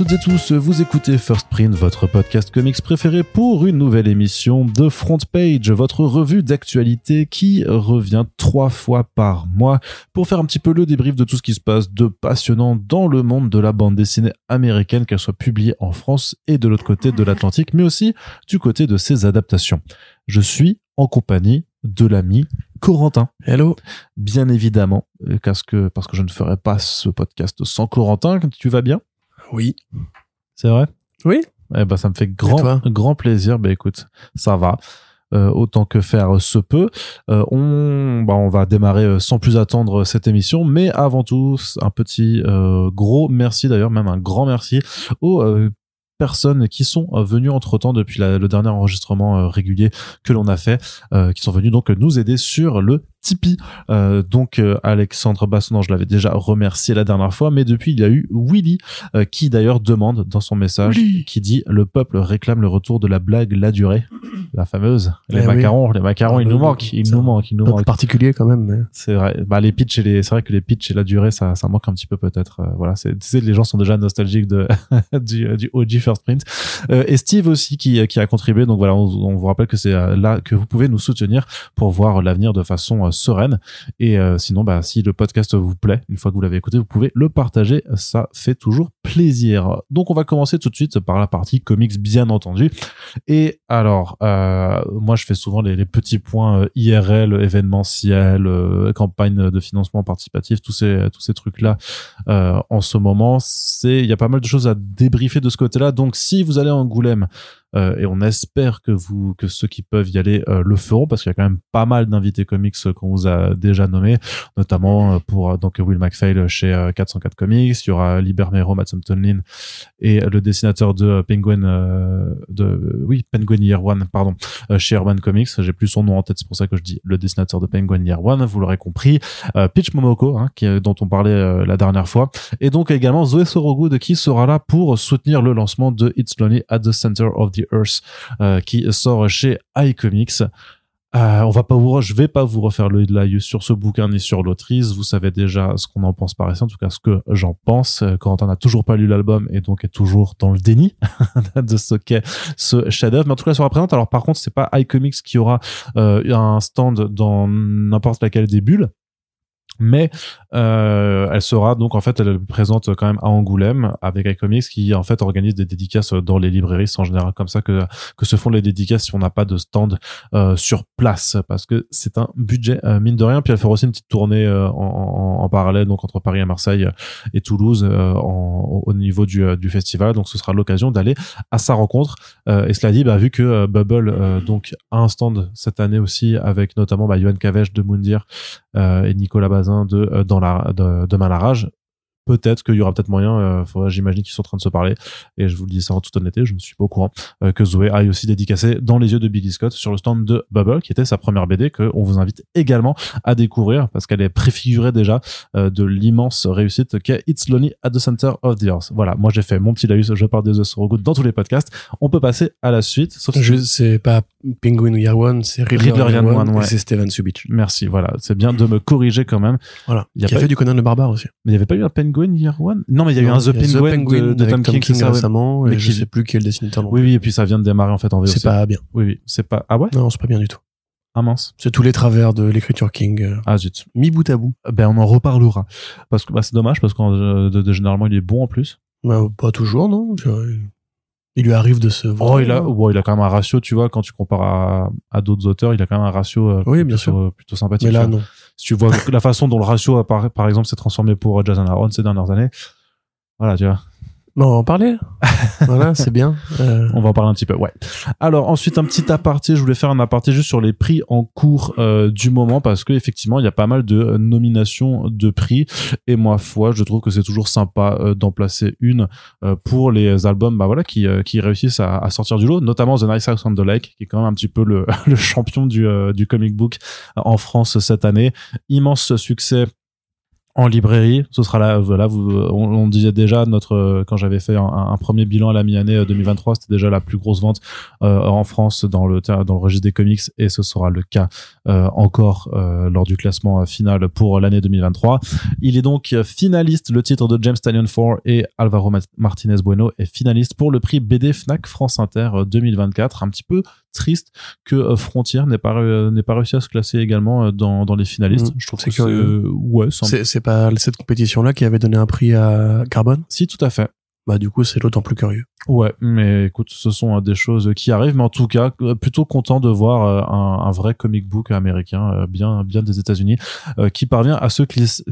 Toutes et tous, vous écoutez First Print, votre podcast comics préféré pour une nouvelle émission de Front Page, votre revue d'actualité qui revient trois fois par mois pour faire un petit peu le débrief de tout ce qui se passe de passionnant dans le monde de la bande dessinée américaine, qu'elle soit publiée en France et de l'autre côté de l'Atlantique, mais aussi du côté de ses adaptations. Je suis en compagnie de l'ami Corentin. Hello. Bien évidemment, euh, parce que, parce que je ne ferai pas ce podcast sans Corentin. Tu vas bien? Oui. C'est vrai? Oui. Eh ben, ça me fait grand, grand plaisir. Ben, écoute, ça va. Euh, autant que faire se peut. Euh, on, bah, on va démarrer euh, sans plus attendre cette émission, mais avant tout, un petit euh, gros merci d'ailleurs, même un grand merci aux personnes qui sont venues entre temps depuis la- le dernier enregistrement régulier que l'on a fait, qui sont venus donc nous aider sur le Tipeee. Euh, donc euh, Alexandre Bassonan, je l'avais déjà remercié la dernière fois, mais depuis il y a eu Willy euh, qui d'ailleurs demande dans son message, qui dit le peuple réclame le retour de la blague la durée, la fameuse. Les Eh oui. macarons, les macarons, Ah ils bah nous manquent, ils nous manquent, ils nous Un peu manquent. particulier quand même. Mais... C'est vrai. Bah les pitchs et les, c'est vrai que les pitchs et la durée, ça, ça manque un petit peu peut-être. Euh, voilà, c'est, tu sais, les gens sont déjà nostalgiques de du, du OG First Print. Euh, et Steve aussi qui, qui a contribué. Donc voilà, on, on vous rappelle que c'est euh, là que vous pouvez nous soutenir pour voir l'avenir de façon euh, sereine. Et euh, sinon, bah si le podcast vous plaît, une fois que vous l'avez écouté, vous pouvez le partager. Ça fait toujours plaisir. Donc on va commencer tout de suite par la partie comics, bien entendu. Et alors, euh, moi, je fais souvent les, petits points IRL, événementiels, euh, campagne de financement participatif, tous ces tous ces trucs là. en ce moment, il y a pas mal de choses à débriefer de ce côté-là. Donc, si vous allez à Angoulême et on espère que vous que ceux qui peuvent y aller euh, le feront parce qu'il y a quand même pas mal d'invités comics euh, qu'on vous a déjà nommés, notamment euh, pour euh, donc Will McPhail chez euh, 404 Comics. Il y aura Liber Mero, Matt Lin et le dessinateur de euh, Penguin euh, de oui Penguin Year One pardon euh, chez Urban Comics. J'ai plus son nom en tête c'est pour ça que je dis le dessinateur de Penguin Year One vous l'aurez compris. Euh, Pitch Momoko hein, qui, dont on parlait euh, la dernière fois. Et donc également Zoé Sorogood qui sera là pour soutenir le lancement de It's Lonely at the Center of the Earth euh, qui sort chez iComics euh, on va pas vous, je vais pas vous refaire le live sur ce bouquin ni sur l'autrice. Vous savez déjà ce qu'on en pense par ici, en tout cas ce que j'en pense. Euh, Corentin n'a toujours pas lu l'album et donc est toujours dans le déni de ce qu'est ce chef-d'œuvre. Mais en tout cas, elle sera présente. Alors par contre, c'est pas iComics qui aura euh, un stand dans n'importe laquelle des bulles. Mais euh, elle sera donc en fait elle présente quand même à Angoulême avec iComics qui en fait organise des dédicaces dans les librairies. C'est en général comme ça que que se font les dédicaces si on n'a pas de stand euh, sur place parce que c'est un budget euh, mine de rien. Puis elle fera aussi une petite tournée en, en, parallèle donc entre Paris et Marseille et Toulouse au niveau du, festival. Donc ce sera l'occasion d'aller à sa rencontre. Et cela dit, bah, vu que Bubble donc a un stand cette année aussi avec notamment bah, Yohan Kavesh de Moundir et Nicolas Bazin de euh, dans la de, de Malarage. Peut-être qu'il y aura peut-être moyen, euh, j'imagine qu'ils sont en train de se parler, et je vous le dis ça en toute honnêteté, je ne suis pas au courant, euh, que Zoé aille aussi dédicacé dans les yeux de Billy Scott sur le stand de Bubble, qui était sa première BD, que on vous invite également à découvrir, parce qu'elle est préfigurée déjà euh, de l'immense réussite qu'est It's Lonely at the Center of the Earth. Voilà, moi j'ai fait mon petit laïus, je parle des The Good dans tous les podcasts. On peut passer à la suite, sauf Je, c'est pas Penguin Year One, c'est Riddler, Riddler Year One, One, ouais. et c'est Steven Subic. Merci, voilà, c'est bien de me corriger quand même. Voilà. Il y a qui pas a fait du Conan le Barbare aussi. Mais il n'y avait pas eu un Penguin Year One? Non, mais il y a eu un The Penguin, de, de Tom King, ouais. récemment, Mais et je sais plus quel dessinateur Oui, oui, et puis ça vient de démarrer en fait en VOC. C'est pas bien. Oui, oui, c'est pas. Ah ouais? Non, c'est pas bien du tout. Ah mince. C'est tous les travers de l'écriture King, euh, Ah zut. mis bout à bout. Ben on en reparlera. Parce que bah, c'est dommage, parce que euh, de- de- généralement il est bon en plus. Bah, pas toujours, non. Il lui arrive de se voir. Oh, il a, bon, il a quand même un ratio, tu vois, quand tu compares à, à d'autres auteurs, il a quand même un ratio euh, bien plutôt, sûr. plutôt sympathique. Mais là, non. Tu vois la façon dont le ratio, par, exemple, s'est transformé pour Jason Aaron ces dernières années, voilà, tu vois. On va en parler. voilà, c'est bien. Euh, On va en parler un petit peu, ouais. Alors ensuite un petit aparté, je voulais faire un aparté juste sur les prix en cours euh, du moment parce que effectivement il y a pas mal de euh, nominations de prix et moi foi je trouve que c'est toujours sympa euh, d'en placer une pour les albums bah voilà qui qui réussissent à, à sortir du lot, notamment The Nice House on the Lake qui est quand même un petit peu le le champion du du comic book en France cette année, immense succès en librairie. Ce sera là, voilà, on, disait déjà notre euh, quand j'avais fait un, premier bilan à la mi-année euh, 2023, c'était déjà la plus grosse vente euh, en France dans le dans le registre des comics et ce sera le cas euh, encore euh, lors du classement euh, final pour l'année 2023. Il est donc euh, finaliste. Le titre de James Stallion 4 et Alvaro Ma- Martinez Bueno est finaliste pour le prix BD Fnac France Inter euh, 2024. Un petit peu triste que euh, Frontier n'ait pas n'ait pas réussi à se classer également euh, dans dans les finalistes. Mm, Je trouve que c'est curieux. euh, ouais, c'est pas cette compétition-là qui avait donné un prix à Carbone? Si tout à fait. Bah du coup, c'est d'autant plus curieux. Ouais, mais écoute, ce sont des choses qui arrivent, mais en tout cas, plutôt content de voir un, un vrai comic book américain, bien, bien des États-Unis, qui parvient à se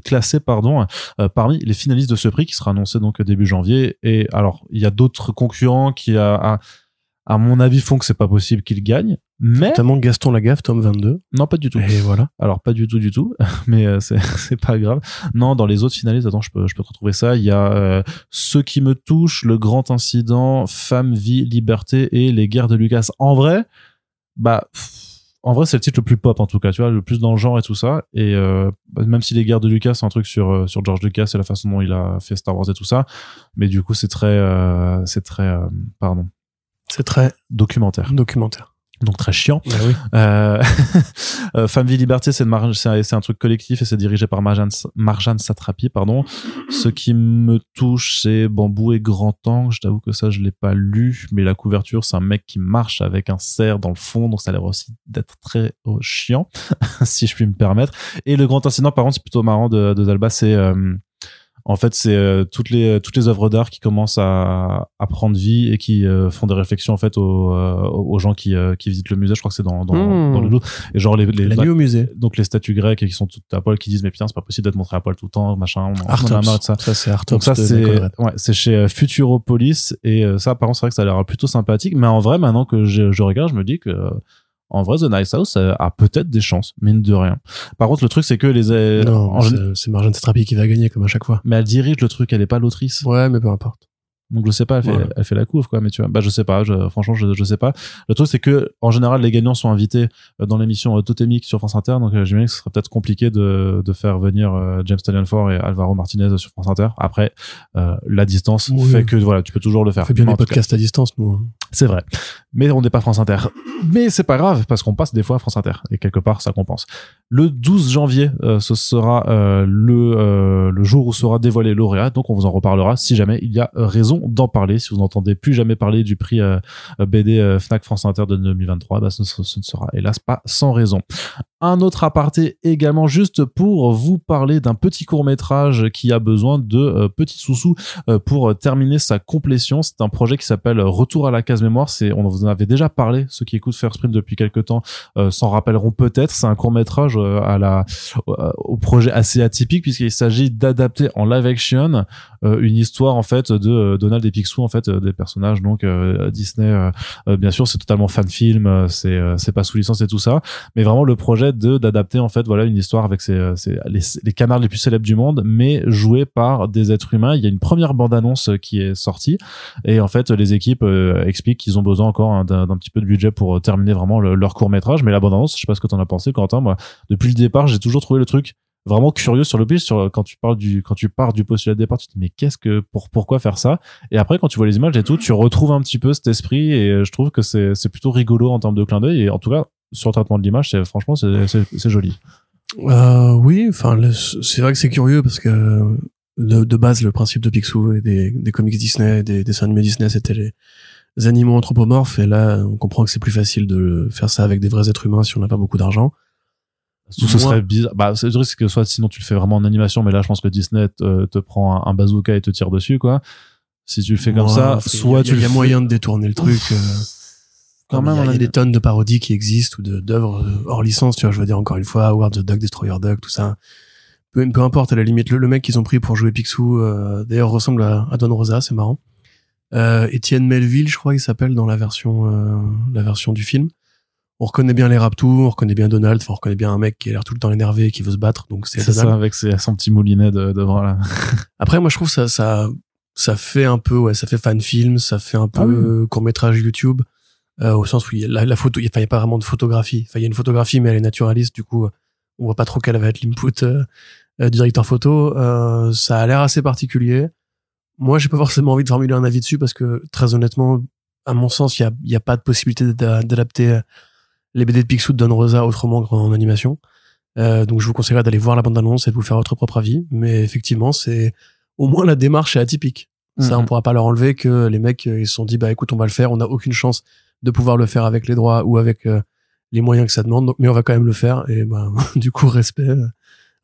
classer, pardon, parmi les finalistes de ce prix qui sera annoncé donc début janvier. Et alors, il y a d'autres concurrents qui, à, à mon avis, font que c'est pas possible qu'ils gagnent, mais Notamment Gaston Lagaffe, tome 22. non, pas du tout. Et voilà. Alors pas du tout du tout, mais euh, c'est pas grave. Non, dans les autres finalistes, attends, je peux je peux te retrouver ça. Il y a euh, ceux qui me touchent, le grand incident, femme, vie, liberté et les guerres de Lucas. En vrai, bah pff, en vrai c'est le titre le plus pop en tout cas, tu vois, le plus dans le genre et tout ça. Et euh, bah, même si les guerres de Lucas c'est un truc sur euh, sur George Lucas et la façon dont il a fait Star Wars et tout ça, mais du coup c'est très euh, c'est très euh, pardon C'est très documentaire, documentaire. donc très chiant. Bah oui. Euh, euh, Femme Vie Liberté, c'est une mar- c'est un, truc collectif et c'est dirigé par Marjane, Marjane Satrapi, pardon. Ce qui me touche, c'est Bambou et Grand Angle. Je t'avoue que ça, je l'ai pas lu, mais la couverture, c'est un mec qui marche avec un cerf dans le fond, donc ça a l'air aussi d'être très euh, chiant, si je puis me permettre. Et le grand incident, par contre, c'est plutôt marrant de, de Zalba, c'est euh, en fait, c'est euh, toutes les toutes les œuvres d'art qui commencent à, à prendre vie et qui euh, font des réflexions en fait aux, euh, aux gens qui, euh, qui visitent le musée. Je crois que c'est dans dans, Hmm. dans le Louvre. Et genre les, les La nuit au musée. donc les statues grecques qui sont toutes à poil qui disent mais putain c'est pas possible d'être montré à poil tout le temps machin on, on a marre de ça. Ça, c'est Donc ça c'est ouais, c'est chez euh, Futuropolis et ça par contre c'est vrai que ça a l'air plutôt sympathique mais en vrai maintenant que je, je regarde je me dis que euh, en vrai The Nice House euh, a peut-être des chances mine de rien. Par contre le truc c'est que les euh, Non, c'est- Marjane Satrapi qui va gagner comme à chaque fois. mais elle dirige le truc elle est pas l'autrice. Ouais, mais peu importe. Donc je sais pas, elle fait, Ouais. elle fait la couve quoi, mais tu vois, bah je sais pas, je, franchement je, je sais pas. Le truc c'est que en général les gagnants sont invités euh, dans l'émission Totémique sur France Inter, donc j'imagine que ce serait peut-être compliqué de, de faire venir James Ford et Alvaro Martinez sur France Inter. Après, euh, la distance Oui. fait que voilà, tu peux toujours le faire. fait bien des cas, podcasts à distance, nous. C'est vrai, mais on n'est pas France Inter. Mais c'est pas grave parce qu'on passe des fois à France Inter et quelque part ça compense. Le 12 janvier, euh, ce sera euh, le euh, le jour où sera dévoilé lauréat, donc on vous en reparlera si jamais il y a raison d'en parler. Si vous n'entendez plus jamais parler du prix BD Fnac France Inter de 2023, bah, ce, ne sera hélas pas sans raison. Un autre aparté également juste pour vous parler d'un petit court métrage qui a besoin de petits sous-sous pour terminer sa complétion. C'est un projet qui s'appelle Retour à la case mémoire. C'est, on vous en avait déjà parlé. Ceux qui écoutent First Print depuis quelques temps euh, s'en rappelleront peut-être. C'est un court métrage euh, à la, euh, au projet assez atypique puisqu'il s'agit d'adapter en live action une histoire en fait de Donald et Picsou en fait des personnages donc Disney. bien sûr, c'est totalement fan film. c'est, c'est pas sous licence et tout ça mais vraiment le projet de d'adapter en fait voilà une histoire avec ces- les, canards les plus célèbres du monde mais joués par des êtres humains il y a une première bande annonce qui est sortie et en fait les équipes euh, qu'ils ont besoin encore hein, d'un petit peu de budget pour euh, terminer vraiment le- leur court métrage. Mais la bande annonce je sais pas ce que t'en as pensé Quentin. Moi depuis le départ j'ai toujours trouvé le truc vraiment curieux sur le pitch quand tu parles du quand tu pars du postulat de départ tu te dis mais qu'est-ce que pour pourquoi faire ça? Et après quand tu vois les images et tout tu retrouves un petit peu cet esprit et euh, je trouve que c'est c'est plutôt rigolo en termes de clin d'œil. Et en tout cas sur le traitement de l'image franchement c'est c'est joli. Euh, oui, enfin, c'est vrai que c'est curieux parce que de, base, le principe de Picsou et des, des comics Disney, des dessins animés Disney, c'était les animaux anthropomorphes. Et là, on comprend que c'est plus facile de faire ça avec des vrais êtres humains si on n'a pas beaucoup d'argent. Tout ce serait bizarre. Bah, c'est vrai que soit sinon tu le fais vraiment en animation, mais là, je pense que Disney te, te prend un, un bazooka et te tire dessus, quoi. Si tu le fais comme Ouais, ça, soit il y a- tu Il y le a moyen de détourner le truc. euh, Quand il y a- même, il y, on a a- des tonnes de parodies qui existent ou de- d'œuvres euh, hors licence, tu vois, je veux dire encore une fois, Howard the Duck, Destroyer Duck, tout ça. Peu, peu importe, à la limite, le, le mec qu'ils ont pris pour jouer Picsou, euh, d'ailleurs, ressemble à, à Don Rosa, c'est marrant. Euh, Étienne Melville, je crois qu'il s'appelle dans la version, euh, la version du film. On reconnaît bien les Raptous, on reconnaît bien Donald, on reconnaît bien un mec qui a l'air tout le temps énervé et qui veut se battre, donc c'est ça, avec ses- son petit moulinet de- devant, là. Après, moi, je trouve ça, ça, ça fait un peu, ouais, ça fait fan film, ça fait un peu Ah oui. euh, court métrage YouTube, euh, au sens où il y a la, la photo, il y a, enfin, il y a pas vraiment de photographie. Enfin, il y a une photographie, mais elle est naturaliste, du coup, euh, on voit pas trop quel va être l'input euh, du directeur photo, ça a l'air assez particulier. Moi, j'ai pas forcément envie de formuler un avis dessus parce que très honnêtement, à mon sens, il y a, y a pas de possibilité d'adapter les BD de Picsou de Don Rosa autrement qu'en animation. Euh, donc je vous conseillerais d'aller voir la bande-annonce et de vous faire votre propre avis. Mais effectivement, c'est au moins la démarche est atypique. Ça, on mhm. pourra pas leur enlever que les mecs ils se sont dit bah écoute, on va le faire. On n'a aucune chance de pouvoir le faire avec les droits ou avec euh, les moyens que ça demande. mais on va quand même le faire. Et bah du coup, respect, euh,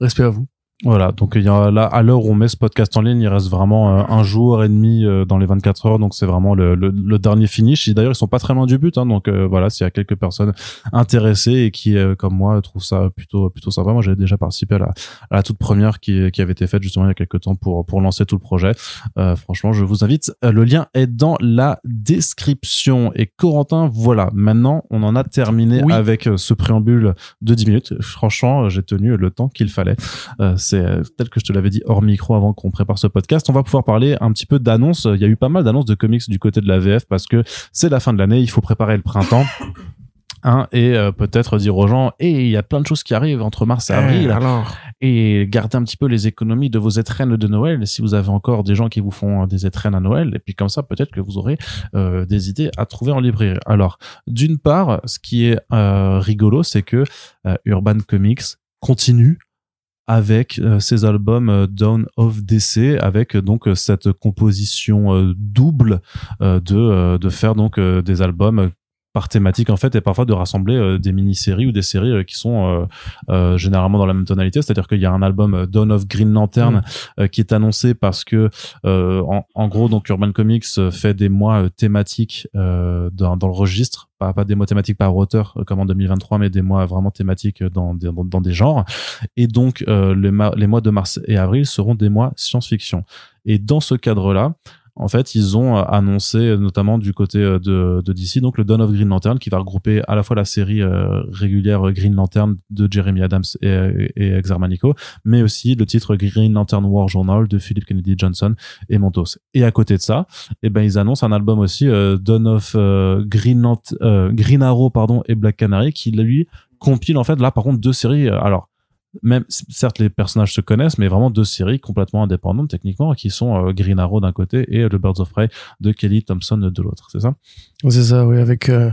respect à vous. Voilà, donc il y a là à l'heure où on met ce podcast en ligne, il reste vraiment euh, un jour et demi euh, dans les 24 heures, donc c'est vraiment le, le, le, dernier finish. D'ailleurs, ils sont pas très loin du but, hein, donc euh, voilà, s'il y a quelques personnes intéressées et qui, comme moi, trouvent ça plutôt plutôt sympa. Moi, j'avais déjà participé à la, à la toute première qui, qui avait été faite justement il y a quelques temps pour pour lancer tout le projet. franchement, je vous invite. Le lien est dans la description. Et Corentin, voilà, maintenant on en a terminé avec ce préambule de 10 minutes. Franchement, j'ai tenu le temps qu'il fallait. C'est c'est tel que je te l'avais dit hors micro avant qu'on prépare ce podcast. On va pouvoir parler un petit peu d'annonces. Il y a eu pas mal d'annonces de comics du côté de la VF parce que c'est la fin de l'année, il faut préparer le printemps. Hein, et euh, peut-être dire aux gens et il y a plein de choses qui arrivent entre mars et eh, avril alors et garder un petit peu les économies de vos étrennes de Noël si vous avez encore des gens qui vous font des étrennes à Noël et puis comme ça peut-être que vous aurez euh, des idées à trouver en librairie alors d'une part ce qui est euh, rigolo c'est que Urban Comics continue avec euh, ces albums euh, Down of DC avec euh, donc cette composition double de de faire donc des albums par thématique en fait et parfois de rassembler des mini-séries ou des séries qui sont généralement dans la même tonalité c'est-à-dire qu'il y a un album Dawn of Green Lantern mm. qui est annoncé parce que en, en, gros donc Urban Comics fait des mois thématiques dans, dans, le registre pas, des mois thématiques par auteur euh, comme en 2023, mais des mois vraiment thématiques dans des, dans, des genres. Et donc, euh, les, les mois de mars et avril seront des mois science-fiction. Et dans ce cadre-là, en fait, ils ont euh, annoncé, euh, notamment du côté euh, de, de DC, donc le Dawn of Green Lantern, qui va regrouper à la fois la série régulière Green Lantern de Jeremy Adams et, et Exarmanico, mais aussi le titre Green Lantern War Journal de Philip Kennedy Johnson et Montos. Et à côté de ça, eh ben ils annoncent un album aussi Dawn of Green, Green Arrow pardon et Black Canary, qui lui compile en fait là par contre deux séries. alors même certes les personnages se connaissent mais vraiment deux séries complètement indépendantes techniquement qui sont euh, Green Arrow d'un côté et le Birds of Prey de Kelly Thompson de l'autre c'est ça? C'est ça oui avec euh...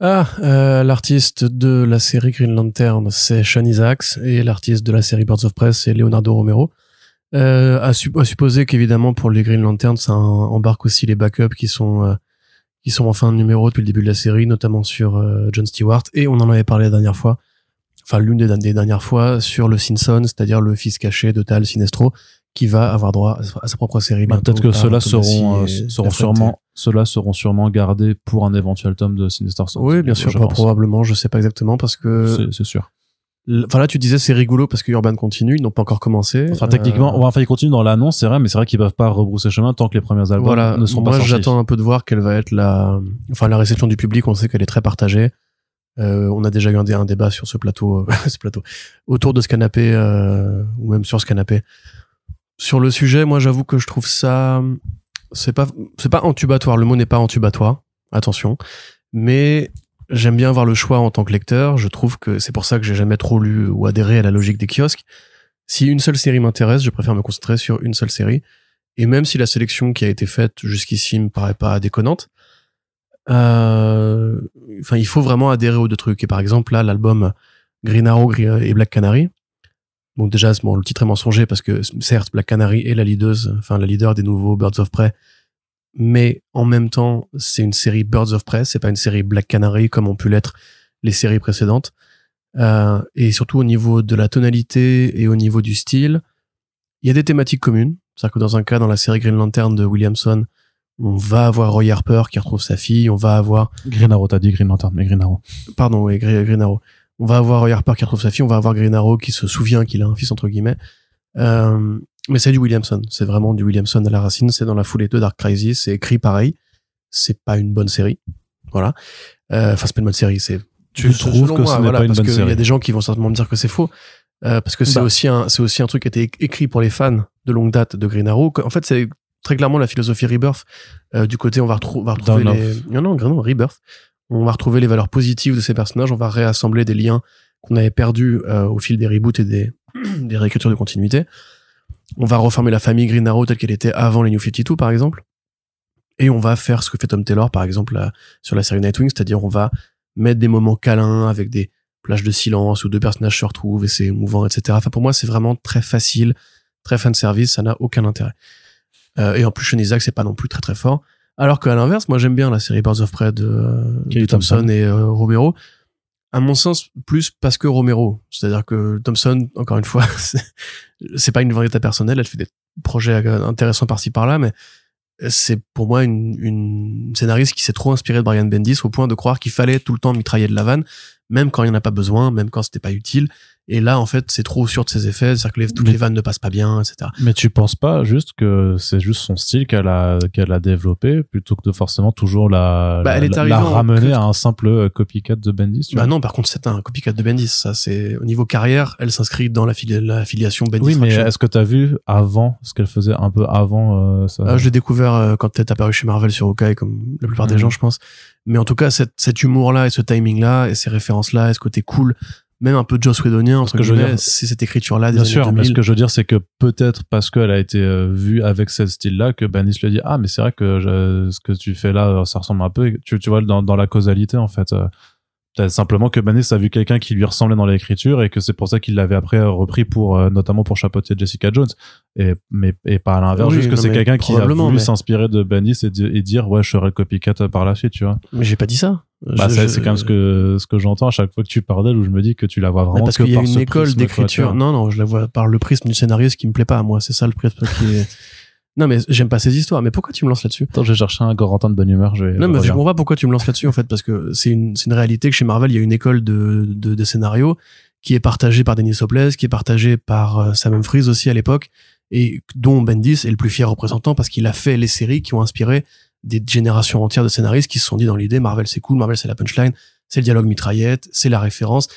ah euh, l'artiste de la série Green Lantern c'est Sean Isaacs et l'artiste de la série Birds of Prey c'est Leonardo Romero. Euh, à, supposer qu'évidemment pour les Green Lantern ça embarque aussi les backups qui sont euh, qui sont en fin de numéro depuis le début de la série notamment sur euh, John Stewart et on en avait parlé la dernière fois enfin l'une des, dernières fois sur le Simpson, c'est-à-dire le fils caché de Tal Sinestro, qui va avoir droit à sa propre série. Bah, peut-être que ceux-là seront, euh, seront sûrement, ceux-là seront sûrement gardés pour un éventuel tome de Sinister Sons. Oui, bien sûr, pas probablement, je sais pas exactement parce que. C'est sûr. Enfin là, tu disais c'est rigolo parce que Urban continue, ils n'ont pas encore commencé. Enfin techniquement, euh... enfin ils continuent dans l'annonce, c'est vrai, mais c'est vrai qu'ils peuvent pas rebrousser chemin tant que les premiers albums voilà. ne sont pas sortis. Moi, j'attends un peu de voir quelle va être la, enfin la réception du public. On sait qu'elle est très partagée. Euh, on a déjà eu un, débat sur ce plateau, euh, ce plateau, autour de ce canapé euh, ou même sur ce canapé. Sur le sujet, moi, j'avoue que je trouve ça, c'est pas, c'est pas entubatoire. Le mot n'est pas entubatoire. Attention, mais j'aime bien avoir le choix en tant que lecteur. Je trouve que c'est pour ça que j'ai jamais trop lu ou adhéré à la logique des kiosques. Si une seule série m'intéresse, je préfère me concentrer sur une seule série. Et même si la sélection qui a été faite jusqu'ici me paraît pas déconnante, enfin, il faut vraiment adhérer aux deux trucs. Et par exemple, là, l'album Green Arrow et Black Canary. Bon, déjà, bon, le titre est mensonger parce que certes, Black Canary est la leaduse, enfin la leader des nouveaux Birds of Prey, mais en même temps, c'est une série Birds of Prey, c'est pas une série Black Canary comme ont pu l'être les séries précédentes. Euh, et surtout au niveau de la tonalité et au niveau du style, il y a des thématiques communes. C'est-à-dire que dans un cas, dans la série Green Lantern de Williamson, on va avoir Roy Harper qui retrouve sa fille, on va avoir Green Arrow, t'as dit Green Lantern, mais Green Arrow. Pardon, oui, Green Arrow. On va avoir Roy Harper qui retrouve sa fille, on va avoir Green Arrow qui se souvient qu'il a un fils entre guillemets. Euh, mais c'est du Williamson, c'est vraiment du Williamson à la racine, c'est dans la foulée de Dark Crisis, c'est écrit pareil, c'est pas une bonne série, voilà. Euh, enfin, c'est pas une bonne série, c'est. Tu trouves que ce n'est pas une bonne série Il y a des gens qui vont certainement me dire que c'est faux, euh, parce que c'est bah. aussi un, c'est aussi un truc qui a été écrit pour les fans de longue date de Green Arrow. En fait, c'est très clairement la philosophie Rebirth. Euh, du côté, on va, retrouver les... Non, non, non, Rebirth. On va retrouver les valeurs positives de ces personnages. On va réassembler des liens qu'on avait perdus euh, au fil des reboots et des, des réécritures de continuité. On va reformer la famille Green Arrow telle qu'elle était avant les New 52, par exemple. Et on va faire ce que fait Tom Taylor, par exemple, là, sur la série Nightwing, c'est-à-dire on va mettre des moments câlins avec des plages de silence où deux personnages se retrouvent et c'est émouvant, etc. Enfin, pour moi, c'est vraiment très facile, très fan service, ça n'a aucun intérêt. Euh, et en plus, Isaac, c'est pas non plus très très fort. Alors qu'à l'inverse, moi j'aime bien la série Birds of Prey de, euh, Thompson, Thompson. et euh, Romero. À mon sens, plus parce que Romero. C'est-à-dire que Thompson, encore une fois, c'est- pas une variété personnelle. Elle fait des projets euh, intéressants par-ci par-là, mais c'est pour moi une, une scénariste qui s'est trop inspirée de Brian Bendis au point de croire qu'il fallait tout le temps mitrailler de la vanne, même quand il n'y en a pas besoin, même quand c'était pas utile. Et là, en fait, c'est trop sûr de ses effets, c'est-à-dire que les- toutes Mais- les vannes ne passent pas bien, etc. Mais tu penses pas juste que c'est juste son style qu'elle a qu'elle a développé plutôt que de forcément toujours la Bah, elle est la, ramener à un simple euh, copycat de Bendis tu Bah vois. non, par contre, c'est un copycat de Bendis. Ça, c'est au niveau carrière, elle s'inscrit dans la, fili- la filiation Bendis. Oui, mais est-ce que t'as vu avant ce qu'elle faisait un peu avant euh, ça? Ah, je l'ai découvert euh, quand elle est apparue chez Marvel sur Hawkeye, comme la plupart des Mhm. gens, je pense. Mais en tout cas, cet, cet humour-là et ce timing-là et ces références-là et ce côté cool, même un peu Joss Whedonien, entre que je veux guillemets, dire- c'est cette écriture-là des Bien années sûr, mais 2000. ce que je veux dire, c'est que peut-être parce qu'elle a été euh, vue avec ce style-là, que Bendis lui a dit Ah, mais c'est vrai que je- ce que tu fais là, euh, ça ressemble un peu. Tu, tu vois, dans, dans la causalité, en fait. Euh, simplement que Bendis a vu quelqu'un qui lui ressemblait dans l'écriture et que c'est pour ça qu'il l'avait après euh, repris pour, euh, notamment pour chapeauter Jessica Jones. Et, mais, et pas à l'inverse, Oui, juste que c'est mais quelqu'un qui a voulu mais- s'inspirer de Bendis et, di- et dire Ouais, je serai le copycat par la suite, tu vois. Mais j'ai pas dit ça. Bah, Je- c'est quand même ce que, ce que j'entends à chaque fois que tu parles d'elle où je me dis que tu la vois Mais vraiment parce que qu'il y a par une école d'écriture. Non, non, je la vois par le prisme du scénariste qui me plaît pas à moi. C'est ça le prisme qui est. Non, mais j'aime pas ces histoires. Mais pourquoi tu me lances là-dessus? Attends, je vais chercher un Corentin de bonne humeur. Je vais, Non, mais je comprends pas pourquoi tu me lances là-dessus, en fait, parce que c'est une, c'est une réalité que chez Marvel, il y a une école de, de, de scénario qui est partagée par Denis Soplès, qui est partagée par euh, Sam Humphries aussi à l'époque, et dont Bendis est le plus fier représentant parce qu'il a fait les séries qui ont inspiré des générations entières de scénaristes qui se sont dit dans l'idée, Marvel c'est cool, Marvel c'est la punchline, c'est le dialogue mitraillette, c'est la référence,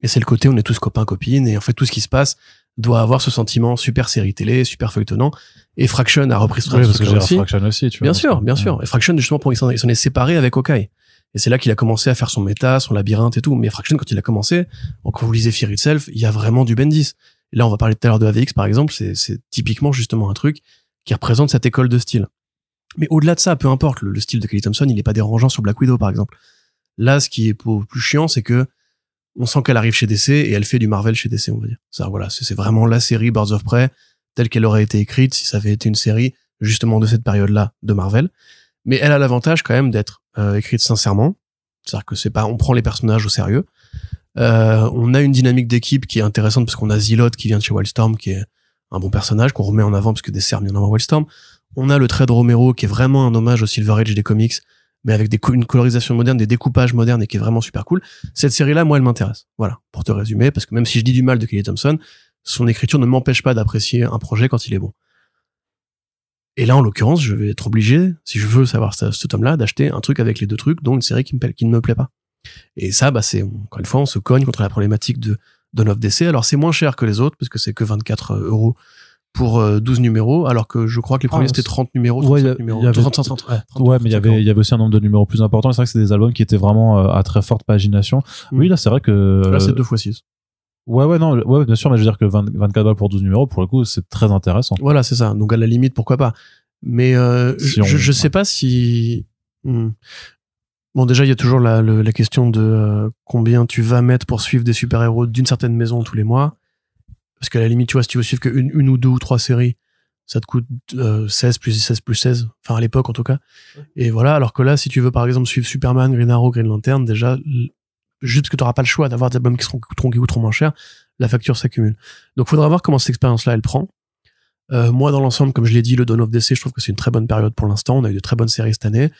et c'est le côté on est tous copains, copines, et en fait tout ce qui se passe doit avoir ce sentiment super série télé, super feuilletonnant, et Fraction a repris ce Oui, parce que aussi. Fraction aussi, tu vois. Bien sûr, bien Ouais. sûr. Et Fraction, justement, pour il s'en est séparé avec Hawkeye. Et c'est là qu'il a commencé à faire son méta, son labyrinthe et tout. Mais Fraction, quand il a commencé, quand vous lisez Fear Itself, il y a vraiment du Bendis. Et là, on va parler tout à l'heure de AVX, par exemple. C'est, typiquement justement un truc qui représente cette école de style. Mais au-delà de ça, peu importe, le, le style de Kelly Thompson, il est pas dérangeant sur Black Widow, par exemple. Là, ce qui est plus chiant, c'est que on sent qu'elle arrive chez DC et elle fait du Marvel chez DC, on va dire. Ça, voilà, c'est c'est vraiment la série Birds of Prey telle qu'elle aurait été écrite si ça avait été une série justement de cette période-là de Marvel. Mais elle a l'avantage quand même d'être euh, écrite sincèrement. C'est-à-dire que c'est pas, on prend les personnages au sérieux. Euh, on a une dynamique d'équipe qui est intéressante parce qu'on a Zilot qui vient de chez Wildstorm, qui est un bon personnage qu'on remet en avant parce que des cerfs viennent avant Wildstorm. On a le trait de Romero qui est vraiment un hommage au Silver Age des comics, mais avec des, une colorisation moderne, des découpages modernes et qui est vraiment super cool. Cette série-là, moi, elle m'intéresse. Voilà, pour te résumer, parce que même si je dis du mal de Kelly Thompson, son écriture ne m'empêche pas d'apprécier un projet quand il est bon. Et là, en l'occurrence, je vais être obligé, si je veux savoir ce, ce tome-là, d'acheter un truc avec les deux trucs, dont une série qui, me, plaît- qui ne me plaît pas. Et ça, bah, c'est, encore une fois, on se cogne contre la problématique de Dawn of DC. Alors, c'est moins cher que les autres, parce que c'est que 24 euros pour euh, 12 numéros, alors que je crois que les premiers Ah, c'était c'est- 30 numéros, Ouais, 35 il y a- numéros. il y avait- 30, 30, 30, ouais, 30, Ouais, mais il y 35 avait, euros. il y avait aussi un nombre de numéros plus important. C'est vrai que c'est des albums qui étaient vraiment euh, à très forte pagination. Mm. Oui, là, c'est vrai que. Là, c'est 2 x 6. Ouais, ouais, non, ouais, bien sûr, mais je veux dire que 20 24 balles pour 12 numéros, pour le coup, c'est très intéressant. Voilà, c'est ça. Donc à la limite, pourquoi pas. Mais euh, Si je, on- je sais pas si. Hmm. Bon, déjà, il y a toujours la, le- la question de euh, combien tu vas mettre pour suivre des super-héros d'une certaine maison tous les mois. Parce qu'à la limite, tu vois, si tu veux suivre qu'une une ou deux ou trois séries, ça te coûte euh, 16 plus 16 plus 16. Enfin, à l'époque, en tout cas. Et voilà, alors que là, si tu veux, par exemple, suivre Superman, Green Arrow, Green Lantern, déjà, juste que tu n'auras pas le choix d'avoir des albums qui, seront, coûteront, qui coûteront moins cher, la facture s'accumule. Donc, faudra voir comment cette expérience-là, elle prend. Euh, moi, dans l'ensemble, comme je l'ai dit, le Dawn of DC, je trouve que c'est une très bonne période pour l'instant. On a eu de très bonnes séries cette année.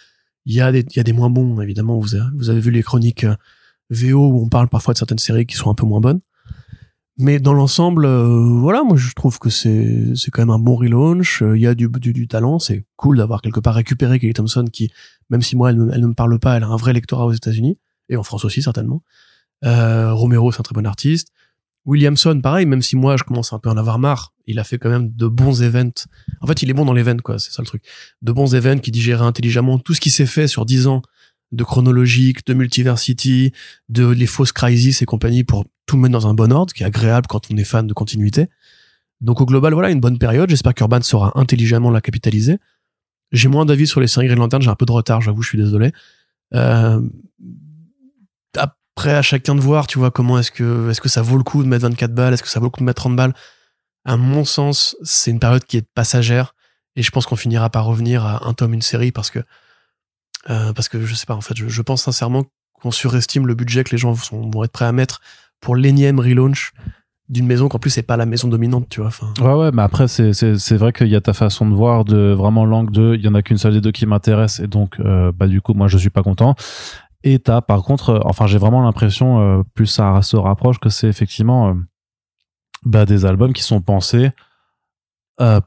Il y a des, il y a des moins bons, évidemment. Vous avez, vous avez vu les chroniques euh, VO où on parle parfois de certaines séries qui sont un peu moins bonnes. Mais dans l'ensemble, euh, voilà, moi je trouve que c'est c'est quand même un bon relaunch. Euh, Il y a du, du, du talent, c'est cool d'avoir quelque part récupéré Kelly Thompson qui, même si moi elle, elle ne me parle pas, elle a un vrai lectorat aux États-Unis et en France aussi certainement. Euh, Romero, c'est un très bon artiste. Williamson, pareil, même si moi je commence un peu à en avoir marre, il a fait quand même de bons events. En fait, il est bon dans l'event, quoi, c'est ça le truc. De bons events qui digèrent intelligemment tout ce qui s'est fait sur 10 ans de chronologique, de multiversity, de les fausses crises et compagnie pour tout mettre dans un bon ordre, qui est agréable quand on est fan de continuité. Donc au global, voilà, une bonne période. J'espère qu'Urban saura intelligemment la capitaliser. J'ai moins d'avis sur les séries Green Lantern, j'ai un peu de retard, j'avoue, je suis désolé. Euh, après, à chacun de voir, tu vois, comment est-ce que, est-ce que ça vaut le coup de mettre 24 balles, est-ce que ça vaut le coup de mettre 30 balles. À mon sens, c'est une période qui est passagère et je pense qu'on finira par revenir à un tome, une série parce que, euh, parce que je sais pas, en fait, je, pense sincèrement qu'on surestime le budget que les gens vont être prêts à mettre pour l'énième relaunch d'une maison qu'en plus c'est pas la maison dominante tu vois ouais ouais mais après c'est c'est c'est vrai qu'il y a ta façon de voir de vraiment l'angle de il y en a qu'une seule des deux qui m'intéresse et donc euh, bah du coup moi je suis pas content et t'as par contre euh, enfin j'ai vraiment l'impression euh, plus ça se rapproche que c'est effectivement bah des albums qui sont pensés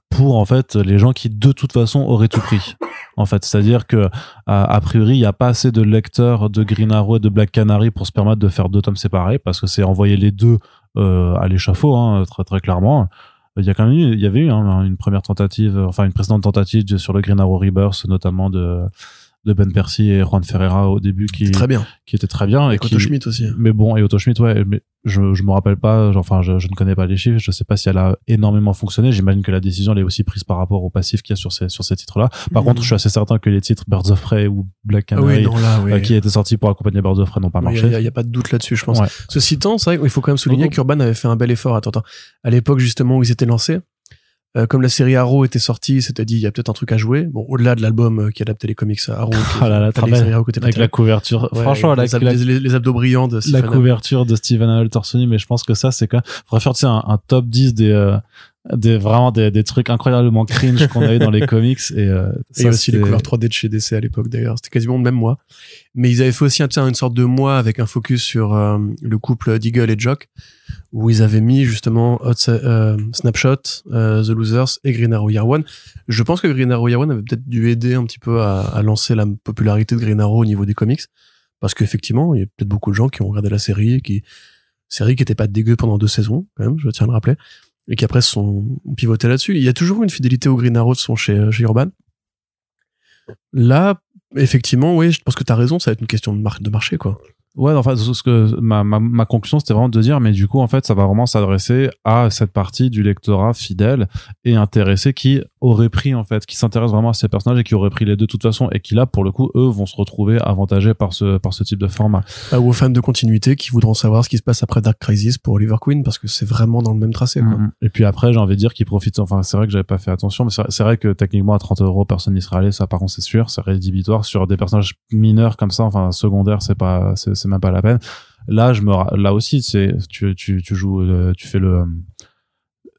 pour en fait les gens qui de toute façon auraient tout pris en fait c'est à dire que a, priori il y a pas assez de lecteurs de Green Arrow et de Black Canary pour se permettre de faire deux tomes séparés parce que c'est envoyer les deux euh, à l'échafaud, hein, très très clairement. Il y a quand même eu, il y avait eu hein, une première tentative, enfin une précédente tentative sur le Green Arrow Rebirth, notamment de de Ben Percy et Juan Ferreira au début qui très bien. qui était très bien et, Otto Schmidt aussi. Mais bon et Otto Schmidt ouais mais je je me rappelle pas enfin je, je ne connais pas les chiffres je sais pas si elle a énormément fonctionné. J'imagine que la décision elle est aussi prise par rapport au passif qu'il y a sur ces sur ces titres là par contre je suis assez certain que les titres Birds of Prey ou Black ah Canary euh, qui étaient sortis pour accompagner Birds of Prey n'ont pas marché. il y, a pas de doute là-dessus je pense. Ceci étant c'est vrai qu'il faut quand même souligner qu'Urban avait fait un bel effort. Attends, attends. À l'époque justement où ils étaient lancés comme la série Arrow était sortie, c'était dit il y a peut-être un truc à jouer. Bon, au-delà de l'album euh, qui adaptait les comics Arrow, ah là là, avec la couverture. Franchement, les, la, les, abdos brillants de la couverture de Steven Altorsoni, mais je pense que ça c'est quand faudrait faire un, un top 10 des euh, des vraiment des, des trucs incroyablement cringe qu'on avait dans les comics et, euh, et aussi les couleurs 3D de chez DC à l'époque d'ailleurs. C'était quasiment le même mois mais ils avaient fait aussi un, une sorte de mois avec un focus sur euh, le couple Deagle et Jock où ils avaient mis justement euh, Snapshot The Losers et Green Arrow Year One. Je pense que Green Arrow Year One avait peut-être dû aider un petit peu à, à, lancer la popularité de Green Arrow au niveau des comics parce qu'effectivement il y a peut-être beaucoup de gens qui ont regardé la série qui série qui était pas dégueu pendant deux saisons quand même je tiens à le rappeler et qui après sont pivotés là-dessus. Il y a toujours une fidélité au Green Arrow de son chez, chez Urban. Là, effectivement, oui, je pense que tu as raison, ça va être une question de, de marché, quoi. Ouais, enfin, ce que ma, ma, ma conclusion, c'était vraiment de dire, mais du coup, en fait, ça va vraiment s'adresser à cette partie du lectorat fidèle et intéressé qui aurait pris, en fait, qui s'intéresse vraiment à ces personnages et qui aurait pris les deux de toute façon et qui, là, pour le coup, eux, vont se retrouver avantagés par ce, par ce type de format. Bah, ou aux fans de continuité qui voudront savoir ce qui se passe après Dark Crisis pour Oliver Queen parce que c'est vraiment dans le même tracé, quoi. Mm-hmm. Et puis après, j'ai envie de dire qu'ils profitent, enfin, c'est vrai que j'avais pas fait attention, mais c'est vrai que techniquement, à 30 euros, personne n'y sera allé, ça, par contre, c'est sûr, c'est rédhibitoire sur des personnages mineurs comme ça, enfin, secondaires, c'est pas, c'est même pas la peine. Là, je me, là aussi, c'est, tu, tu, tu joues, euh, tu fais le,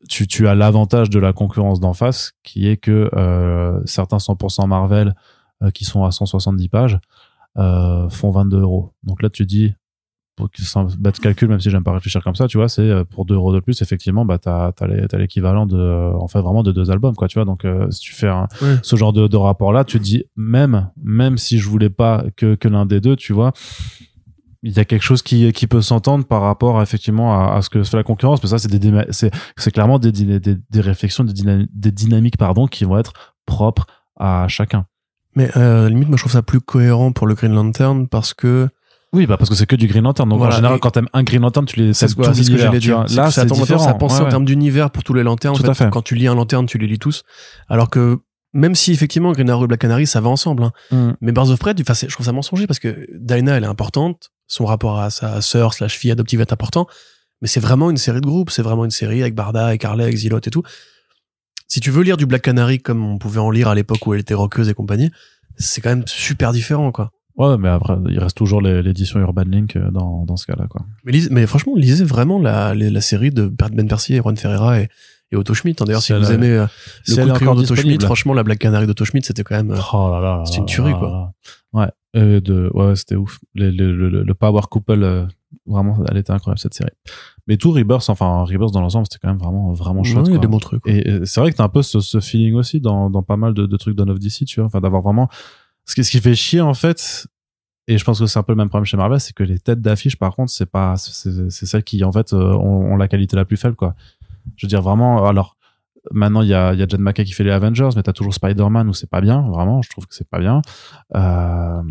tu, tu as l'avantage de la concurrence d'en face, qui est que euh, certains 100% Marvel euh, qui sont à 170 pages euh, font 22 euros. Donc là, tu dis, pour que un bête calcul, même si j'aime pas réfléchir comme ça, tu vois, c'est pour 2 euros de plus, effectivement, bah, t'as, t'as, l'équivalent de, en fait, vraiment de deux albums, quoi, tu vois. Donc, si tu fais ce genre de, de rapport-là, tu te dis, même, même si je voulais pas que, que l'un des deux, tu vois, il y a quelque chose qui, qui peut s'entendre par rapport à, effectivement à, ce que fait la concurrence mais ça c'est des c'est c'est clairement des, des, des réflexions des, dynamiques, des dynamiques pardon qui vont être propres à chacun mais euh, limite moi je trouve ça plus cohérent pour le Green Lantern parce que oui, bah parce que c'est que du Green Lantern. Donc en général, quand t'aimes un Green Lantern, tu les c'est tout l'univers. Là, c'est différent. Ça penser en termes d'univers pour tous les lanternes. En fait, quand tu lis un lanterne, tu les lis tous. Alors que même si effectivement Green Arrow et Black Canary ça va ensemble hein. mm. mais Birds of Prey je trouve ça mensonger parce que Dinah elle est importante son rapport à sa sœur slash fille adoptive est important mais c'est vraiment une série de groupes c'est vraiment une série avec Barda et Carlet Xilot et tout si tu veux lire du Black Canary comme on pouvait en lire à l'époque où elle était rockeuse et compagnie c'est quand même super différent quoi Ouais, mais après, il reste toujours l'édition Urban Link euh, dans, dans ce cas-là, quoi. Mais, mais franchement, lisez vraiment la, la, série de Ben Percy et Ron Ferreira et, et Otto Schmidt. Hein. D'ailleurs, si, vous aimez euh, le coup de crayon d'Otto Schmidt, franchement, la Black Canary d'Otto Schmidt, c'était quand même, euh, oh c'est une tuerie, quoi. Ouais, euh, de, ouais, c'était ouf. Le, le, le, le, Power Couple, euh, vraiment, elle était incroyable, cette série. Mais tout Rebirth, enfin, Rebirth dans l'ensemble, c'était quand même vraiment, vraiment chouette. il y a des bons trucs. Et, c'est vrai que t'as un peu ce, ce, feeling aussi dans, dans pas mal de, de trucs d'On of DC, tu vois. Enfin, d'avoir vraiment, ce qui, ce qui fait chier, en fait, et je pense que c'est un peu le même problème chez Marvel, c'est que les têtes d'affiche, par contre, c'est pas, c'est celles qui, en fait, ont, ont, la qualité la plus faible, quoi. Je veux dire, vraiment, alors, Maintenant, il y a, y a John McKay qui fait les Avengers, mais t'as toujours Spider-Man où c'est pas bien, vraiment, je trouve que c'est pas bien. Euh,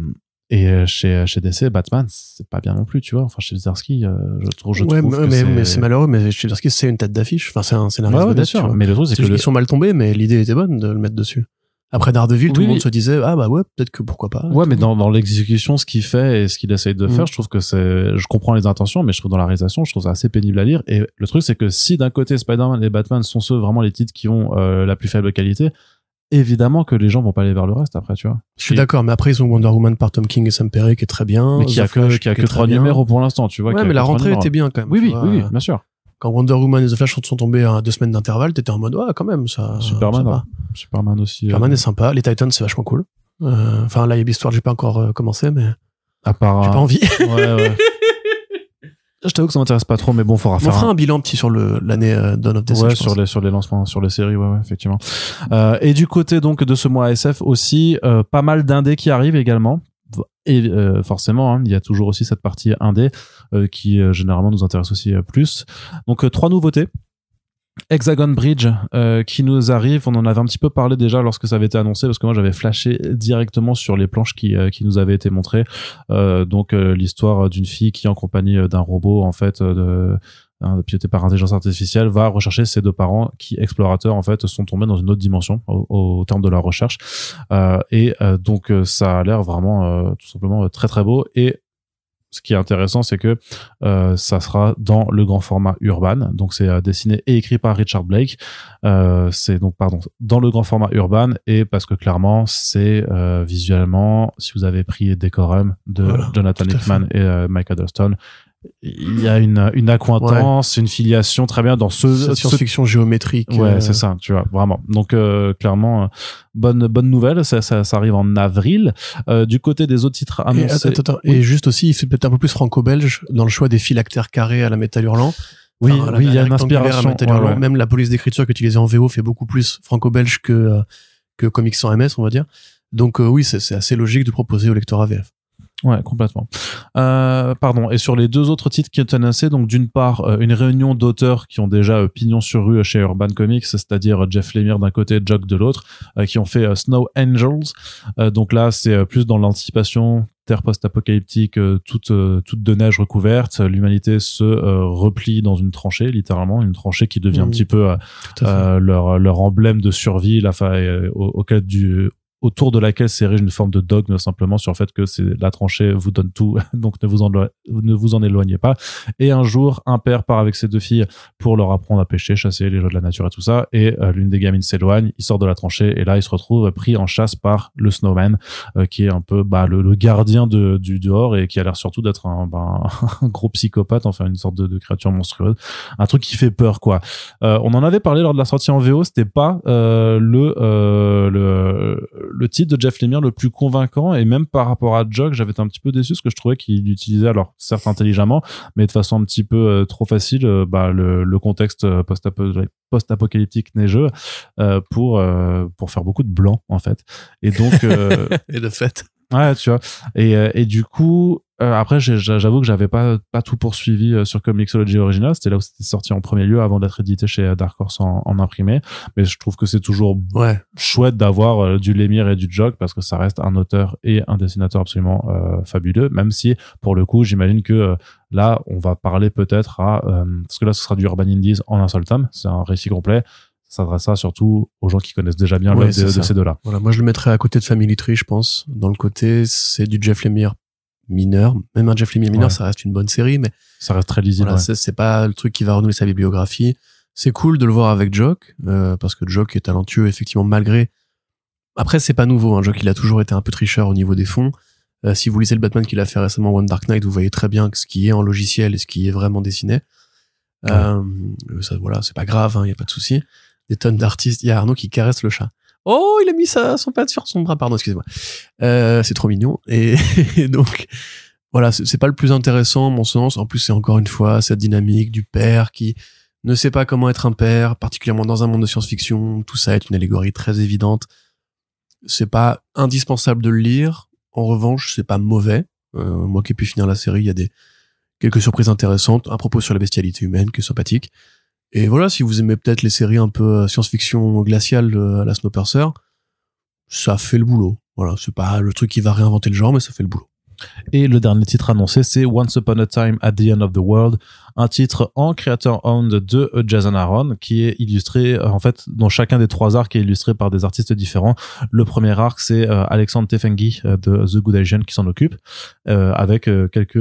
Et chez, chez DC, Batman, c'est pas bien non plus, tu vois. Enfin, chez Zdarsky, euh, je trouve, je ouais, trouve mais, c'est- malheureux, mais chez Zdarsky, c'est une tête d'affiche. Enfin, c'est un scénariste Ouais, ouais, bien sûr. Mais le truc, c'est que juste le- sont mal tombés, mais l'idée était bonne de le mettre dessus. Après Daredevil, tout le monde oui. se disait, ah bah ouais, peut-être que pourquoi pas. Ouais, mais dans, dans l'exécution, ce qu'il fait et ce qu'il essaye de Mm. faire, je trouve que c'est, je comprends les intentions, mais je trouve dans la réalisation, je trouve ça assez pénible à lire. Et le truc, c'est que si d'un côté Spider-Man et Batman sont ceux vraiment les titres qui ont euh, la plus faible qualité, évidemment que les gens vont pas aller vers le reste après, tu vois. Je suis d'accord, mais après ils ont Wonder Woman par Tom King et Sam Perry qui est très bien. Mais qui a que, qui a que trois numéros pour l'instant, tu vois. Ouais, mais la rentrée était bien quand même. Oui, oui, oui, bien sûr. Quand Wonder Woman et The Flash sont tombés à deux semaines d'intervalle, t'étais en mode, ouais, quand même, ça. Superman, ça va. ouais. Superman aussi. Superman euh, est sympa. Les Titans, c'est vachement cool. Euh, Enfin, là, il y a Histoire, j'ai pas encore euh, commencé, mais à part. j'ai euh, pas envie. Ouais, ouais. Je t'avoue que ça m'intéresse pas trop, mais bon, faudra On faire. fera un- un bilan petit sur le l'année euh, Dawn of DC. ouais, sur pense. les sur les lancements, sur les séries, ouais, ouais, effectivement. Euh, et du côté donc de ce mois SF aussi, euh, pas mal d'indés qui arrivent également. Et euh, forcément, hein, il y a toujours aussi cette partie indé euh, qui euh, généralement nous intéresse aussi euh, plus. Donc euh, trois nouveautés. Hexagon Bridge euh, qui nous arrive, on en avait un petit peu parlé déjà lorsque ça avait été annoncé parce que moi j'avais flashé directement sur les planches qui, euh, qui nous avaient été montrées. Euh, donc euh, l'histoire d'une fille qui en compagnie euh, d'un robot en fait euh, de piloté par intelligence artificielle va rechercher ses deux parents qui explorateurs en fait sont tombés dans une autre dimension au, au terme de leur recherche Euh, et euh, donc euh, ça a l'air vraiment euh, tout simplement euh, très très beau et ce qui est intéressant, c'est que euh, ça sera dans le grand format urban. Donc c'est euh, dessiné et écrit par Richard Blake. Euh, c'est donc pardon dans le grand format urban et parce que clairement c'est euh, visuellement, si vous avez pris Decorum de Voilà, Jonathan Hickman et Mike Huddleston, il y a une une accointance, une filiation très bien dans ce, science-fiction géométrique. Ouais, euh, c'est ça, tu vois, vraiment. Donc euh, clairement, euh, bonne bonne nouvelle, ça, ça, ça arrive en avril. Euh, du côté des autres titres Et, annoncés, attends, attends, Oui. et juste aussi, il fait peut-être un peu plus franco-belge dans le choix des phylactères carrés à la métal hurlant. oui, Enfin, oui, il y a une inspiration. Ouais, ouais. Même la police d'écriture qu'utilisée en VO fait beaucoup plus franco-belge que que comics sans MS, on va dire. Donc euh, oui, c'est c'est assez logique de proposer au lecteur AVF. Ouais, complètement. Euh, pardon. Et sur les deux autres titres qui ont été annoncés, donc d'une part euh, une réunion d'auteurs qui ont déjà euh, pignon sur rue chez Urban Comics, c'est-à-dire euh, Jeff Lemire d'un côté, Jock de l'autre, qui ont fait Snow Angels. Donc là, c'est plus dans l'anticipation. Terre post-apocalyptique, toute toute de neige recouverte, l'humanité se euh, replie dans une tranchée, littéralement une tranchée qui devient un Mhm. petit peu euh, leur leur emblème de survie la au- auquel du autour de laquelle s'érige une forme de dogme simplement sur le fait que c'est la tranchée vous donne tout donc ne vous en ne vous en éloignez pas. Et un jour un père part avec ses deux filles pour leur apprendre à pêcher chasser les jeux de la nature et tout ça et euh, l'une des gamines s'éloigne il sort de la tranchée et là il se retrouve pris en chasse par le snowman euh, qui est un peu bah, le, gardien du dehors et qui a l'air surtout d'être un, bah, gros psychopathe enfin une sorte de, créature monstrueuse. Un truc qui fait peur quoi. Euh, on en avait parlé lors de la sortie en VO, c'était pas le, le le titre de Jeff Lemire le plus convaincant et même par rapport à Jock, j'avais été un petit peu déçu parce que je trouvais qu'il utilisait alors certes intelligemment, mais de façon un petit peu euh, trop facile euh, bah, le, le contexte euh, post-apo- post-apocalyptique neigeux euh, pour euh, pour faire beaucoup de blanc en fait. Et donc euh, Et de fait. Ouais, tu vois. Et, euh, et du coup, euh, après, j'avoue que j'avais pas pas tout poursuivi euh, sur Comixology Original. C'était là où c'était sorti en premier lieu avant d'être édité chez Dark Horse en, en imprimé. Mais je trouve que c'est toujours Ouais. chouette d'avoir euh, du Lemire et du Jock parce que ça reste un auteur et un dessinateur absolument euh, fabuleux. Même si, pour le coup, j'imagine que euh, là, on va parler peut-être à euh, parce que là, ce sera du Urban Indies en un seul tome. C'est un récit complet. Ça s'adressera surtout aux gens qui connaissent déjà bien Ouais, l'œuvre de, de ces deux-là. Voilà, moi je le mettrais à côté de Family Tree, je pense. Dans le côté, c'est du Jeff Lemire mineur. Même un Jeff Lemire mineur, Ouais. ça reste une bonne série, mais Ça reste très lisible. voilà, ouais. c'est- pas le truc qui va renouveler sa bibliographie. C'est cool de le voir avec Jock, euh, parce que Jock est talentueux, effectivement, malgré. Après, c'est pas nouveau. Hein. Jock, il a toujours été un peu tricheur au niveau des fonds. Euh, si vous lisez le Batman qu'il a fait récemment, One Dark Knight, vous voyez très bien ce qui est en logiciel et ce qui est vraiment dessiné. Euh, ça, voilà, c'est pas grave, il y a pas de souci. Des tonnes d'artistes. Il y a Arnaud qui caresse le chat. Oh, il a mis sa, son patte sur son bras, pardon, excusez-moi. Euh, c'est trop mignon. Et, et donc, voilà, c'est pas le plus intéressant, mon sens. En plus, c'est encore une fois cette dynamique du père qui ne sait pas comment être un père, particulièrement dans un monde de science-fiction. Tout ça est une allégorie très évidente. C'est pas indispensable de le lire. En revanche, c'est pas mauvais. Euh, moi qui ai pu finir la série, il y a des quelques surprises intéressantes, un propos sur la bestialité humaine qui est sympathique. Et voilà, si vous aimez peut-être les séries un peu euh, science-fiction glaciale euh, à la Snowpiercer, ça fait le boulot. Voilà, c'est pas le truc qui va réinventer le genre, mais ça fait le boulot. Et le dernier titre annoncé, c'est Once Upon a Time at the End of the World, un titre en creator owned de Jason Aaron qui est illustré euh, en fait dont chacun des trois arcs est illustré par des artistes différents. Le premier arc c'est euh, Alexandre Tefengi euh, de The Good Asian qui s'en occupe avec quelques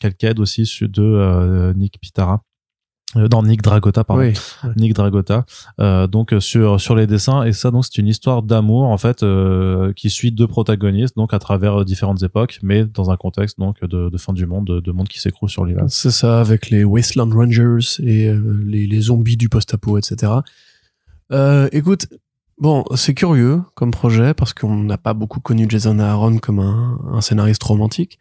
quelques aides aussi de Nick Pitara euh, dans Nick Dragota pardon Oui. Nick Dragota euh, donc euh, sur sur les dessins et ça donc c'est une histoire d'amour en fait euh, qui suit deux protagonistes donc à travers euh, différentes époques mais dans un contexte donc de, de fin du monde de, de monde qui s'écroule sur l'hiver C'est ça, avec les Wasteland Rangers et euh, les, les zombies du post-apo, etc. Euh, écoute, bon, c'est curieux comme projet parce qu'on n'a pas beaucoup connu Jason Aaron comme un, scénariste romantique.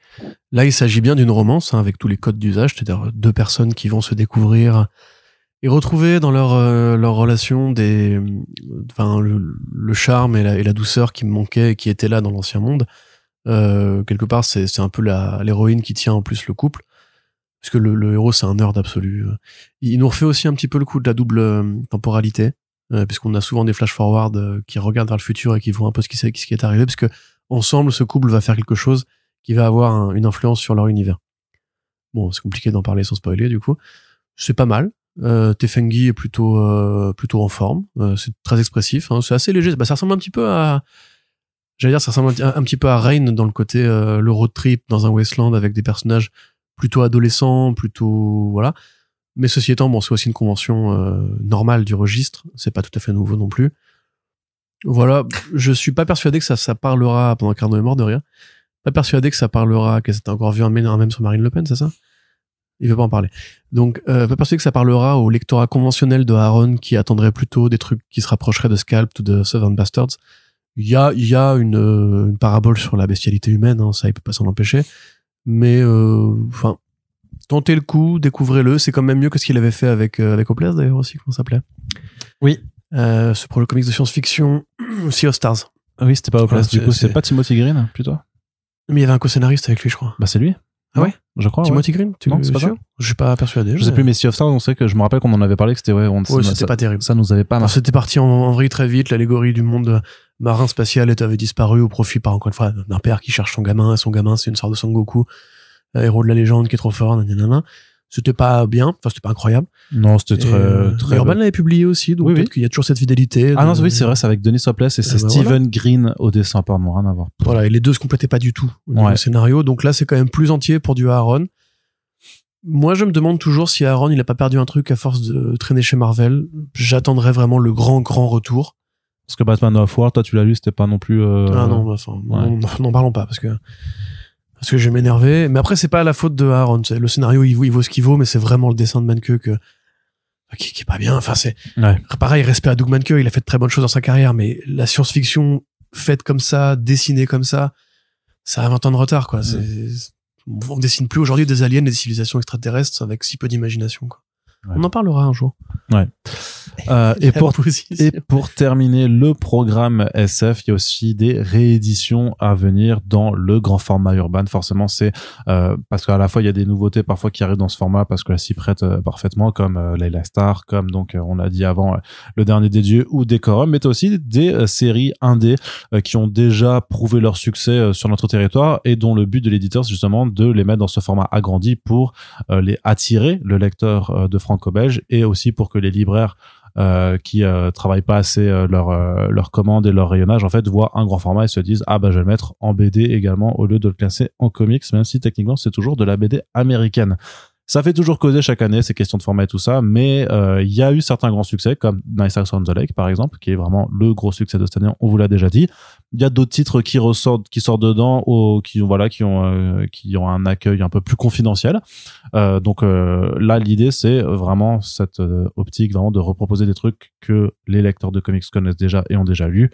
Là, il s'agit bien d'une romance hein, avec tous les codes d'usage, c'est-à-dire deux personnes qui vont se découvrir et retrouver dans leur euh, leur relation des, enfin, le, charme et la, douceur qui me manquaient et qui étaient là dans l'ancien monde. Euh, quelque part, c'est c'est un peu l'héroïne qui tient en plus le couple parce que le, le héros c'est un nerd absolu. Il nous refait aussi un petit peu le coup de la double euh, temporalité, puisqu'on a souvent des flash forward euh, qui regardent vers le futur et qui voient un peu ce qui, ce qui est arrivé, parce ensemble ce couple va faire quelque chose qui va avoir un- une influence sur leur univers. Bon, c'est compliqué d'en parler sans spoiler du coup. C'est pas mal. Euh, Tefengi est plutôt euh, plutôt en forme. Euh, c'est très expressif. hein. C'est assez léger. Bah, ça ressemble un petit peu à J'allais dire, ça ressemble un, petit- peu à Rain dans le côté euh, le road trip dans un wasteland avec des personnages plutôt adolescents, plutôt voilà. Mais ceci étant, bon, c'est aussi une convention euh, normale du registre. C'est pas tout à fait nouveau non plus. Voilà, je suis pas persuadé que ça, ça parlera pendant qu'Arnaud est mort de rien. Pas persuadé que ça parlera, que c'était encore vu un même, sur Marine Le Pen, c'est ça? Il veut pas en parler. Donc, euh, pas persuadé que ça parlera au lectorat conventionnel de Aaron qui attendrait plutôt des trucs qui se rapprocheraient de Scalp ou de Seven Bastards. Il y a, y a une, euh, une parabole sur la bestialité humaine, hein, ça il peut pas s'en empêcher. Mais euh, enfin, tentez le coup, découvrez-le. C'est quand même mieux que ce qu'il avait fait avec euh, avec Hopeless d'ailleurs aussi, comment ça s'appelait? Oui. Euh, ce pour le comics de science-fiction, Sea of Stars. Ah oui c'était pas Voilà, place du coup c'est pas Timothy Green plutôt? Mais il y avait un co-scénariste avec lui, je crois. bah c'est lui Ah ouais? Je crois ouais. Timothy Green? Tu Non, c'est pas sûr? ça Je suis pas persuadé. je sais plus mais Sea of Stars on sait que je me rappelle qu'on en avait parlé que c'était ouais on Ouais, c'était pas terrible. ça nous avait pas marqué C'était parti en, en vrille très vite. L'allégorie du monde marin spatial avait disparu au profit, par encore une fois, d'un père qui cherche son gamin. Et son gamin, c'est une sorte de Son Goku, héros de la légende qui est trop fort. nanana. C'était pas bien. Enfin, c'était pas incroyable. non c'était très euh, très Urban l'avait publié aussi, donc Oui, peut-être oui. qu'il y a toujours cette fidélité. ah non de- oui c'est vrai c'est avec Denis Hopeless et c'est Euh, bah, Steven Green au dessin pardon rien à voir Voilà, et les deux se complétaient pas du tout au niveau Ouais. scénario. Donc là, c'est quand même plus entier pour du Aaron. Moi, je me demande toujours si Aaron, il a pas perdu un truc à force de traîner chez Marvel. J'attendrai vraiment le grand, grand retour. parce que Batman of War toi tu l'as lu c'était pas non plus euh, Ah non, bah, enfin, ouais. non, n'en parlons pas parce que parce que je vais m'énerver. Mais après, c'est pas la faute de Aaron. Le scénario, il vaut, il vaut ce qu'il vaut, mais c'est vraiment le dessin de Manke que qui, qui est pas bien. Enfin, c'est ouais pareil. Respect à Doug Manke, il a fait de très bonnes choses dans sa carrière, mais la science-fiction faite comme ça, dessinée comme ça, ça a 20 ans de retard, quoi. C'est on dessine plus aujourd'hui des aliens et des civilisations extraterrestres avec si peu d'imagination. Ouais. On en parlera un jour. Euh, et pour. Et pour terminer le programme SF, il y a aussi des rééditions à venir dans le grand format urbain. Forcément, c'est euh, parce qu'à la fois il y a des nouveautés parfois qui arrivent dans ce format parce que là s'y prête euh, parfaitement, comme euh, Layla Star, comme donc on a dit avant euh, le dernier des dieux ou Décorum, mais t'as aussi des séries indées euh, qui ont déjà prouvé leur succès euh, sur notre territoire et dont le but de l'éditeur c'est justement de les mettre dans ce format agrandi pour euh, les attirer le lecteur euh, de franco-belge et aussi pour que les libraires euh, qui euh, travaillent pas assez euh, leur euh, leur commande et leur rayonnage en fait voient un grand format et se disent ah bah je vais le mettre en BD également au lieu de le classer en comics même si techniquement c'est toujours de la BD américaine ça fait toujours causer chaque année ces questions de format et tout ça mais euh, il y a eu certains grands succès comme Nice House on the Lake par exemple qui est vraiment le gros succès de cette année on vous l'a déjà dit. Il y a d'autres titres qui ressortent qui sortent dedans ou qui voilà qui ont euh, qui ont un accueil un peu plus confidentiel. Euh, donc là, l'idée, c'est vraiment cette optique vraiment de reproposer des trucs que les lecteurs de comics connaissent déjà et ont déjà lu,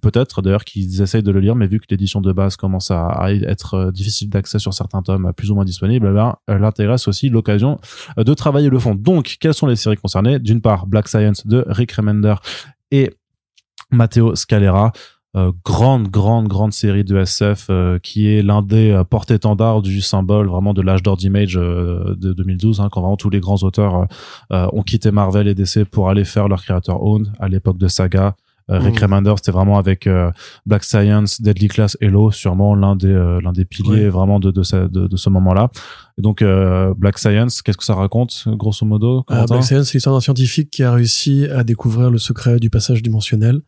peut-être d'ailleurs qu'ils essayent de le lire, mais vu que l'édition de base commence à, être euh, difficile d'accès sur certains tomes, plus ou moins disponibles, eh ben, c'est aussi l'occasion euh, de travailler le fond. Donc, quelles sont les séries concernées? D'une part, Black Science de Rick Remender et Matteo Scalera. Euh, grande, grande, grande série de SF qui est l'un des porte-étendards du symbole vraiment de l'âge d'or d'image de 2012, hein, quand vraiment tous les grands auteurs ont quitté Marvel et DC pour aller faire leur créateur own à l'époque de Saga, Euh, Rick Mm. Remender, c'était vraiment avec euh, Black Science, Deadly Class, Hello, sûrement l'un des euh, l'un des piliers vraiment de de, ce- de, de ce moment-là. Et donc Black Science, qu'est-ce que ça raconte grosso modo Black Science, c'est l'histoire d'un scientifique qui a réussi à découvrir le secret du passage dimensionnel.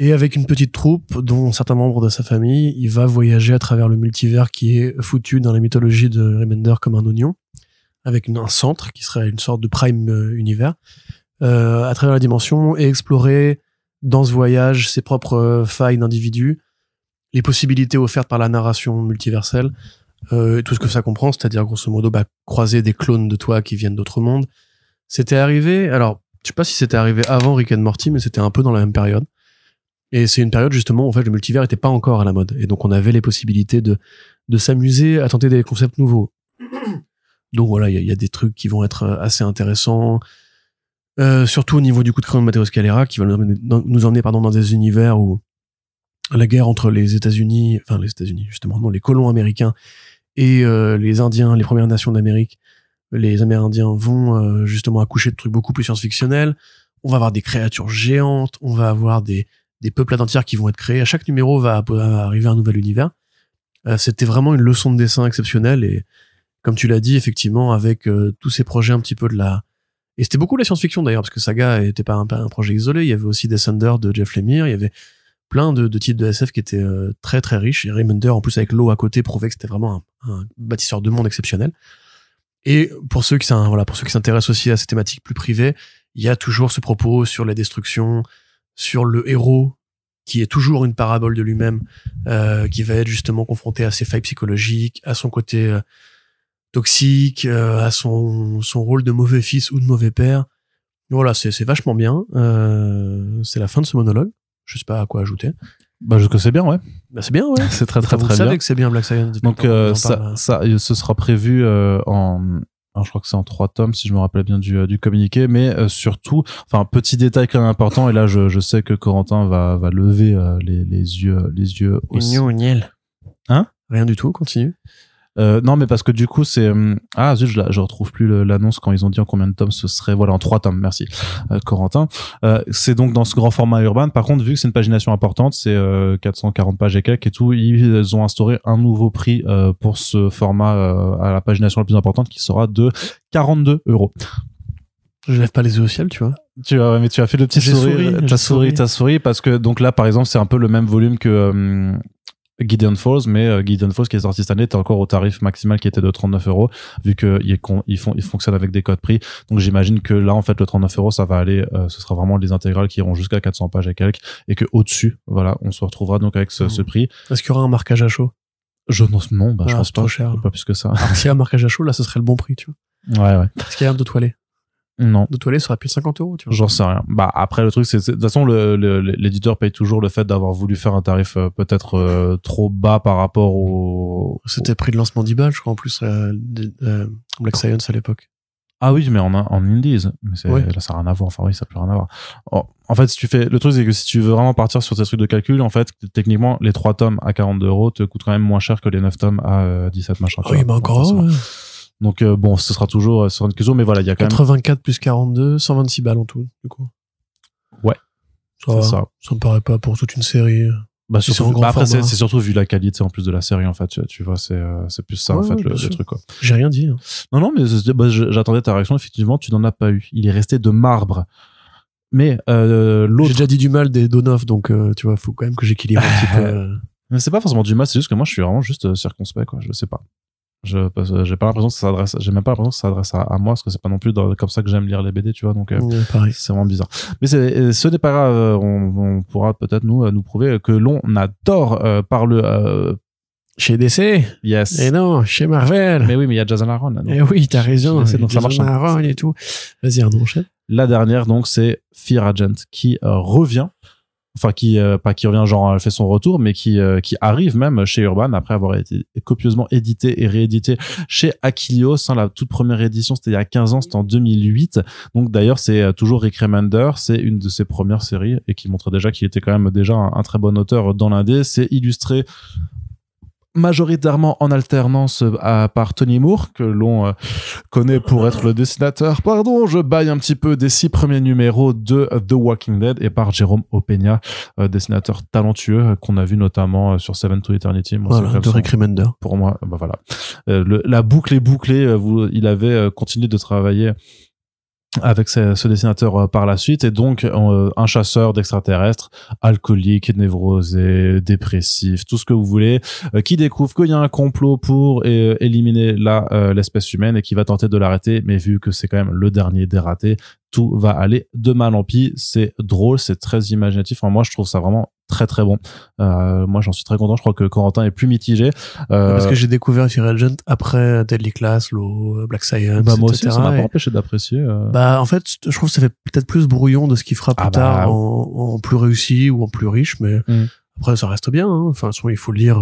Et avec une petite troupe, dont certains membres de sa famille, il va voyager à travers le multivers qui est foutu dans la mythologie de Remender comme un oignon, avec une- un centre qui serait une sorte de prime univers, à travers la dimension et explorer dans ce voyage ses propres euh, failles d'individu, les possibilités offertes par la narration multiverselle, euh, tout ce que ça comprend, c'est-à-dire grosso modo bah, croiser des clones de toi qui viennent d'autres mondes. C'était arrivé, alors je sais pas si c'était arrivé avant Rick and Morty, mais c'était un peu dans la même période. Et c'est une période justement où en fait le multivers était pas encore à la mode, et donc on avait les possibilités de de s'amuser à tenter des concepts nouveaux. Donc voilà, il y, a- il y a des trucs qui vont être euh, assez intéressants. Euh, surtout au niveau du coup de crayon de Matteo Scalera, qui va nous emmener, dans- pardon, dans des univers où la guerre entre les États-Unis, enfin les États-Unis justement, non, les colons américains et euh, les Indiens, les Premières Nations d'Amérique, les Amérindiens vont euh, justement accoucher de trucs beaucoup plus science-fictionnels. On va avoir des créatures géantes, on va avoir des, des peuples entières qui vont être créés. À chaque numéro va, va arriver un nouvel univers. Euh, C'était vraiment une leçon de dessin exceptionnelle et comme tu l'as dit, effectivement, avec euh, tous ces projets un petit peu de la... Et c'était beaucoup la science-fiction d'ailleurs, parce que Saga était pas un, projet isolé. Il y avait aussi Descender de Jeff Lemire, il y avait plein de, titres de SF qui étaient euh, très très riches. Et Remender, en plus avec l'eau à côté, prouvait que c'était vraiment un, bâtisseur de monde exceptionnel. Et pour ceux qui voilà, pour ceux qui s'intéressent aussi à ces thématiques plus privées, il y a toujours ce propos sur la destruction, sur le héros qui est toujours une parabole de lui-même, euh, qui va être justement confronté à ses failles psychologiques, à son côté euh, toxique, euh, à son, son rôle de mauvais fils ou de mauvais père. Voilà, c'est vachement bien. Euh, c'est la fin de ce monologue. Je sais pas à quoi ajouter. Bah je que c'est bien ouais. Bah, c'est bien, ouais. C'est très très Vous très savez bien. que c'est bien Black Science. Donc euh, ça, parle. ça, ce sera prévu euh, en, alors je crois que c'est en trois tomes si je me rappelle bien du, du communiqué, mais euh, surtout, enfin petit détail quand même important et là je, je sais que Corentin va, va lever les, les yeux les yeux Niel. Hein? Rien du tout, continue. Euh, non mais parce que du coup c'est hum, ah zut je, je retrouve plus l'annonce quand ils ont dit en combien de tomes ce serait voilà en trois tomes merci euh, Corentin euh, c'est donc dans ce grand format urbain par contre vu que c'est une pagination importante c'est euh, 440 pages et quelques et tout ils ont instauré un nouveau prix euh, pour ce format euh, à la pagination la plus importante qui sera de 42 euros Je lève pas les yeux au ciel, tu vois. tu as mais tu as fait le petit sourire souri, t'as j'ai souri souri. t'as souri parce que donc là par exemple c'est un peu le même volume que euh, Gideon Falls, mais euh, Gideon Falls qui est sorti cette année était encore au tarif maximal qui était de 39 euros, vu que il est con- ils font, ils fonctionnent avec des codes prix. Donc j'imagine que là en fait le 39 euros ça va aller, euh, ce sera vraiment les intégrales qui iront jusqu'à 400 pages et quelques, et que au dessus, voilà, on se retrouvera donc avec ce, ce Mhm. prix. Est-ce qu'il y aura un marquage à chaud? Je n'ose non, bah, je Ah, pense pas, trop cher. pas plus que ça. Alors, s'il y a un marquage à chaud, là, ce serait le bon prix, tu vois. ouais ouais. Est-ce qu'il y a un de toilette Non. De toilette, ça aurait pu être 50 euros, tu vois. J'en sais rien. Bah après le truc c'est de toute façon l'éditeur paye toujours le fait d'avoir voulu faire un tarif euh, peut-être euh, trop bas par rapport au. C'était prix de lancement 10 balles, je crois, en plus, euh, Black Science à l'époque. Ah oui, mais en, en indies. Mais Ouais. là, ça n'a rien à voir. Enfin, oui, ça n'a plus rien à voir. En, en fait, si tu fais, le truc, c'est que si tu veux vraiment partir sur ces trucs de calcul, en fait, techniquement, les 3 tomes à 42 euros te coûtent quand même moins cher que les 9 tomes à euh, 17 machin. oui, mais encore, Forcément. ouais. Donc, euh, bon, ce sera toujours euh, sur une question, mais voilà, il y a quand même. 84 plus 42, 126 balles en tout, du coup. Ouais. Ça, ça. ça me paraît pas pour toute une série. Bah, Si surtout- bah, après, c'est, surtout vu la qualité en plus de la série, en fait. Tu, tu vois, c'est, euh, c'est plus ça, en fait, le, truc, quoi. J'ai rien dit. hein. Non, non, mais bah, j'attendais ta réaction. Effectivement, tu n'en as pas eu. Il est resté de marbre. Mais euh, l'autre. J'ai déjà dit du mal des Donoff, donc euh, tu vois, faut quand même que j'équilibre un petit peu. Mais c'est pas forcément du mal, c'est juste que moi je suis vraiment juste circonspect, quoi. Je sais pas. Je, j'ai pas l'impression que ça s'adresse, j'ai même pas l'impression que ça s'adresse à, à moi, parce que c'est pas non plus dans- comme ça que j'aime lire les BD, tu vois. Donc, euh, c'est vraiment bizarre. Mais c'est, euh, ce n'est pas grave. euh, On, on pourra peut-être nous, euh, nous prouver que l'on adore euh, par le, euh, Chez DC yes. Et non, chez Marvel Mais oui, mais il y a Jason Aaron, là, non Eh oui, t'as raison. DC, donc ça Jason marche, hein. Aaron et tout. Vas-y, Arnaud. La dernière, donc, c'est Fear Agent qui euh, revient. Enfin, qui, euh, pas qui revient, genre, elle fait son retour, mais qui, euh, qui arrive même chez Urban après avoir été copieusement édité et réédité chez Aquilios. hein, la toute première édition, c'était il y a 15 ans, c'était en 2008. Donc, d'ailleurs, c'est euh, toujours Rick Remender. C'est une de ses premières séries et qui montrait déjà qu'il était quand même déjà un, un très bon auteur dans l'indé. C'est illustré majoritairement en alternance euh, à, par Tony Moore, que l'on euh, connaît pour être le dessinateur, pardon, je baille un petit peu des six premiers numéros de The Walking Dead, et par Jérôme Opeña, euh, dessinateur talentueux, qu'on a vu notamment sur Seven to Eternity. Moi, voilà, de Rick Remender. Pour moi, bah voilà. Le, la boucle est bouclée, vous, il avait continué de travailler avec ce, dessinateur euh, par la suite. Et donc euh, un chasseur d'extraterrestres alcoolique névrosé dépressif tout ce que vous voulez euh, qui découvre qu'il y a un complot pour éliminer la l'espèce humaine et qui va tenter de l'arrêter. Mais vu que c'est quand même le dernier des ratés tout va aller de mal en pis. C'est drôle c'est très imaginatif. Enfin, moi je trouve ça vraiment très très bon. Euh, moi, j'en suis très content. Je crois que Corentin est plus mitigé. Euh, Parce que j'ai découvert Agent après Deadly Class, Law, Black Science, bah, moi aussi, ça m'a pas empêché d'apprécier. Euh. Bah, en fait, je trouve que ça fait peut-être plus brouillon de ce qu'il fera plus ah bah, tard en, en, plus réussi ou en plus riche, mais mm. après, ça reste bien. Hein. Enfin, il faut lire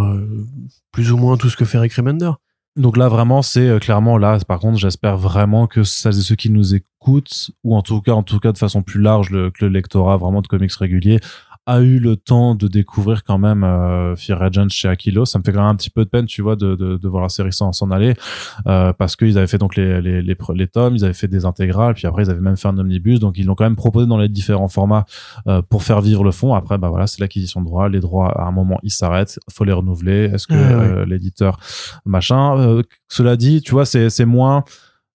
plus ou moins tout ce que fait Rick Remender. Donc là, vraiment, c'est clairement là. Par contre, j'espère vraiment que celles et ceux qui nous écoutent, ou en tout cas, en tout cas, de façon plus large, le, que le lectorat vraiment de comics réguliers a eu le temps de découvrir quand même euh, Fear Agent chez Aquilo. Ça me fait quand même un petit peu de peine, tu vois, de, de, de voir la série s'en aller, euh, parce qu'ils avaient fait donc les, les, les, les, tomes, ils avaient fait des intégrales, puis après ils avaient même fait un omnibus, donc ils l'ont quand même proposé dans les différents formats euh, pour faire vivre le fond. Après, bah voilà, c'est l'acquisition de droits. Les droits, à un moment, ils s'arrêtent, faut les renouveler. Est-ce que euh, l'éditeur, machin. Euh, cela dit, tu vois, c'est c'est moins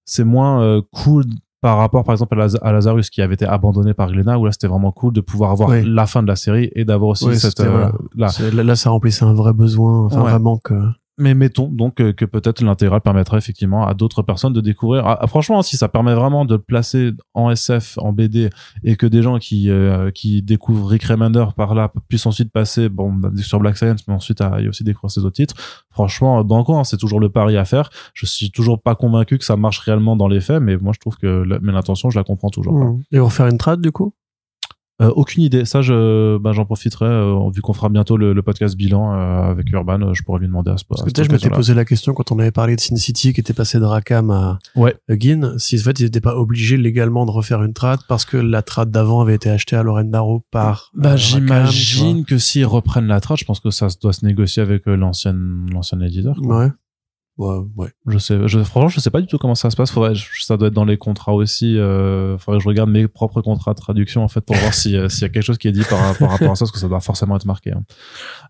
c'est moins cool par rapport par exemple à, Lazarus qui avait été abandonné par Glenna où là c'était vraiment cool de pouvoir avoir la fin de la série et d'avoir aussi cette euh, là. là ça remplissait un vrai besoin enfin ouais. vraiment que mais mettons donc euh, que peut-être l'intégrale permettrait effectivement à d'autres personnes de découvrir. Ah, ah, franchement, si ça permet vraiment de le placer en SF, en BD, et que des gens qui euh, qui découvrent Rick Remender par là puissent ensuite passer bon sur Black Science, mais ensuite à, aussi découvrir ses autres titres. Franchement, banco, hein, c'est toujours le pari à faire. Je suis toujours pas convaincu que ça marche réellement dans les faits, mais moi je trouve que l'intention, je la comprends toujours. Mmh. Et on faire une trad du coup? Euh, aucune idée. Ça, je, bah, j'en profiterai euh, vu qu'on fera bientôt le, le podcast bilan euh, avec Urban. Euh, je pourrais lui demander à ce Parce que je m'étais posé la question quand on avait parlé de Sin City qui était passé de Rackham à ouais. Gin, si en fait ils n'étaient pas obligés légalement de refaire une trad parce que la trad d'avant avait été achetée à Lorraine Darrow par. Bah, j'imagine que s'ils reprennent la trad, je pense que ça doit se négocier avec l'ancienne l'ancien éditeur. Quoi. Ouais. Ouais, ouais. Je sais, je, franchement, je sais pas du tout comment ça se passe. Faudrait, ça doit être dans les contrats aussi. Euh, faudrait que je regarde mes propres contrats de traduction en fait pour voir si euh, s'il y a quelque chose qui est dit par, rapport à ça, parce que ça doit forcément être marqué. Hein.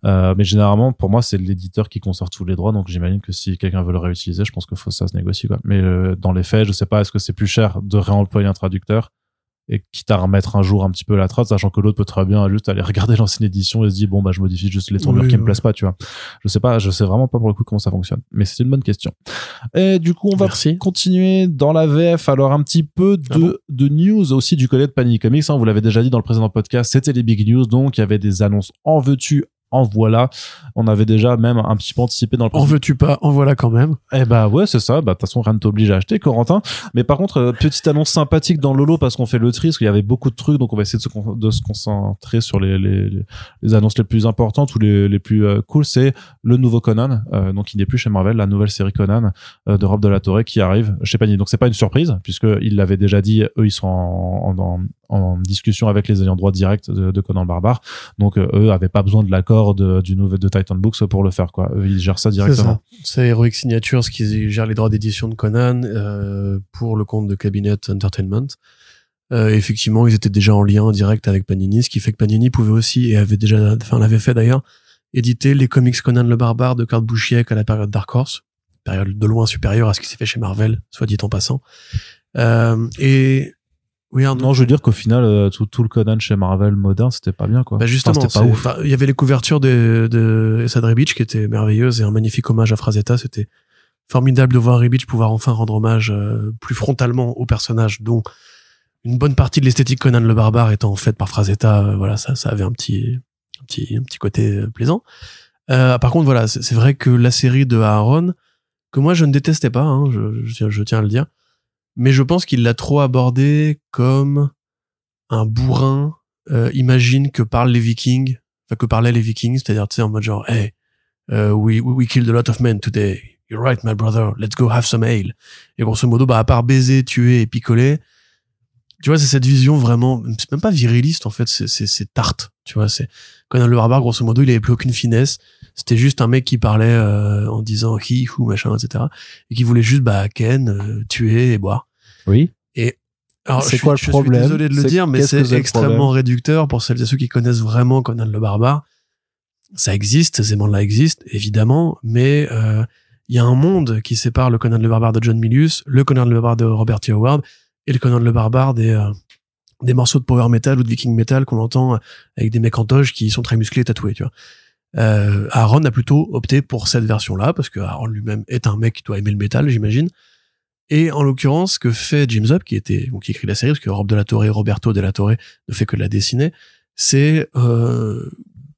Euh, mais généralement, pour moi, c'est l'éditeur qui conserve tous les droits, donc j'imagine que si quelqu'un veut le réutiliser, je pense que faut ça se négocie quoi. Mais euh, dans les faits, je sais pas, est-ce que c'est plus cher de réemployer un traducteur et quitte à remettre un jour un petit peu la trace, sachant que l'autre peut très bien juste aller regarder l'ancienne édition et se dire bon bah je modifie juste les tournures qui me plaisent pas, tu vois. Je sais pas, je sais vraiment pas pour le coup comment ça fonctionne, mais c'est une bonne question. Et du coup on va continuer dans la VF. Alors un petit peu de, ah de news aussi du côté de Panic Comics. Hein, vous l'avez déjà dit dans le précédent podcast, c'était les big news, donc il y avait des annonces en veux-tu, en voilà. On avait déjà même un petit peu anticipé dans le En veux-tu pas, en voilà quand même. Eh bah ouais, c'est ça. Bah de toute façon, rien ne t'oblige à acheter, Corentin. Mais par contre, euh, petite annonce sympathique dans Lolo parce qu'on fait le tri, parce qu'il y avait beaucoup de trucs, donc on va essayer de se, de se concentrer sur les, les, les, annonces les plus importantes ou les, les plus euh, cool. C'est le nouveau Conan, euh, donc il n'est plus chez Marvel, la nouvelle série Conan de Rob de la Torre qui arrive chez Panini. Donc c'est pas une surprise puisque il l'avait déjà dit. Eux, ils sont en, en, en discussion avec les ayants droit direct de, de Conan le Barbare. Donc eux avaient pas besoin de l'accord de, du nouvel de Titan Books pour le faire quoi. Ils gèrent ça directement. C'est Heroic Signatures qui gère les droits d'édition de Conan euh, pour le compte de Cabinet Entertainment. Euh, effectivement, ils étaient déjà en lien direct avec Panini, ce qui fait que Panini pouvait aussi et avait déjà, enfin l'avait fait d'ailleurs, éditer les comics Conan le Barbare de Kurt Busiek à la période Dark Horse, période de loin supérieure à ce qui s'est fait chez Marvel, soit dit en passant. Euh, et oui, non, je veux dire qu'au final, euh, tout, tout, le Conan chez Marvel moderne, c'était pas bien, quoi. Bah justement, c'était pas ouf. Il y avait les couvertures de, de Sadri Beach qui étaient merveilleuses et un magnifique hommage à Frazetta. C'était formidable de voir Beach pouvoir enfin rendre hommage euh, plus frontalement au personnage dont une bonne partie de l'esthétique Conan le barbare étant faite par Frazetta. Euh, voilà, ça, ça avait un petit, un petit, un petit côté plaisant. par contre, voilà, c'est vrai que la série de Aaron, que moi je ne détestais pas, hein, je, je, je tiens à le dire, mais je pense qu'il l'a trop abordé comme un bourrin euh, imagine que parlent les Vikings, enfin que parlaient les Vikings, c'est-à-dire tu sais en mode genre hey uh, we, we killed a lot of men today, you're right my brother, let's go have some ale. Et grosso modo bah à part baiser, tuer et picoler, tu vois c'est cette vision vraiment, c'est même pas viriliste en fait, c'est c'est tarte, tu vois c'est Conan le barbare grosso modo il avait plus aucune finesse, C'était juste un mec qui parlait euh, en disant he, who, machin, etc. Et qui voulait juste bah ken, euh, tuer et boire. Oui. Alors, C'est quoi suis- le je suis problème désolé de le dire, mais c'est extrêmement problème réducteur pour celles et ceux qui connaissent vraiment Conan le Barbare. Ça existe, ces mondes-là existent, évidemment, mais euh, il y a un monde qui sépare le Conan le Barbare de John Milius, le Conan le Barbare de Robert T. Howard et le Conan le Barbare des, euh, des morceaux de power metal ou de viking metal qu'on entend avec des mecs en toge qui sont très musclés et tatoués, tu vois. Euh, Aaron a plutôt opté pour cette version-là parce que Aaron lui-même est un mec qui doit aimer le métal, j'imagine. Et en l'occurrence, ce que fait James Up, qui était, qui écrit la série, parce que Rob de la Torre, Roberto de la Torre ne fait que de la dessiner, c'est euh,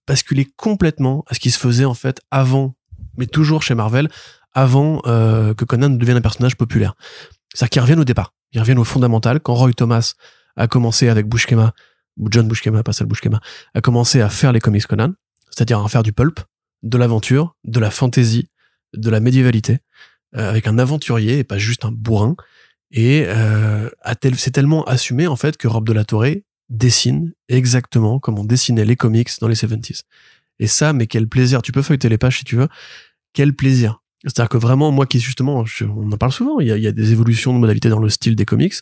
basculer complètement à ce qui se faisait en fait avant, mais toujours chez Marvel, avant euh, que Conan ne devienne un personnage populaire. C'est-à-dire qu'ils reviennent au départ, ils reviennent au fondamental. Quand Roy Thomas a commencé avec Buscema, ou John Buscema, pas Sal Buscema, a commencé à faire les comics Conan, c'est-à-dire à faire du pulp, de l'aventure, de la fantasy, de la médiévalité, euh, avec un aventurier et pas juste un bourrin. Et euh, c'est tellement assumé en fait que Rob de la Torre dessine exactement comme on dessinait les comics dans les 70s. Et ça, mais quel plaisir. Tu peux feuilleter les pages si tu veux. Quel plaisir. C'est-à-dire que vraiment, moi qui justement, on en parle souvent, il y, a, il y a des évolutions de modalités dans le style des comics.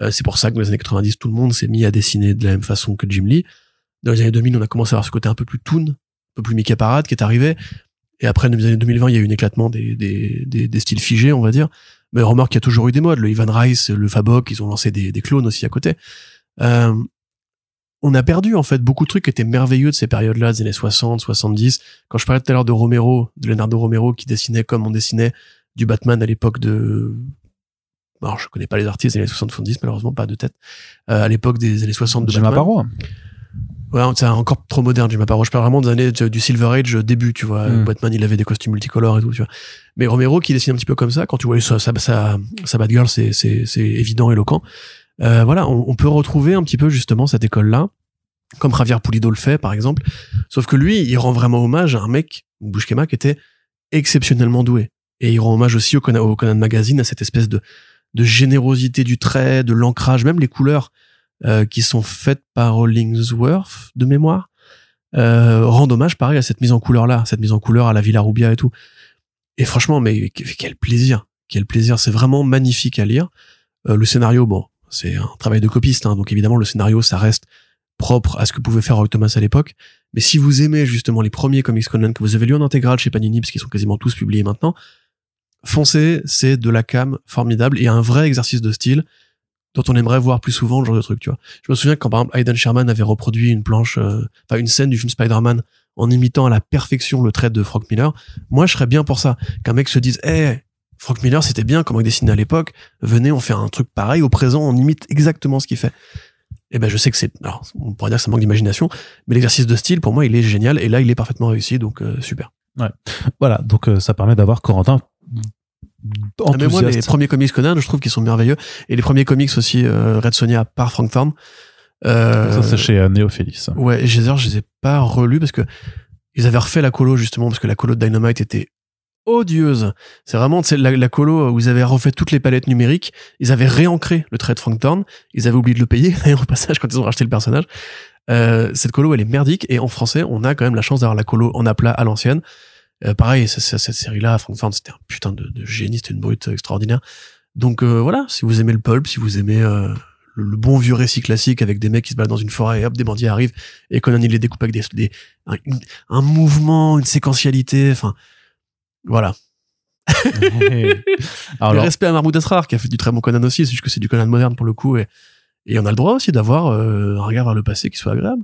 Euh, c'est pour ça que dans les années 90, tout le monde s'est mis à dessiner de la même façon que Jim Lee. Dans les années 2000, on a commencé à avoir ce côté un peu plus toon, un peu plus Mickey Parade qui est arrivé. Et après, dans les années 2020, il y a eu un éclatement des, des, des, des styles figés, on va dire. Mais remarque qu'il y a toujours eu des modes. Le Ivan Rice, le Fabok, ils ont lancé des, des clones aussi à côté. Euh, on a perdu, en fait, beaucoup de trucs qui étaient merveilleux de ces périodes-là, des années 60, 70. Quand je parlais tout à l'heure de Romero, de Leonardo Romero, qui dessinait comme on dessinait du Batman à l'époque de... Alors, je connais pas les artistes des années 70, malheureusement, pas de tête. Euh, à l'époque des années 60 de Jim Batman. Aparo. Ouais, c'est encore trop moderne. Je parle vraiment des années du Silver Age début, tu vois. Mm. Batman, il avait des costumes multicolores et tout, tu vois. Mais Romero, qui dessine un petit peu comme ça, quand tu vois sa, sa, sa, sa Batgirl, c'est, c'est, c'est évident, éloquent. Euh, voilà, on, on peut retrouver un petit peu justement cette école-là, comme Javier Pulido le fait, par exemple. Sauf que lui, il rend vraiment hommage à un mec, Bushkema, qui était exceptionnellement doué. Et il rend hommage aussi au Conan, au Conan Magazine, à cette espèce de, de générosité du trait, de l'ancrage, même les couleurs euh, qui sont faites par Hollingsworth de mémoire euh, rendent hommage pareil à cette mise en couleur là, cette mise en couleur à la Villa Rubia et tout. Et franchement, mais que- quel plaisir, quel plaisir, c'est vraiment magnifique à lire. Euh, le scénario, bon, c'est un travail de copiste, hein, donc évidemment le scénario, ça reste propre à ce que pouvait faire Roy à l'époque. Mais si vous aimez justement les premiers comics Conan que vous avez lus en intégrale chez Panini, parce qu'ils sont quasiment tous publiés maintenant, foncez, c'est de la cam formidable et un vrai exercice de style dont on aimerait voir plus souvent le genre de truc, tu vois. Je me souviens quand par exemple Aidan Sherman avait reproduit une planche, euh, enfin une scène du film Spider-Man en imitant à la perfection le trait de Frank Miller, moi je serais bien pour ça. Qu'un mec se dise, eh, Frank Miller c'était bien comment il dessinait à l'époque, venez on fait un truc pareil, au présent on imite exactement ce qu'il fait. Et ben je sais que c'est, alors on pourrait dire que ça manque d'imagination, mais l'exercice de style pour moi il est génial et là il est parfaitement réussi donc euh, super. Voilà, donc euh, ça permet d'avoir Corentin Ah, mais moi les enthousiaste. premiers comics Conan je trouve qu'ils sont merveilleux et les premiers comics aussi euh, Red Sonia par Frank Thorne. Euh, Ça, c'est chez euh, Néophélis. Ouais, et je les ai- je les ai pas relus parce que ils avaient refait la colo justement parce que la colo de Dynamite était odieuse. C'est vraiment la, la colo où ils avaient refait toutes les palettes numériques. Ils avaient réancré le trait de Frank Thorne. Ils avaient oublié de le payer et au passage quand ils ont racheté le personnage. Euh, cette colo elle est merdique et en français on a quand même la chance d'avoir la colo en aplat à l'ancienne. Euh, pareil, c- c- cette série-là, Frank Thorne, c'était un putain de, de génie, c'était une brute extraordinaire. Donc euh, voilà, si vous aimez le pulp, si vous aimez euh, le, le bon vieux récit classique avec des mecs qui se baladent dans une forêt et hop, des bandits arrivent et Conan il les découpe avec des, des un, une- un mouvement, une séquentialité, enfin voilà. Alors, le respect à Mahmoud Asrar qui a fait du très bon Conan aussi, c'est juste que c'est du Conan moderne pour le coup et, et on a le droit aussi d'avoir euh, un regard vers le passé qui soit agréable.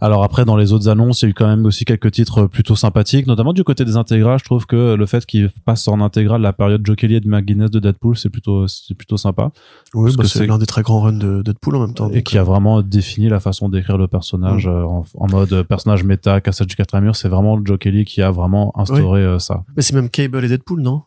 Alors après, dans les autres annonces, il y a eu quand même aussi quelques titres plutôt sympathiques, notamment du côté des intégrales. Je trouve que le fait qu'ils passent en intégrale la période Joe Kelly et de McGuinness de Deadpool, c'est plutôt, c'est plutôt sympa. Oui, Parce bah, que c'est l'un des très grands runs de de Deadpool en même temps. et qui a vraiment défini la façon d'écrire le personnage Mm. euh, en, en mode euh, personnage méta, cassage du quatrième mur. C'est vraiment Joe Kelly qui a vraiment instauré euh, ça. Mais c'est même Cable et Deadpool, non?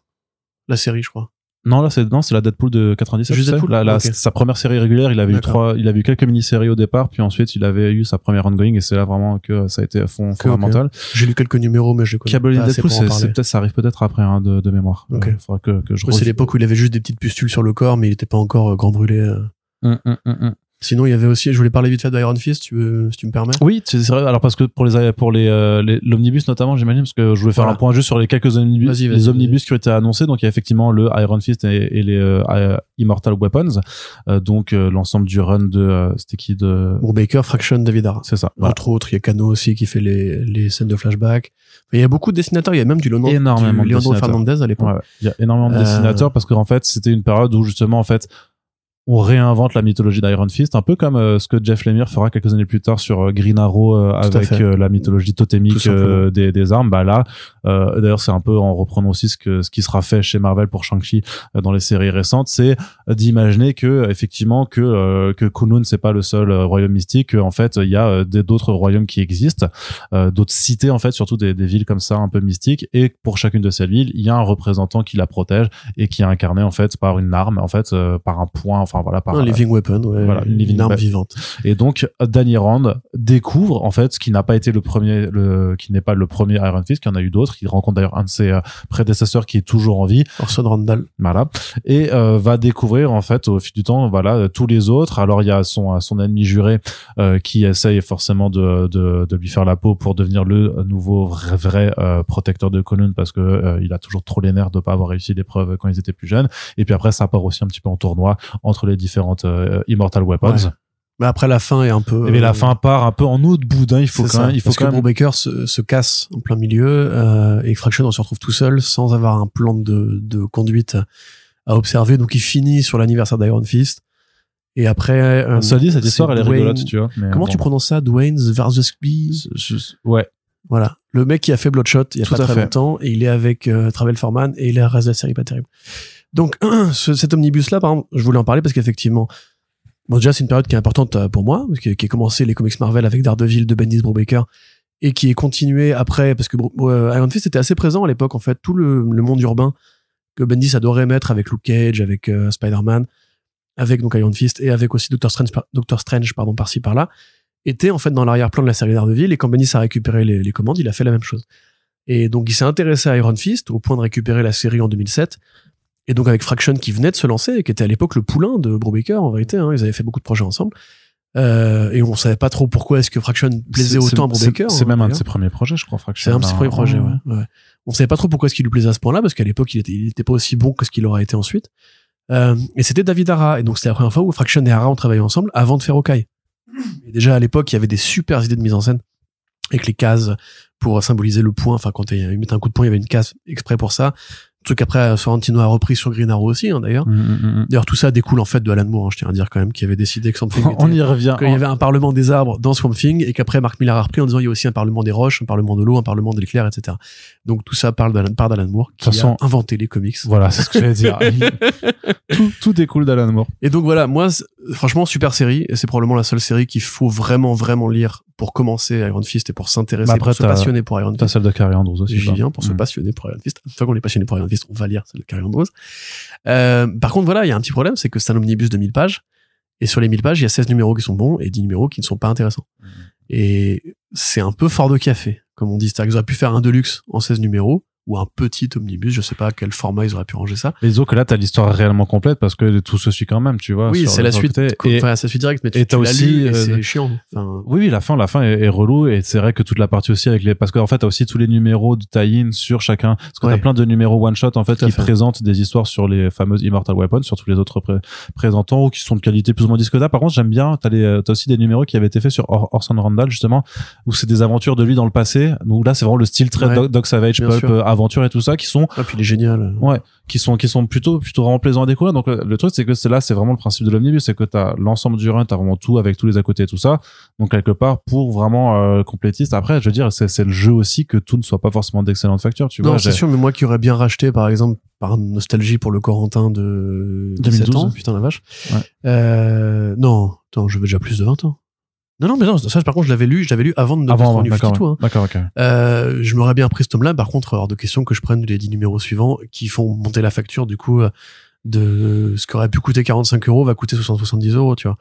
La série, je crois. Non, là, c'est, non, c'est la Deadpool de 97. Juste. Deadpool La- la- Ok. Sa première série régulière, il avait eu trois, il avait eu quelques mini-séries au départ, puis ensuite, il avait eu sa première ongoing et c'est là vraiment que ça a été fond, ok. fondamental. J'ai lu quelques numéros, mais je connais Cable pas Deadpool, c'est, peut-être, ça arrive peut-être après, hein, de, de mémoire. Ok. Euh, faudra que, que je Ouais, c'est l'époque où il avait juste des petites pustules sur le corps, mais il était pas encore euh, grand brûlé. euh. Hum, hum, hum. Sinon, il y avait aussi, je voulais parler vite fait d'Iron Fist, tu veux, si tu me permets. Oui, c'est vrai. Alors parce que pour les pour les euh, l'omnibus notamment, j'imagine parce que je voulais faire Voilà. un point juste sur les quelques omnibus, les omnibus qui ont été annoncés. Donc il y a effectivement le Iron Fist et, et les euh, euh, Immortal Weapons. Euh, donc euh, l'ensemble du run de euh, c'était qui de Pour Baker, Fraction, David c'est ça. Voilà. Entre autres, il y a Cano aussi qui fait les, les scènes de flashback. Il y a beaucoup de dessinateurs. Il y a même du, Leonardo- Énormément du. Fernandez à l'époque. Ouais, ouais. Il y a énormément de dessinateurs parce qu'en fait, c'était une période où justement, en fait, on réinvente la mythologie d'Iron Fist, un peu comme euh, ce que Jeff Lemire fera quelques années plus tard sur euh, Green Arrow euh, avec la mythologie totémique des, des armes. Bah là, d'ailleurs, c'est un peu en reprenant aussi ce que ce qui sera fait chez Marvel pour Shang-Chi dans les séries récentes, c'est d'imaginer que effectivement que que Kunlun c'est pas le seul royaume mystique, que, en fait il y a d'autres royaumes qui existent, d'autres cités en fait, surtout des, des villes comme ça un peu mystiques, et pour chacune de ces villes, il y a un représentant qui la protège et qui est incarné en fait par une arme, en fait par un point, enfin voilà par Un living weapon, ouais. Voilà, une living arme vivante. et donc Danny Rand découvre en fait ce qui n'a pas été le premier, le qui n'est pas le premier Iron Fist, qu'il y en a eu d'autres. Il rencontre d'ailleurs un de ses euh, prédécesseurs qui est toujours en vie, Orson Randall. voilà, et euh, va découvrir en fait au fil du temps, voilà, euh, tous les autres. Alors il y a son son ennemi juré euh, qui essaye forcément de, de de lui faire la peau pour devenir le nouveau vrai, vrai euh, protecteur de Kunlun parce que euh, il a toujours trop les nerfs de pas avoir réussi l'épreuve quand ils étaient plus jeunes. Et puis après ça part aussi un petit peu en tournoi entre les différentes euh, Immortal Weapons. Ouais. Mais après, la fin est un peu. Et bien, la euh, fin part un peu en de boudin. Il faut quand ça. même, il faut Parce quand que même. Brubaker se, se casse en plein milieu euh, et Fraction on se retrouve tout seul sans avoir un plan de, de conduite à observer. Donc il finit sur l'anniversaire d'Iron Fist. Et après, euh, Ça dit, cette histoire, elle est rigolote, tu vois. mais Comment bon. tu prononces ça Dwayne je- Ouais. Voilà. Le mec qui a fait Bloodshot il y a Tout pas très fait. longtemps et il est avec euh, Travel Foreman et il reste de la série pas terrible. Donc ce- cet omnibus là par exemple, je voulais en parler parce qu'effectivement bon déjà c'est une période qui est importante euh, pour moi qui a commencé les comics Marvel avec Daredevil de Bendis Brubaker et qui est continué après parce que euh, Iron Fist était assez présent à l'époque en fait tout le, le monde urbain que Bendis adorait mettre avec Luke Cage avec euh, Spider-Man avec donc Iron Fist et avec aussi Doctor Strange par- Doctor Strange pardon par-ci par-là était en fait dans l'arrière-plan de la série Daredevil et quand Bendis a récupéré les, les commandes, il a fait la même chose. Et donc il s'est intéressé à Iron Fist au point de récupérer la série en 2007. Et donc avec Fraction qui venait de se lancer et qui était à l'époque le poulain de Brubaker en vérité, hein, ils avaient fait beaucoup de projets ensemble. Euh, et on savait pas trop pourquoi est-ce que Fraction plaisait autant à Brubaker. C'est hein, même un de ses premiers projets, je crois, Fraction. C'est un de ses premiers projets, ouais. ouais. On savait pas trop pourquoi est-ce qu'il lui plaisait à ce point-là, parce qu'à l'époque, il était, il était pas aussi bon que ce qu'il aura été ensuite. Euh, et c'était David Ara. Et donc, c'était la première fois où Fraction et Ara ont travaillé ensemble avant de faire Okai. Et déjà, à l'époque, il y avait des super idées de mise en scène avec les cases pour symboliser le point. Enfin, quand il mettait un coup de poing, il y avait une case exprès pour ça. Truc après Sorrentino a repris sur Green Arrow aussi hein, d'ailleurs. Mm, mm, mm. D'ailleurs tout ça découle en fait de Alan Moore, hein, je tiens à dire quand même, qui avait décidé que Swamp Thing On était- y revient. qu'il y avait un parlement des arbres dans Swamp Thing et qu'après Mark Millar a repris en disant il y a aussi un parlement des roches, un parlement de l'eau, un parlement de l'éclair, etc. Donc tout ça parle d'Alan, Moore qui façon- a inventé les comics. Voilà, c'est ce que j'allais dire. tout, tout découle d'Alan Moore. Et donc voilà, moi franchement super série et c'est probablement la seule série qu'il faut vraiment vraiment lire pour commencer Iron Fist et pour s'intéresser, Bah pour se t'as- passionner pour Iron T'as Fist. celle de Carrie Andrews aussi. J'y viens pour se passionner pour Iron Fist. Fois qu'on est passionné pour Iron Fist, on va lire? Celle de Carrie Andrews. Euh, par contre, voilà, il y a un petit problème, c'est que c'est un omnibus de 1000 pages. Et sur les 1000 pages, il y a 16 numéros qui sont bons et 10 numéros qui ne sont pas intéressants. Mm. Et c'est un peu fort de café, comme on dit. C'est-à-dire qu'ils auraient pu faire un deluxe en 16 numéros ou un petit omnibus. Je sais pas à quel format ils auraient pu ranger ça. Mais disons que là, t'as l'histoire réellement complète parce que tout se suit quand même, tu vois. oui, c'est la suite. Et- Enfin, c'est suite directe, mais tu, et tu aussi, euh, c'est chiant. Enfin, Oui, oui, la fin, la fin est, est relou et c'est vrai que toute la partie aussi avec les, parce qu'en fait, t'as aussi tous les numéros de tie-in sur chacun, parce que Ouais. t'as plein de numéros one shot en fait qui fait. présentent des histoires sur les fameuses Immortal Weapons, sur tous les autres pré- présentants ou qui sont de qualité plus ou moins discutable. Par contre, j'aime bien, t'as les, t'as aussi des numéros qui avaient été faits sur Or- Orson Randall justement, où c'est des aventures de lui dans le passé. Donc là, c'est vraiment le style très Ouais. Doc, Savage, pulp, euh, aventure et tout ça, qui sont ah, puis il est génial. Ouais, qui sont qui sont plutôt plutôt vraiment plaisants à découvrir. Donc le, le truc c'est que c'est là c'est vraiment le principe de l'omnibus, c'est que t'as l'ensemble du run, t'as vraiment tout avec tous les à côté et tout ça. Donc quelque part pour vraiment euh, complétiste. Après je veux dire c'est le jeu aussi que tout ne soit pas forcément d'excellente facture. Tu Non, vois, c'est sûr, mais moi qui aurais bien racheté, par exemple, par nostalgie pour le Corentin de 17 2012. ans, putain la vache. Ouais. Euh, non, attends, je veux déjà plus de 20 ans. Non, non, mais non, ça, par contre, je l'avais lu, je l'avais lu avant de avant, revenu d'accord, tout. Hein. d'accord, ok. Euh, je m'aurais bien pris ce tome-là, par contre, hors de question que je prenne les 10 numéros suivants qui font monter la facture, du coup, euh, de ce qui aurait pu coûter 45 euros va coûter 60 70 euros, tu vois.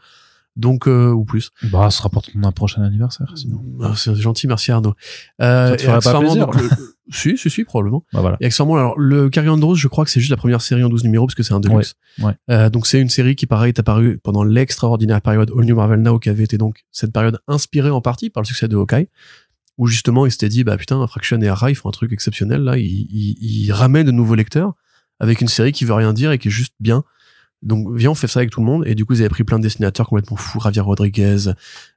Donc euh, ou plus. Bah, ce sera pour ton prochain anniversaire, sinon. Ah, c'est gentil, merci Arnaud. Euh, Ça te ferait pas plaisir donc, le- si, si, si, probablement. Bah voilà. Et accessoirement, alors le Carry Andros, je crois que c'est juste la première série en 12 numéros parce que c'est un deluxe. Ouais, ouais. Euh, donc c'est une série qui pareil est apparue pendant l'extraordinaire période All New Marvel Now qui avait été donc cette période inspirée en partie par le succès de Hawkeye où justement il s'était dit bah putain Fraction et Ara ils font un truc exceptionnel là ils, ils, ils ramènent de nouveaux lecteurs avec une série qui veut rien dire et qui est juste bien donc viens on fait ça avec tout le monde. Et du coup ils avaient pris plein de dessinateurs complètement fous. Javier Rodriguez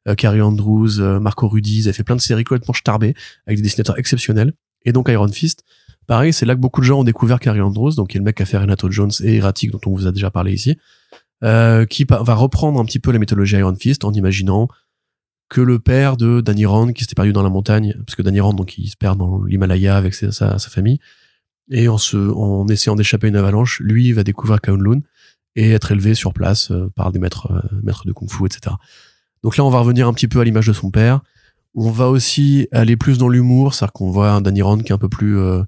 euh, Carrie Andrews euh, Marco Rudy. Ils avaient fait plein de séries complètement starbées avec des dessinateurs exceptionnels. Et donc Iron Fist pareil c'est là que beaucoup de gens ont découvert Carrie Andrews. Donc qui est le mec qui a fait Renato Jones et Erratic dont on vous a déjà parlé ici euh, qui va reprendre un petit peu la mythologie Iron Fist en imaginant que le père de Danny Rand qui s'était perdu dans la montagne parce que Danny Rand donc il se perd dans l'Himalaya avec sa, sa, sa famille. Et en se en essayant d'échapper à une avalanche lui il va découvrir Kowloon et être élevé sur place euh, par des maîtres euh, maîtres de kung-fu etc donc là on va revenir un petit peu à l'image de son père on va aussi aller plus dans l'humour c'est-à-dire qu'on voit un Danny Rand qui est un peu plus euh,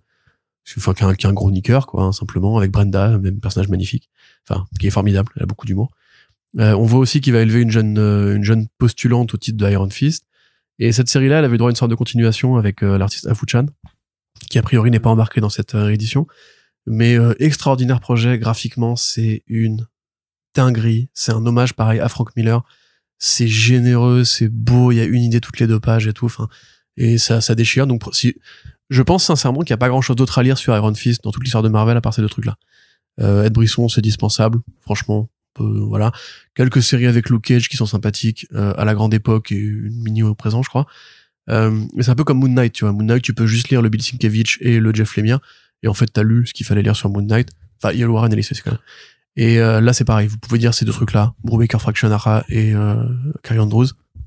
enfin qui est un, gros niqueur quoi hein, simplement avec Brenda même personnage magnifique enfin qui est formidable elle a beaucoup d'humour euh, on voit aussi qu'il va élever une jeune, euh, une jeune postulante au titre de Iron Fist. Et cette série-là, elle avait droit à une sorte de continuation avec euh, l'artiste Afu-chan, qui a priori n'est pas embarqué dans cette réédition. Mais euh, extraordinaire projet, graphiquement, c'est une dinguerie. C'est un hommage pareil à Frank Miller. C'est généreux, c'est beau, il y a une idée toutes les deux pages et tout. Enfin, et ça, ça déchire. Donc, si, je pense sincèrement qu'il n'y a pas grand-chose d'autre à lire sur Iron Fist dans toute l'histoire de Marvel à part ces deux trucs-là. Euh, Ed Brisson, c'est dispensable, franchement. peut- voilà, quelques séries avec Luke Cage qui sont sympathiques euh, à la grande époque et une mini au présent, je crois. Euh, mais c'est un peu comme Moon Knight, tu vois. Moon Knight, tu peux juste lire le Bill Sienkiewicz et le Jeff Lemire, et en fait, t'as lu ce qu'il fallait lire sur Moon Knight. Enfin, il y a le Warren Ellis, c'est quand même. Et euh, là, c'est pareil. Vous pouvez dire ces deux trucs-là, Brubaker Fractionara et euh, Carrie Andrews,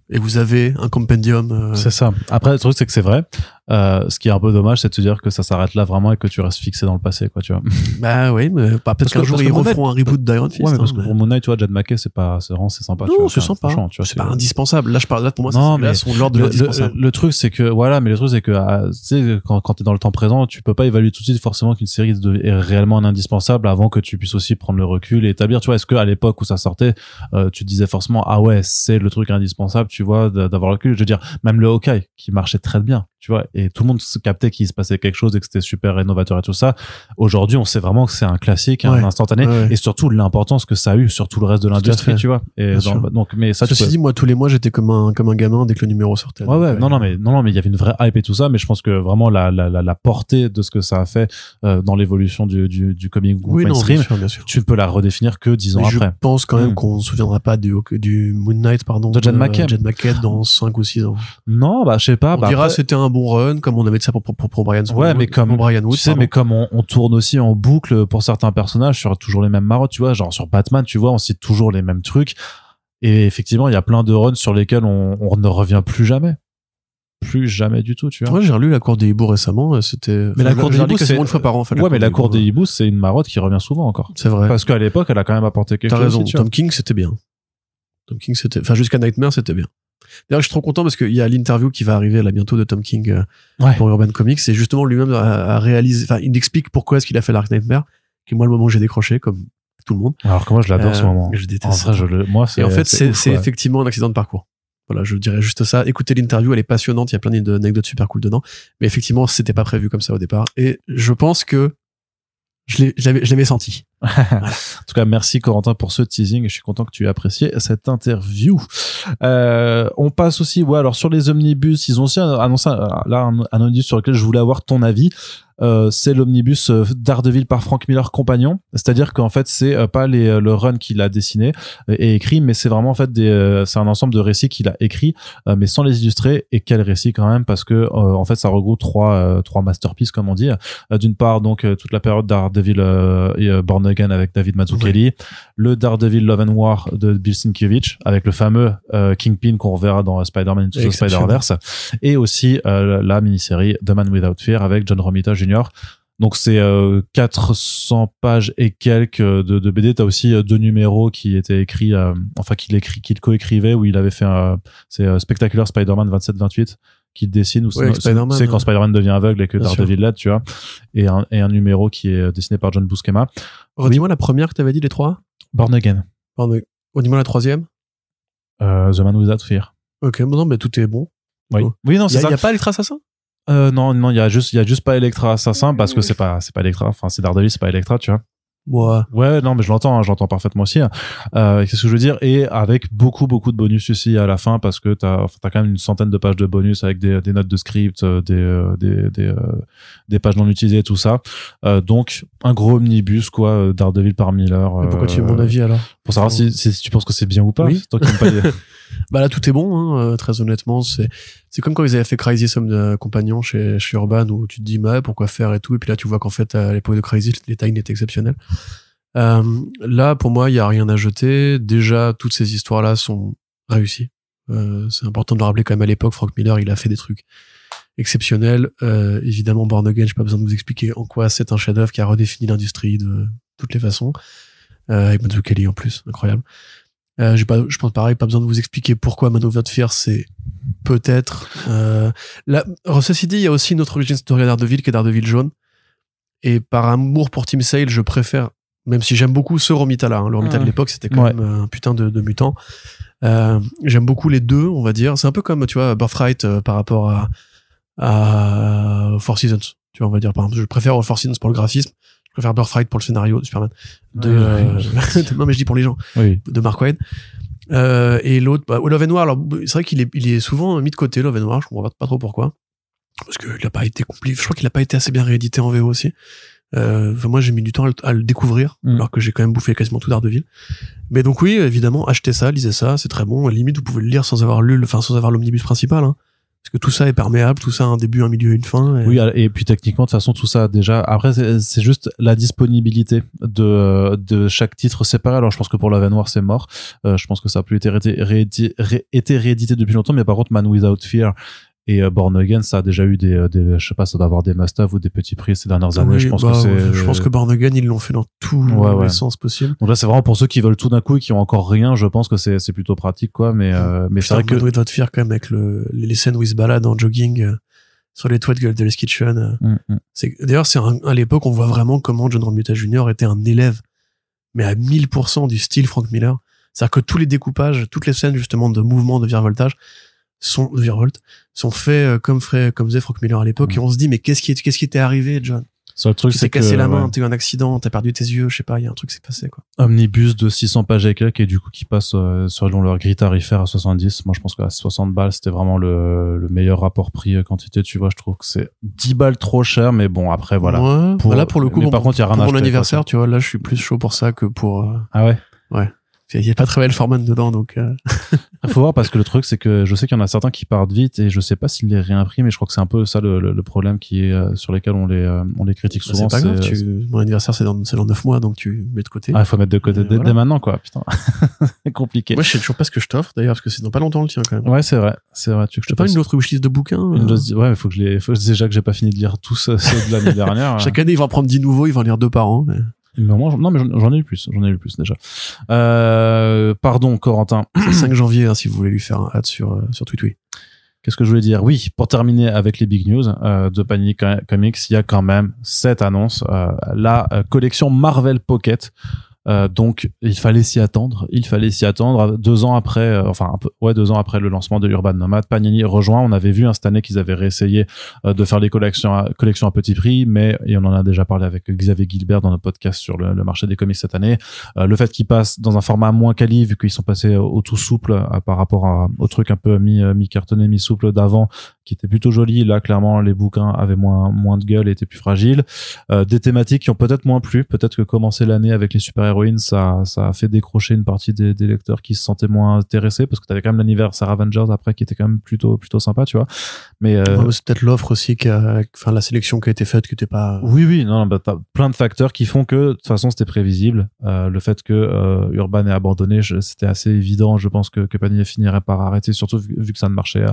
et vous avez un compendium. euh, C'est ça. Après, le truc, c'est que c'est vrai. Euh, ce qui est un peu dommage, c'est de se dire que ça s'arrête là vraiment et que tu restes fixé dans le passé, quoi, tu vois. bah oui, mais pas- Parce peut-être qu'un jour ils referont un reboot d'Iron Fist. ouais, mais parce hein, que mais- pour Moon Knight, tu vois, Jed McKay, c'est pas, c'est vraiment, c'est sympa. Non, c'est sympa. C'est pas indispensable. Là, je parle là pour moi. Non, là, mais sont de le, le- le truc, c'est que, voilà, mais le truc, c'est que, ah, tu sais, quand, quand t'es dans le temps présent, tu peux pas évaluer tout de suite forcément qu'une série est réellement un indispensable avant que tu puisses aussi prendre le recul et établir, tu vois, est-ce que à l'époque où ça sortait, euh, tu disais forcément, ah ouais, c'est le truc indispensable, tu vois, d'avoir le recul. Je veux dire, même le Hawkeye, qui marchait très bien, tu vois, et tout le monde se captait qu'il se passait quelque chose et que c'était super rénovateur et tout ça. Aujourd'hui, on sait vraiment que c'est un classique, Ouais. un instantané, Ouais, et surtout l'importance que ça a eu sur tout le reste de l'industrie, tu vois. Et dans- donc, mais ça, Ceci peux- dit, moi, tous les mois, j'étais comme un, comme un gamin dès que le numéro sortait. Ouais, ouais, non, non, mais non, non, mais il y avait une vraie hype et tout ça, mais je pense que vraiment la la la, la portée de ce que ça a fait euh, dans l'évolution du du du comic book Oui, non, mainstream, bien sûr, bien sûr. tu ne peux la redéfinir que dix ans Mais je après. pense quand même Mm. qu'on se souviendra pas du, du Moon Knight, pardon. De Jed. Jed McKay dans 5 ou 6 ans. Non, bah je sais pas. on bah, dira après, c'était un bon run, comme on avait dit ça pour, pour, pour, Ouais, mais comme pour Brian Wood. tu sais, pardon. mais comme on, on tourne aussi en boucle pour certains personnages sur toujours les mêmes marottes, tu vois, genre sur Batman, tu vois, on cite toujours les mêmes trucs. Et effectivement, il y a plein de runs sur lesquels on, on ne revient plus jamais. Plus jamais du tout, tu vois. Ouais, j'ai relu La Cour des Hiboux récemment, et c'était. Mais la Cour des Hiboux, c'est- une fois par an, ouais, mais la cour des Hiboux. hiboux, c'est une marotte qui revient souvent encore. C'est vrai. Parce qu'à l'époque, elle a quand même apporté quelque T'as chose. raison. aussi, tu vois. Tom King, c'était bien. Tom King, c'était, enfin, jusqu'à Nightmare, c'était bien. D'ailleurs, je suis trop content parce qu'il y a l'interview qui va arriver là bientôt de Tom King euh, Ouais. pour Urban Comics. Et justement, lui-même a, a réalisé, enfin, il explique pourquoi est-ce qu'il a fait Dark Nightmare, qui est moi le moment où j'ai décroché, comme tout le monde. Alors que moi, je l'adore ce Euh, moment. Je En déteste. vrai, ça. je le, moi, c'est. Et en fait, c'est, ouf, c'est ouais. effectivement un accident de parcours. Voilà, je dirais juste ça. Écoutez l'interview, elle est passionnante. Il y a plein d'anecdotes super cool dedans. Mais effectivement, c'était pas prévu comme ça au départ. Et je pense que je l'avais, je l'avais senti. En tout cas, merci Corentin pour ce teasing. Je suis content que tu aies apprécié cette interview. Euh, on passe aussi, ouais, alors sur les omnibus, ils ont aussi annoncé un- là un, un omnibus sur lequel je voulais avoir ton avis. Euh, c'est l'omnibus euh, Daredevil par Frank Miller compagnon. C'est-à-dire qu'en fait, c'est euh, pas les, le run qu'il a dessiné et écrit, mais c'est vraiment en fait des, c'est un ensemble de récits qu'il a écrit, mais sans les illustrer. Et quel récit quand même, parce que en fait, ça regroupe trois, trois masterpieces comme on dit. D'une part, donc toute la période Daredevil et Born Again avec David Mazzucchelli, le Daredevil Love and War de Bill Sienkiewicz avec le fameux Kingpin qu'on reverra dans Spider-Man Into the. Spider-Verse et aussi la mini-série The Man Without Fear avec John Romita Jr. Donc c'est euh, 400 pages et quelques de, de BD. T'as aussi euh, deux numéros qui étaient écrits, euh, enfin qu'il écrit, qu'il co-écrivait où il avait fait un, c'est euh, Spectacular Spider-Man 27-28 qu'il dessine ou Ouais, c'est quand ouais. Spider-Man devient aveugle et que. Daredevil l'aide, tu vois. Et un, et un numéro qui est euh, dessiné par John Buscema. Redis-moi la première que t'avais dit, les trois. Born Again. Pardon. Redis-moi la troisième. Euh, The Man Without Fear. Ok, bon, non, mais tout est bon. Oui, oui non, Il y, c'est a- ça. pas Electra Assassin? Euh, non, non, il y a juste, il y a juste pas Electra Assassin parce que c'est pas, c'est pas Electra. Enfin, c'est Daredevil, c'est pas Electra, tu vois. Ouais. Ouais, non, mais je l'entends, hein, j'entends parfaitement aussi. hein. Euh, Qu'est-ce que je veux dire? Et avec beaucoup, beaucoup de bonus aussi à la fin, parce que t'as, enfin, t'as quand même une centaine de pages de bonus avec des, des notes de script, euh, des, euh, des, des, euh, des pages non utilisées, tout ça. Euh, donc, un gros omnibus, quoi, Daredevil par Miller. Mais pourquoi tu veux mon avis alors? Pour savoir si, si, tu penses que c'est bien ou pas. Oui. Toi qui pas les- Bah là, tout est bon, hein, euh, très honnêtement. C'est c'est comme quand ils avaient fait Homme de Compagnon chez, chez Urban, où tu te dis, bah, pourquoi faire et tout. Et puis là, tu vois qu'en fait, à l'époque de Crisis, les tailles étaient exceptionnelles. Euh, là, pour moi, il y a rien à jeter. Déjà, toutes ces histoires-là sont réussies. Euh, c'est important de le rappeler quand même à l'époque. Frank Miller, il a fait des trucs exceptionnels. Euh, évidemment, Born Again, j'ai pas besoin de vous expliquer en quoi c'est un chef-d'œuvre qui a redéfini l'industrie de toutes les façons. Euh, avec Kelly en plus, incroyable. Euh, j'ai pas, je pense pareil, pas besoin de vous expliquer pourquoi Man of Fear, c'est peut-être. Euh, là, ceci dit, il y a aussi une autre origin story à Daredevil qui est Daredevil jaune. Et par amour pour Team Sale, je préfère, même si j'aime beaucoup ce Romita-là, hein, le Romita de Mhm. l'époque, c'était quand Ouais. même un putain de, de mutant. Euh, j'aime beaucoup les deux, on va dire. C'est un peu comme, tu vois, Birthright euh, par rapport à, à Four Seasons. Tu vois, on va dire, par exemple, je préfère Four Seasons pour le graphisme. Je préfère Birthright pour le scénario de Superman. De, Ouais, euh, non, mais je dis pour les gens oui. de Mark Waid. Euh, et l'autre, bah, Love and War, alors, c'est vrai qu'il est, il est souvent mis de côté, Love and War, je comprends pas, pas trop pourquoi. Parce qu'il a pas été compli je crois qu'il a pas été assez bien réédité en VO aussi. Euh, moi, j'ai mis du temps à le, à le découvrir, Mm. alors que j'ai quand même bouffé quasiment tout d'Ardeville. Mais donc oui, évidemment, achetez ça, lisez ça, c'est très bon. Limite, vous pouvez le lire sans avoir lu, enfin, sans avoir l'omnibus principal, hein. Parce que tout ça est perméable, tout ça a un début, un milieu et une fin. Oui, et puis techniquement, de toute façon, tout ça déjà. Après, c'est juste la disponibilité de de chaque titre séparé. Alors, je pense que pour la Noir, c'est mort. Euh, je pense que ça a plus été réédité, réédité, ré- été réédité depuis longtemps. Mais par contre, Man Without Fear et euh, Born Again, ça a déjà eu des, euh, des je sais pas, ça doit avoir des must-have ou des petits prix ces dernières années. Oui, je pense bah, que c'est. Je pense que Born Again, ils l'ont fait dans tous Ouais, ouais. les sens possibles. Donc là, c'est vraiment pour ceux qui veulent tout d'un coup et qui ont encore rien. Je pense que c'est c'est plutôt pratique, quoi. Mais euh, mais c'est vrai que. Man Without Fear, quand même, avec le, les scènes où ils se baladent en jogging euh, sur les toits de Hell's Kitchen. euh, Mm, mm. c'est D'ailleurs, c'est à l'époque, on voit vraiment comment John Romita Jr. était un élève, mais à 1000% du style Frank Miller. C'est-à-dire que tous les découpages, toutes les scènes, justement, de mouvement, de virevoltage, sont, de virevolte, sont faits euh, comme, ferait, comme faisait Frank Miller à l'époque. Mm. Et on se dit, mais qu'est-ce qui, est- qu'est-ce qui t'est arrivé, John? Seul truc, Tu c'est que cassé la main, ouais, t'as eu un accident, t'as perdu tes yeux, je sais pas, il y a un truc qui s'est passé, quoi. omnibus de 600 pages et quelques et du coup qui passe euh, selon leur grille tarifaire à 70 moi je pense qu'à 60 balles c'était vraiment le, le meilleur rapport prix quantité tu vois je trouve que c'est 10 balles trop cher mais bon après voilà Ouais. Pour- Bah là, pour le coup, bon, par contre, il y a rien pour à mon anniversaire, tu vois, là, je suis plus chaud pour ça que pour, euh, ah ouais il y a pas très belle Foreman dedans, donc, euh, il faut voir parce que le truc c'est que je sais qu'il y en a certains qui partent vite et je sais pas s'ils les réimpriment mais je crois que c'est un peu ça le, le, le problème qui est euh, sur lesquels on les euh, on les critique bah, souvent c'est pas grave, tu, mon anniversaire, c'est dans, c'est dans 9 mois, donc tu mets de côté. ah il faut mettre de côté Et dès, voilà. dès maintenant quoi putain c'est compliqué Moi, je sais toujours pas ce que je t'offre, d'ailleurs, parce que c'est dans pas longtemps le tien, quand même. ouais c'est vrai c'est vrai tu veux que je te pas passe une autre wishlist de bouquins? une dose- ouais il faut que je les faut déjà que j'ai pas fini de lire tous ceux de l'année dernière Chaque année, il va en prendre 10 nouveaux, il va en lire deux par an. mais- Mais moi, j'en- non, mais j'en ai eu plus. J'en ai eu plus déjà. Euh, pardon, Corentin. C'est le 5 janvier, hein, si vous voulez lui faire un ad sur, euh, sur TweetWee. Qu'est-ce que je voulais dire? Oui, pour terminer avec les big news euh, de Panini Co- Comics, il y a quand même cette annonce, euh, la euh, collection Marvel Pocket. Euh, donc il fallait s'y attendre. Il fallait s'y attendre. Deux ans après, euh, enfin un peu, ouais, deux ans après le lancement de Urban Nomad, Panini rejoint. On avait vu hein, cette année qu'ils avaient réessayé euh, de faire des collections à, collections à petit prix, mais et on en a déjà parlé avec Xavier Gilbert dans notre podcast sur le, marché des comics cette année. Euh, le fait qu'ils passent dans un format moins quali, vu qu'ils sont passés au, tout souple euh, par rapport à, au truc un peu mi mi cartonné, mi souple d'avant, qui était plutôt joli. Là, clairement, les bouquins avaient moins moins de gueule, et étaient plus fragiles. Des thématiques qui ont peut-être moins plu. Peut-être que commencer l'année avec les super-héroïnes, ça, ça a fait décrocher une partie des, des lecteurs qui se sentaient moins intéressés, parce que t'avais quand même l'anniversaire Avengers après qui était quand même plutôt plutôt sympa, tu vois. Mais euh, Ouais, c'est peut-être l'offre aussi, qui a- enfin, la sélection qui a été faite, qui était pas. oui, oui, non, bah, t'as plein de facteurs qui font que de toute façon c'était prévisible. Euh, le fait que euh, Urban est abandonné, c'était assez évident. Je pense que, que Panini finirait par arrêter, surtout vu, vu que ça ne marchait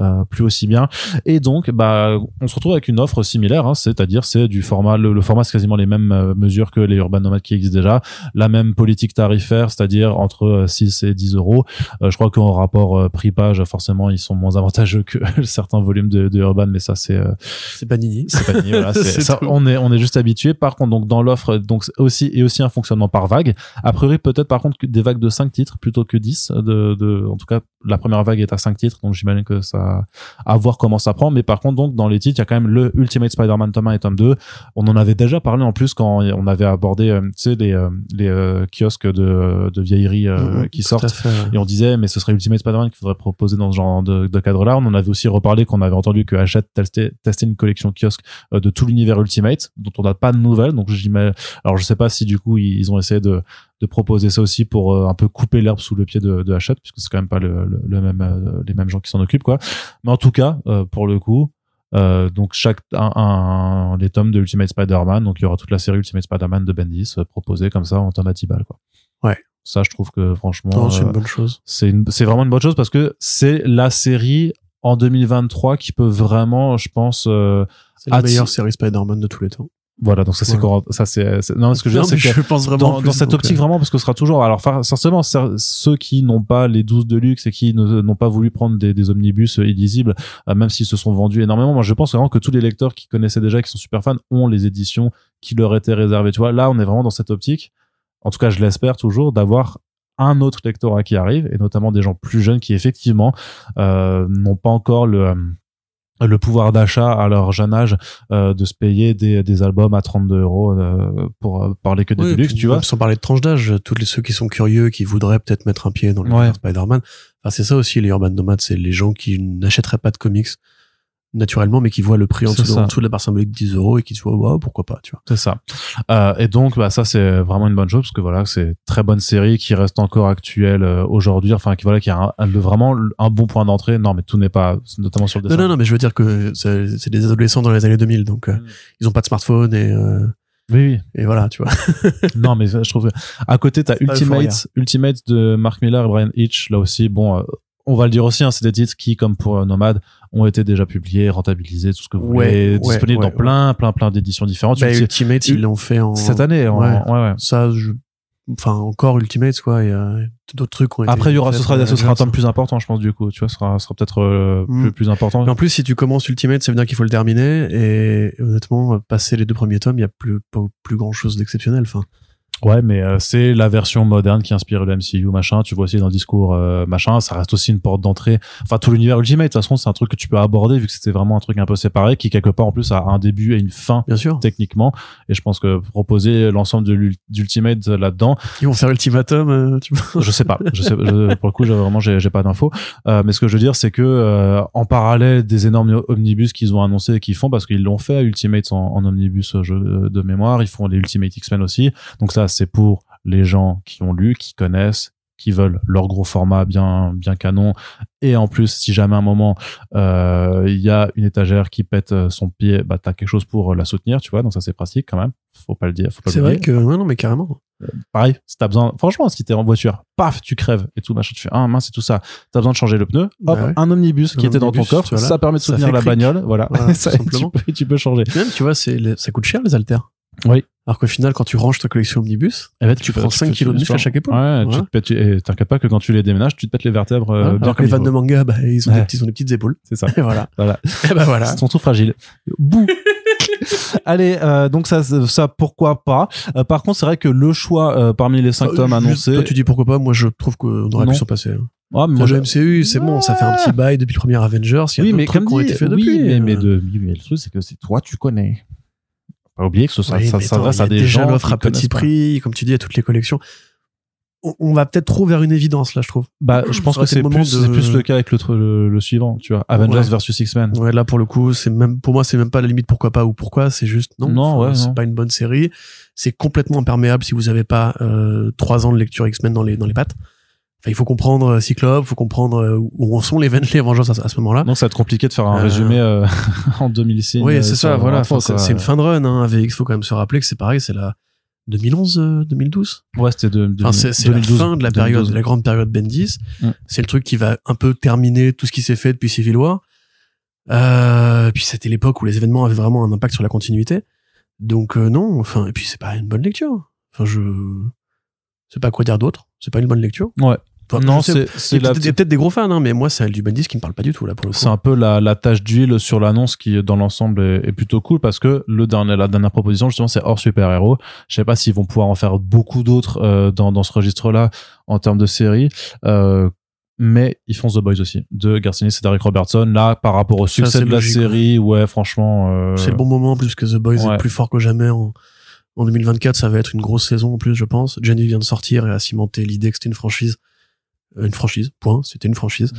euh, plus aussi bien. Et donc, bah, on se retrouve avec une offre similaire, hein, c'est-à-dire c'est du format, le, le format c'est quasiment les mêmes euh, mesures que les Urban Nomad qui existent déjà. La même politique tarifaire, c'est-à-dire entre 6 et 10 euros. Euh, je crois qu'en rapport prix-page, forcément, ils sont moins avantageux que certains volumes de, de Urban, mais ça, c'est c'est Panini. C'est Panini, voilà. ça, on est on est juste habitué. Par contre, donc dans l'offre, donc aussi et aussi un fonctionnement par vague. A priori, peut-être par contre des vagues de 5 titres plutôt que 10. De, de en tout cas, la première vague est à 5 titres, donc j'imagine que ça à voir comment ça prend. Mais par contre, donc dans les titres, il y a quand même le Ultimate Spider-Man tome 1 et tome 2. On en avait déjà parlé en plus quand on avait abordé, euh, tu sais, les, euh, les euh, kiosques de, de vieillerie mm-hmm. qui sortent. Et on disait, mais ce serait Ultimate Spider-Man qu'il faudrait proposer dans ce genre de, de cadre-là. On en avait aussi reparlé qu'on avait entendu que Hachette testait, testait une collection kiosque de tout l'univers Ultimate, dont on n'a pas de nouvelles. Donc j'imagine, alors je sais pas si du coup ils ont essayé de de proposer ça aussi pour un peu couper l'herbe sous le pied de, de Hachette, puisque c'est quand même pas le, le, même les mêmes gens qui s'en occupent quoi. Mais en tout cas, pour le coup, euh, donc chaque un, un, les tomes de Ultimate Spider-Man, donc il y aura toute la série Ultimate Spider-Man de Bendis euh, proposée comme ça en tome à 10 balles quoi. Ouais. Ça je trouve que franchement c'est une euh, bonne chose. C'est c'est vraiment une bonne chose parce que c'est la série en 2023 qui peut vraiment je pense euh, c'est la meilleure série Spider-Man de tous les temps. Voilà, donc ça c'est ça c'est non ce que je veux dire c'est que je pense vraiment dans, dans cette optique vraiment parce que ce sera toujours alors forcément ceux qui n'ont pas les 12 de luxe et qui n'ont pas voulu prendre des, des omnibus euh, illisibles euh, même s'ils se sont vendus énormément moi je pense vraiment que tous les lecteurs qui connaissaient déjà qui sont super fans ont les éditions qui leur étaient réservées. Tu vois là on est vraiment dans cette optique en tout cas je l'espère toujours d'avoir un autre lectorat qui arrive et notamment des gens plus jeunes qui effectivement euh, n'ont pas encore le euh, le pouvoir d'achat à leur jeune âge euh, de se payer des, des albums à 32 euros euh, pour euh, parler que de luxe, tu vois. Sans parler de tranche d'âge, tous les ceux qui sont curieux, qui voudraient peut-être mettre un pied dans le ouais. Spider-Man. Enfin, c'est ça aussi les urban nomades, c'est les gens qui n'achèteraient pas de comics naturellement, mais qui voit le prix en dessous, en dessous de la barre symbolique de 10 euros et qui se voit, wow, pourquoi pas, tu vois. C'est ça. Euh, et donc, bah, ça, c'est vraiment une bonne chose parce que voilà, c'est très bonne série qui reste encore actuelle euh, aujourd'hui, enfin, qui voilà, qui a un, vraiment un bon point d'entrée. Non, mais tout n'est pas, notamment sur le dessin. Non, non, non, mais je veux dire que c'est des adolescents dans les années 2000, donc euh, mm. ils ont pas de smartphone et. Euh, oui, oui. Et voilà, tu vois. non, mais je trouve. À côté, t'as Ultimate, Ultimate de Mark Miller et Brian Hitch. Là aussi, bon, on va le dire aussi, hein, c'est des titres qui, comme pour Nomad, ont été déjà publiés, rentabilisés, tout ce que vous voulez, disponibles dans plein, plein, plein d'éditions différentes. Bah, Ultimate, ils l'ont fait en cette année. ouais, ouais. Ça, je... enfin encore Ultimate, quoi. Il y a d'autres trucs. Ont Après, il y aura, ce sera, ce sera un tome plus important, je pense, du coup. Tu vois, ce sera, sera peut-être euh, mm. plus, plus important. en plus, si tu commences Ultimate, ça veut dire qu'il faut le terminer. Et honnêtement, passer les deux premiers tomes, il y a plus, pas, plus grand chose d'exceptionnel. Enfin. Ouais, mais euh, c'est la version moderne qui inspire le MCU, machin. Tu vois aussi dans le discours, euh, machin. Ça reste aussi une porte d'entrée. Enfin, tout l'univers Ultimate, de toute façon, c'est un truc que tu peux aborder vu que c'était vraiment un truc un peu séparé, qui quelque part en plus a un début et une fin, bien sûr, techniquement. Et je pense que proposer l'ensemble de d'Ultimate là-dedans, ils vont faire Ultimatum. Euh, tu je sais pas. Je sais. pour le coup, vraiment, j'ai j'ai pas d'infos. mais ce que je veux dire, c'est que en parallèle des énormes omnibus qu'ils ont annoncé et qu'ils font, parce qu'ils l'ont fait Ultimate en, en omnibus jeu de mémoire, ils font les Ultimate X-Men aussi. Donc ça c'est pour les gens qui ont lu, qui connaissent, qui veulent leur gros format bien bien canon. Et en plus si jamais à un moment euh, il y a une étagère qui pète euh, son pied bah t'as quelque chose pour la soutenir tu vois donc ça c'est pratique quand même. Faut pas le dire faut pas c'est vrai que ouais, non mais carrément. Euh, pareil si t'as besoin franchement si t'es en voiture paf tu crèves et tout machin tu fais ah mince c'est tout ça. T'as besoin de changer le pneu hop bah un omnibus qui était dans ton coffre ça permet de soutenir la bagnole voilà, ça, simplement. Tu, peux, tu peux changer. Même tu vois c'est ça coûte cher les haltères oui alors qu'au final, quand tu ranges ta collection omnibus, eh ben, tu, prends 5 kilos de muscle à chaque épaule. Ouais, tu te pètes, et t'inquiète pas que quand tu les déménages, tu te pètes les vertèbres bien Alors que les vannes de manga, bah, ils ont, des, petits, ils ont des petites épaules. C'est ça. Et voilà. voilà. Et ben voilà. Ils sont tout fragiles. Bouh. Allez, euh, donc ça, ça pourquoi pas. Euh, par contre, c'est vrai que le choix euh, parmi les 5 tomes annoncés. Toi, tu dis pourquoi pas. Moi, je trouve qu'on aurait pu s'en passer. Hein. Ah, mais moi, le MCU, c'est bon, ça fait un petit bail depuis le premier Avengers. Il y a oui, mais trucs qui ont été faits depuis. Mais, mais, de, mais le truc, c'est que c'est toi, tu connais pas oublier que ça, ça, ça s'adresse à des déjà gens l'offre à petit prix, comme tu dis, à toutes les collections. On, va peut-être trop vers une évidence là, je trouve. Bah, je pense que c'est plus, c'est plus le cas avec le, le, suivant, tu vois, Avengers versus X-Men. Ouais, là pour le coup, c'est même pour moi, c'est même pas la limite pourquoi pas ou pourquoi, c'est juste non. Non, ouais, c'est pas une bonne série. C'est complètement imperméable si vous avez pas euh, trois ans de lecture X-Men dans les dans les pattes il faut comprendre euh, Cyclope, faut comprendre euh, où en sont les Avengers à, ce moment-là. Donc ça va être compliqué de faire un euh, résumé en 2006. Oui, c'est ça, voilà. c'est une fin de run. Hein. Il faut quand même se rappeler que c'est pareil, c'est la 2011, 2012. Ouais, c'était de, enfin, c'est la fin de la période, la grande période Bendis. Mm. C'est le truc qui va un peu terminer tout ce qui s'est fait depuis Civil War. Puis c'était l'époque où les événements avaient vraiment un impact sur la continuité. Donc non, enfin, et puis c'est pas une bonne lecture. Enfin, je c'est pas quoi dire d'autre. C'est pas une bonne lecture. Ouais. Non, c'est c'est peut-être des gros fans, hein, mais moi, celle du Bendis qui me parle pas du tout, là, pour le coup. C'est un peu la, la tâche d'huile sur l'annonce qui, dans l'ensemble, est, est plutôt cool parce que le dernier, la dernière proposition, justement, c'est hors super-héros. Je sais pas s'ils vont pouvoir en faire beaucoup d'autres euh, dans, dans ce registre-là en termes de série. Euh, mais ils font The Boys aussi, de Garcinis et Derek Robertson. Là, par rapport au succès c'est de la série, ouais, franchement. euh, C'est le bon moment, en plus que The Boys Ouais. est plus fort que jamais en, en 2024. Ça va être une grosse saison, en plus, je pense. Jenny vient de sortir et a cimenté l'idée que c'était une franchise. Euh, Une franchise, point. C'était une franchise.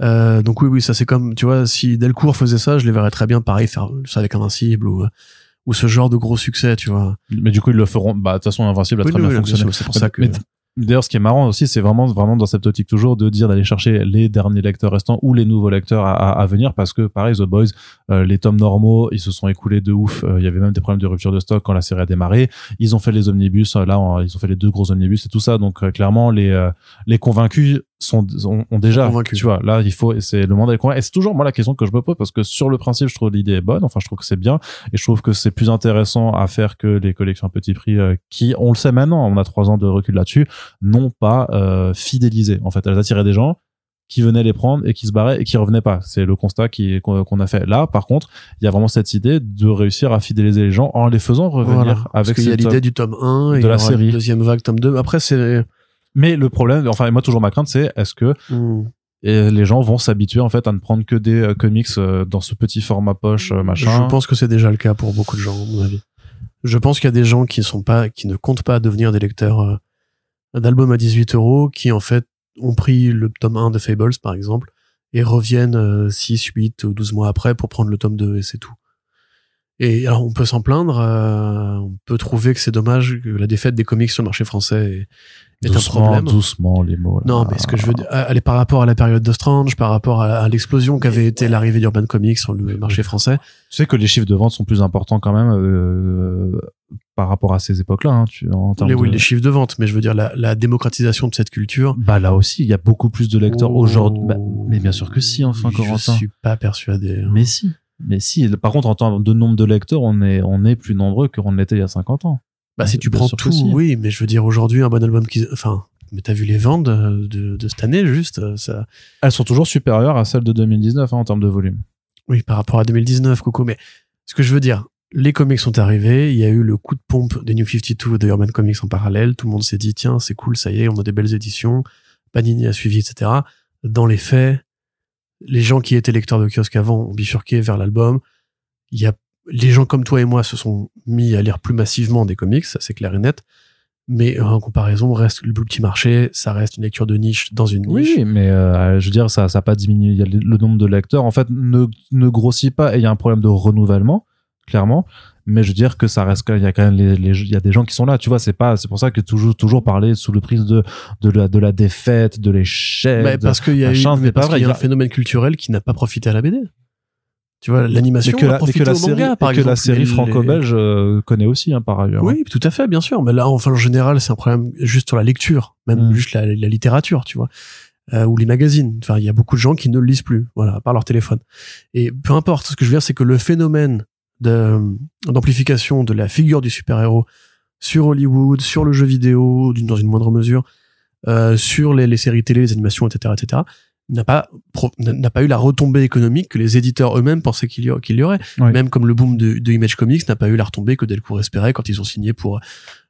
Euh, donc oui, oui, ça c'est comme, tu vois, si Delcourt faisait ça, je les verrais très bien, pareil, faire ça avec Invincible ou, euh, ou ce genre de gros succès, tu vois. Mais du coup, ils le feront. Bah, de toute façon, Invincible a Oui, très oui, bien oui, fonctionné. C'est pour ça que. Mais- D'ailleurs, ce qui est marrant aussi, c'est vraiment, vraiment dans cette optique toujours de dire d'aller chercher les derniers lecteurs restants ou les nouveaux lecteurs à, à, à venir parce que, pareil, The Boys, euh, les tomes normaux, ils se sont écoulés de ouf. Euh, Il y avait même des problèmes de rupture de stock quand la série a démarré. Ils ont fait les omnibus, euh, là, ils ont fait les deux gros omnibus et tout ça. Donc, euh, clairement, les, euh, les convaincus sont, ont, ont déjà, Convaincus. tu vois, là, il faut, c'est le monde est. Et c'est toujours, moi, la question que je me pose parce que sur le principe, je trouve l'idée est bonne. Enfin, je trouve que c'est bien et je trouve que c'est plus intéressant à faire que les collections à petit prix euh, qui, on le sait maintenant, on a trois ans de recul là-dessus, n'ont pas euh, fidélisé. En fait, elles attiraient des gens qui venaient les prendre et qui se barraient et qui revenaient pas. C'est le constat qui qu'on a fait. Là, par contre, il y a vraiment cette idée de réussir à fidéliser les gens en les faisant revenir Voilà. Parce avec qu'il y a l'idée du tome 1 et de la série. deuxième vague, tome 2. Après, c'est, Mais le problème, enfin, moi toujours ma crainte, c'est est-ce que Hmm. et les gens vont s'habituer en fait à ne prendre que des euh, comics euh, dans ce petit format poche euh, machin? Je pense que c'est déjà le cas pour beaucoup de gens, à mon avis. Je pense qu'il y a des gens qui sont pas, qui ne comptent pas devenir des lecteurs d'albums à 18 euros, qui en fait ont pris le tome 1 de Fables, par exemple, et reviennent euh, 6, 8 ou 12 mois après pour prendre le tome 2 et c'est tout. Et alors, on peut s'en plaindre, euh, on peut trouver que c'est dommage que la défaite des comics sur le marché français est, est un doucement, problème. doucement les mots. là. Non, mais ce que je veux dire, aller par rapport à la période de Strange, par rapport à, à l'explosion qu'avait été l'arrivée d'Urban Comics sur le marché français, Tu sais que les chiffres de vente sont plus importants quand même euh, par rapport à ces époques-là. Hein, tu, en termes les, oui, de- les chiffres de vente, mais je veux dire la, la démocratisation de cette culture. Bah là aussi, il y a beaucoup plus de lecteurs Oh, aujourd'hui. Bah, mais bien sûr que si, enfin, Je Corentin. suis pas persuadé. Mais si, mais si. Par contre, en termes de nombre de lecteurs, on est on est plus nombreux que on l'était il y a 50 ans. Bah, si tu prends tout, oui, mais je veux dire aujourd'hui un bon album qui, enfin, mais t'as vu les ventes de, de, de cette année juste, euh, ça. Elles sont toujours supérieures à celles de 2019 hein, en termes de volume. Oui, par rapport à 2019, Coco. Mais ce que je veux dire, les comics sont arrivés, il y a eu le coup de pompe des New 52 et de Urban Comics en parallèle. Tout le monde s'est dit, tiens, c'est cool, ça y est, on a des belles éditions. Panini a suivi, etc. Dans les faits, les gens qui étaient lecteurs de kiosque avant ont bifurqué vers l'album. Il y a, les gens comme toi et moi se sont mis à lire plus massivement des comics, ça c'est clair et net. Mais euh, en comparaison, reste le plus petit marché, ça reste une lecture de niche dans une niche. Oui, mais euh, je veux dire, ça ça a pas diminué. Il y a le, nombre de lecteurs, en fait, ne, ne grossit pas et il y a un problème de renouvellement, clairement. Mais je veux dire que ça reste quand il y a quand même les, les il y a des gens qui sont là, tu vois. C'est pas, c'est pour ça que toujours toujours parler sous le prisme de de la de la défaite, de l'échec. Bah, parce qu'il y a, eu, machin, mais pas parce vrai, qu'il y a un phénomène culturel qui n'a pas profité à la BD. Tu vois, l'animation que la, que série, manga, par et que exemple. la série franco-belge euh, connaît aussi, hein, par ailleurs. Oui, tout à fait, bien sûr. Mais là, enfin, en général, c'est un problème juste sur la lecture, même Mm. juste la, la littérature, tu vois, euh, ou les magazines. Enfin, il y a beaucoup de gens qui ne le lisent plus, voilà, par leur téléphone. Et peu importe, ce que je veux dire, c'est que le phénomène de- d'amplification de la figure du super-héros sur Hollywood, sur le jeu vidéo, dans une moindre mesure, euh, sur les, les séries télé, les animations, etc., etc., n'a pas n'a pas eu la retombée économique que les éditeurs eux-mêmes pensaient qu'il y, a- qu'il y aurait. Oui. Même comme le boom de, de Image Comics n'a pas eu la retombée que Delcourt espérait quand ils ont signé pour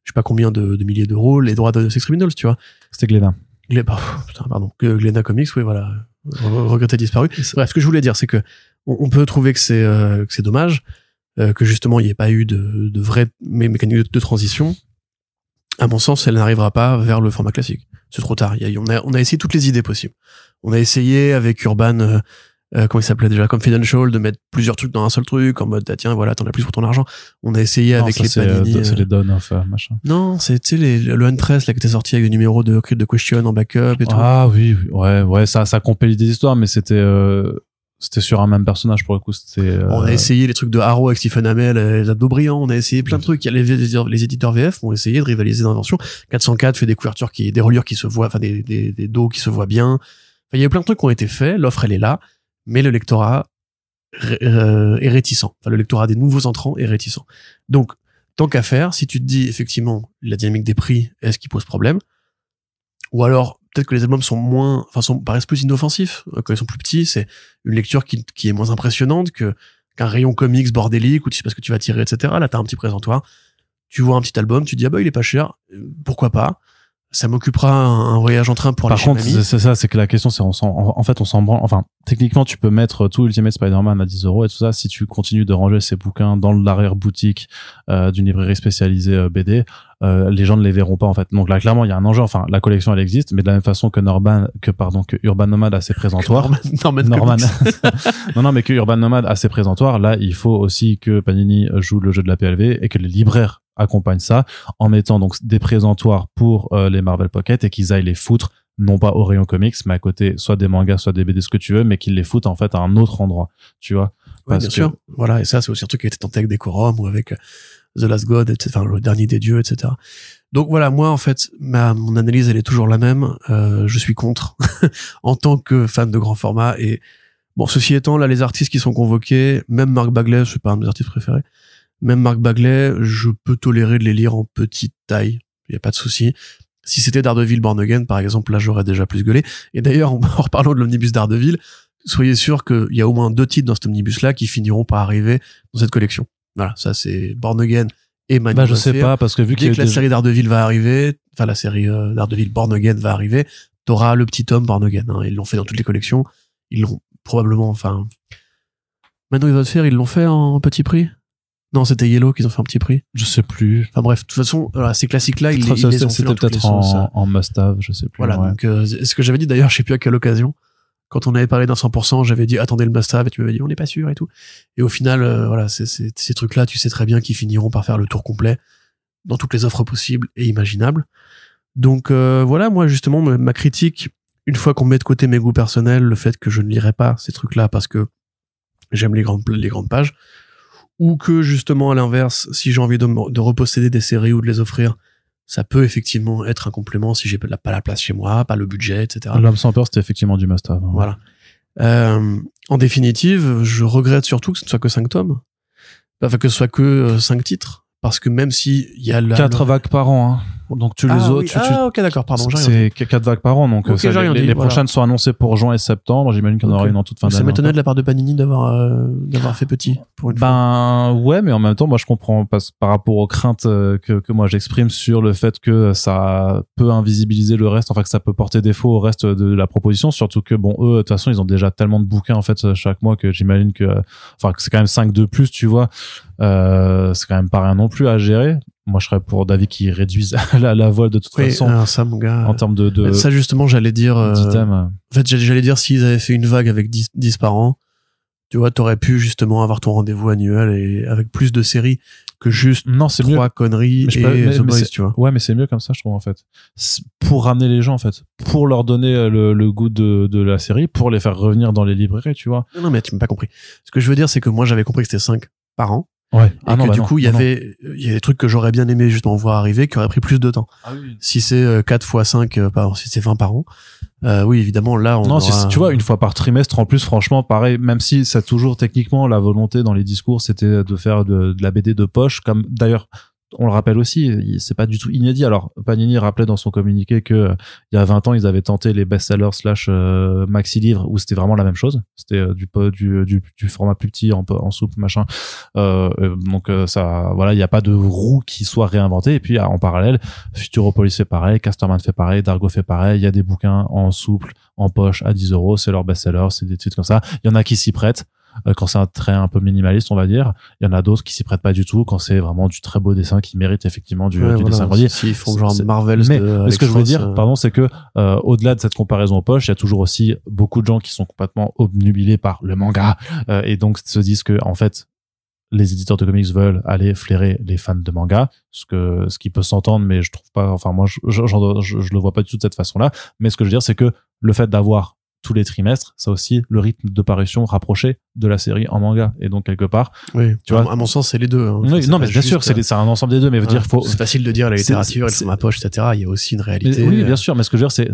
je sais pas combien de, de milliers d'euros les droits de Sex Criminals, tu vois. C'était Glénat. Glen- bah, putain, pardon. Comics, oui, voilà. Re- Regretté disparu. Bref, ce que je voulais dire, c'est que on, on peut trouver que c'est euh, que c'est dommage euh, que justement il n'y ait pas eu de, de vraie mé- mécanique de, de transition. À mon sens, elle n'arrivera pas vers le format classique. C'est trop tard. Il y a- on, a, on a essayé toutes les idées possibles. On a essayé avec Urban, euh, euh, comment il s'appelait déjà, Confidential, de mettre plusieurs trucs dans un seul truc, en mode, ah, tiens, voilà, t'en as plus pour ton argent. On a essayé Non, avec ça, les c'est, euh, c'est euh, les of euh, machin. Non, c'est, tu sais, le Huntress, là, qui était sorti avec des numéros de, de question en backup et tout. Ah oui, oui, ouais, ouais, ça, ça compilait des histoires, mais c'était, euh, c'était sur un même personnage pour le coup. C'était. euh, On a essayé les trucs de Haro avec Stephen Amell, les abdos brillants, on a essayé plein de trucs. Il y a les, les, éditeurs VF ont essayé de rivaliser d'invention. 404 fait des couvertures qui, des reliures qui se voient, enfin des, des, des dos qui se voient bien. Il y a eu plein de trucs qui ont été faits, l'offre elle est là, mais le lectorat euh, est réticent. Le lectorat des nouveaux entrants est réticent. Donc, tant qu'à faire, si tu te dis effectivement la dynamique des prix est ce qui pose problème, ou alors peut-être que les albums sont moins, enfin, sont, paraissent plus inoffensifs euh, quand ils sont plus petits. C'est une lecture qui, qui est moins impressionnante que qu'un rayon comics bordélique où tu sais pas ce que tu vas tirer, etc. Là, t'as un petit présentoir. Tu vois un petit album, tu dis ah bah il est pas cher, euh, pourquoi pas? Ça m'occupera un, un voyage en train pour Par aller contre, c'est ça, c'est que la question, c'est on s'en- en, en fait, on s'en branle. Enfin, techniquement, tu peux mettre tout Ultimate Spider-Man à 10 euros et tout ça. Si tu continues de ranger ces bouquins dans l'arrière-boutique euh, d'une librairie spécialisée euh, BD, euh, les gens ne les verront pas en fait. Donc là, clairement, il y a un enjeu. Enfin, la collection, elle existe, mais de la même façon que Norman, que pardon, que Urban Nomad a ses présentoirs. Norman, Norman, non, non, mais que Urban Nomad a ses présentoirs. Là, il faut aussi que Panini joue le jeu de la PLV et que les libraires accompagnent ça en mettant donc des présentoirs pour euh, les Marvel Pocket et qu'ils aillent les foutre non pas au rayon comics, mais à côté soit des mangas, soit des BD, ce que tu veux, mais qu'ils les foutent en fait à un autre endroit, tu vois. Ouais, Parce bien que- sûr. Voilà, et ça, c'est aussi un truc qui a été tenté avec Decorum ou avec euh, The Last God, etc., enfin, le dernier des dieux, etc. Donc voilà, moi, en fait, ma, mon analyse, elle est toujours la même. Euh, je suis contre en tant que fan de grand format. Et bon, ceci étant, là, les artistes qui sont convoqués, même Marc Bagley, je suis pas un de mes artistes préférés, même Marc Bagley, je peux tolérer de les lire en petite taille. Il y a pas de souci. Si c'était Daredevil Born Again, par exemple, là, j'aurais déjà plus gueulé. Et d'ailleurs, en reparlant de l'omnibus Daredevil, soyez sûr qu'il y a au moins deux titres dans cet omnibus-là qui finiront par arriver dans cette collection. Voilà, ça c'est Born Again et Man Bah, je sais pas, parce que vu Dès que la des- série Daredevil va arriver, enfin la série euh, Daredevil Born Again va arriver, t'auras le petit tome Born Again. hein. Ils l'ont fait dans toutes les collections. Ils l'ont probablement, enfin... Man of Fear, ils l'ont fait en petit prix? Non, c'était Yellow qu'ils ont fait en petit prix. je sais plus. Enfin bref, de toute façon, voilà, ces classiques-là, ils, ils les ont fait C'était peut-être en, en must-have, je sais plus. Voilà, ouais. donc euh, ce que j'avais dit d'ailleurs, je sais plus à quelle occasion, quand on avait parlé d'un 100%, j'avais dit attendez le must-have et tu m'avais dit on n'est pas sûr et tout. Et au final, euh, voilà, ces trucs-là, tu sais très bien qu'ils finiront par faire le tour complet dans toutes les offres possibles et imaginables. Donc euh, voilà, moi justement, ma ma critique, une fois qu'on met de côté mes goûts personnels, le fait que je ne lirai pas ces trucs-là parce que j'aime les grandes, les grandes pages, ou que justement à l'inverse, si j'ai envie de, reposséder des séries ou de les offrir, ça peut effectivement être un complément si j'ai pas la- place chez moi, pas le budget, etc. L'homme sans peur, c'était effectivement du must-have. hein. Voilà. Euh, en définitive, je regrette surtout que ce ne soit que 5 tomes. Enfin, que ce soit que 5 titres. Parce que même si il y a la... Quatre vagues par an, hein. Donc tu les ah, autres, oui. tu, ah, ok, d'accord, pardon, c'est quatre vagues par an, donc euh, ça, les, dit, les voilà. prochaines sont annoncées pour juin et septembre. J'imagine qu'il y en aura une en toute fin Ça d'année. m'étonnait encore. de la part de Panini d'avoir euh, d'avoir fait petit. Pour une fois. Ben ouais, mais en même temps, moi je comprends parce, par rapport aux craintes euh, que, que moi j'exprime sur le fait que ça peut invisibiliser le reste, enfin que ça peut porter défaut au reste de la proposition, surtout que bon eux de toute façon ils ont déjà tellement de bouquins en fait chaque mois que j'imagine que enfin que c'est quand même 5 de plus, tu vois. Euh, c'est quand même pas rien non plus à gérer. Moi je serais pour David qui réduise la, la voile de toute Oui, façon mon gars. en termes de, de ça, justement, j'allais dire. euh, en fait, j'allais dire s'ils avaient fait une vague avec 10, 10 par an, tu vois, t'aurais pu justement avoir ton rendez-vous annuel et avec plus de séries que juste Non, c'est mieux. trois conneries Mais et peux- mais- The mais Boys, tu vois. Ouais, mais c'est mieux comme ça, je trouve, en fait. Pour ramener les gens, en fait. Pour leur donner euh, le, le goût de, de la série, pour les faire revenir dans les librairies, tu vois. Non, non, mais tu m'as pas compris. Ce que je veux dire, c'est que moi, j'avais compris que c'était 5 par an. Ouais. Et que du coup, il y avait, il y a des trucs que j'aurais bien aimé justement voir arriver, qui auraient pris plus de temps. Ah oui. Si c'est euh, 4 fois 5 euh, par an, si c'est 20 par an, euh, oui, évidemment, là, on Non, si- tu vois, une fois par trimestre, en plus, franchement, pareil, même si c'est toujours techniquement la volonté dans les discours, c'était de faire de, de la BD de poche, comme d'ailleurs, on le rappelle aussi, c'est pas du tout inédit. Alors, Panini rappelait dans son communiqué que euh, il y a 20 ans, ils avaient tenté les best-sellers slash euh, maxi livres où c'était vraiment la même chose. C'était euh, du, du, du, du format plus petit en, en soupe, machin. Donc ça, voilà, il n'y a pas de roue qui soit réinventée. Et puis en parallèle, Futuropolis fait pareil, Casterman fait pareil, Dargo fait pareil. Il y a des bouquins en souple, en poche à 10 euros, c'est leur best-seller, c'est des titres comme ça. Il y en a qui s'y prêtent. Euh, Quand c'est un trait un peu minimaliste, on va dire, il y en a d'autres qui s'y prêtent pas du tout. Quand c'est vraiment du très beau dessin qui mérite effectivement du, Ouais, du voilà. dessin grandi. S'ils font genre Marvel, mais, mais ce que je veux dire, euh, pardon, c'est que euh, au-delà de cette comparaison aux poches, il y a toujours aussi beaucoup de gens qui sont complètement obnubilés par le manga euh, et donc se disent que en fait les éditeurs de comics veulent aller flairer les fans de manga, ce que ce qui peut s'entendre, mais je trouve pas. Enfin moi, je, je, je- je le vois pas du tout de cette façon-là. Mais ce que je veux dire, c'est que le fait d'avoir tous les trimestres, ça aussi le rythme de parution rapproché de la série en manga. Et donc quelque part, Oui, Tu vois. à mon sens, c'est les deux. hein. Oui, non mais bien sûr, c'est euh, c'est un ensemble des deux, mais veut hein, dire faut. C'est facile de dire la littérature, elle est ma poche, etc. Il y a aussi une réalité. Mais oui, euh, bien sûr, mais ce que je veux dire, c'est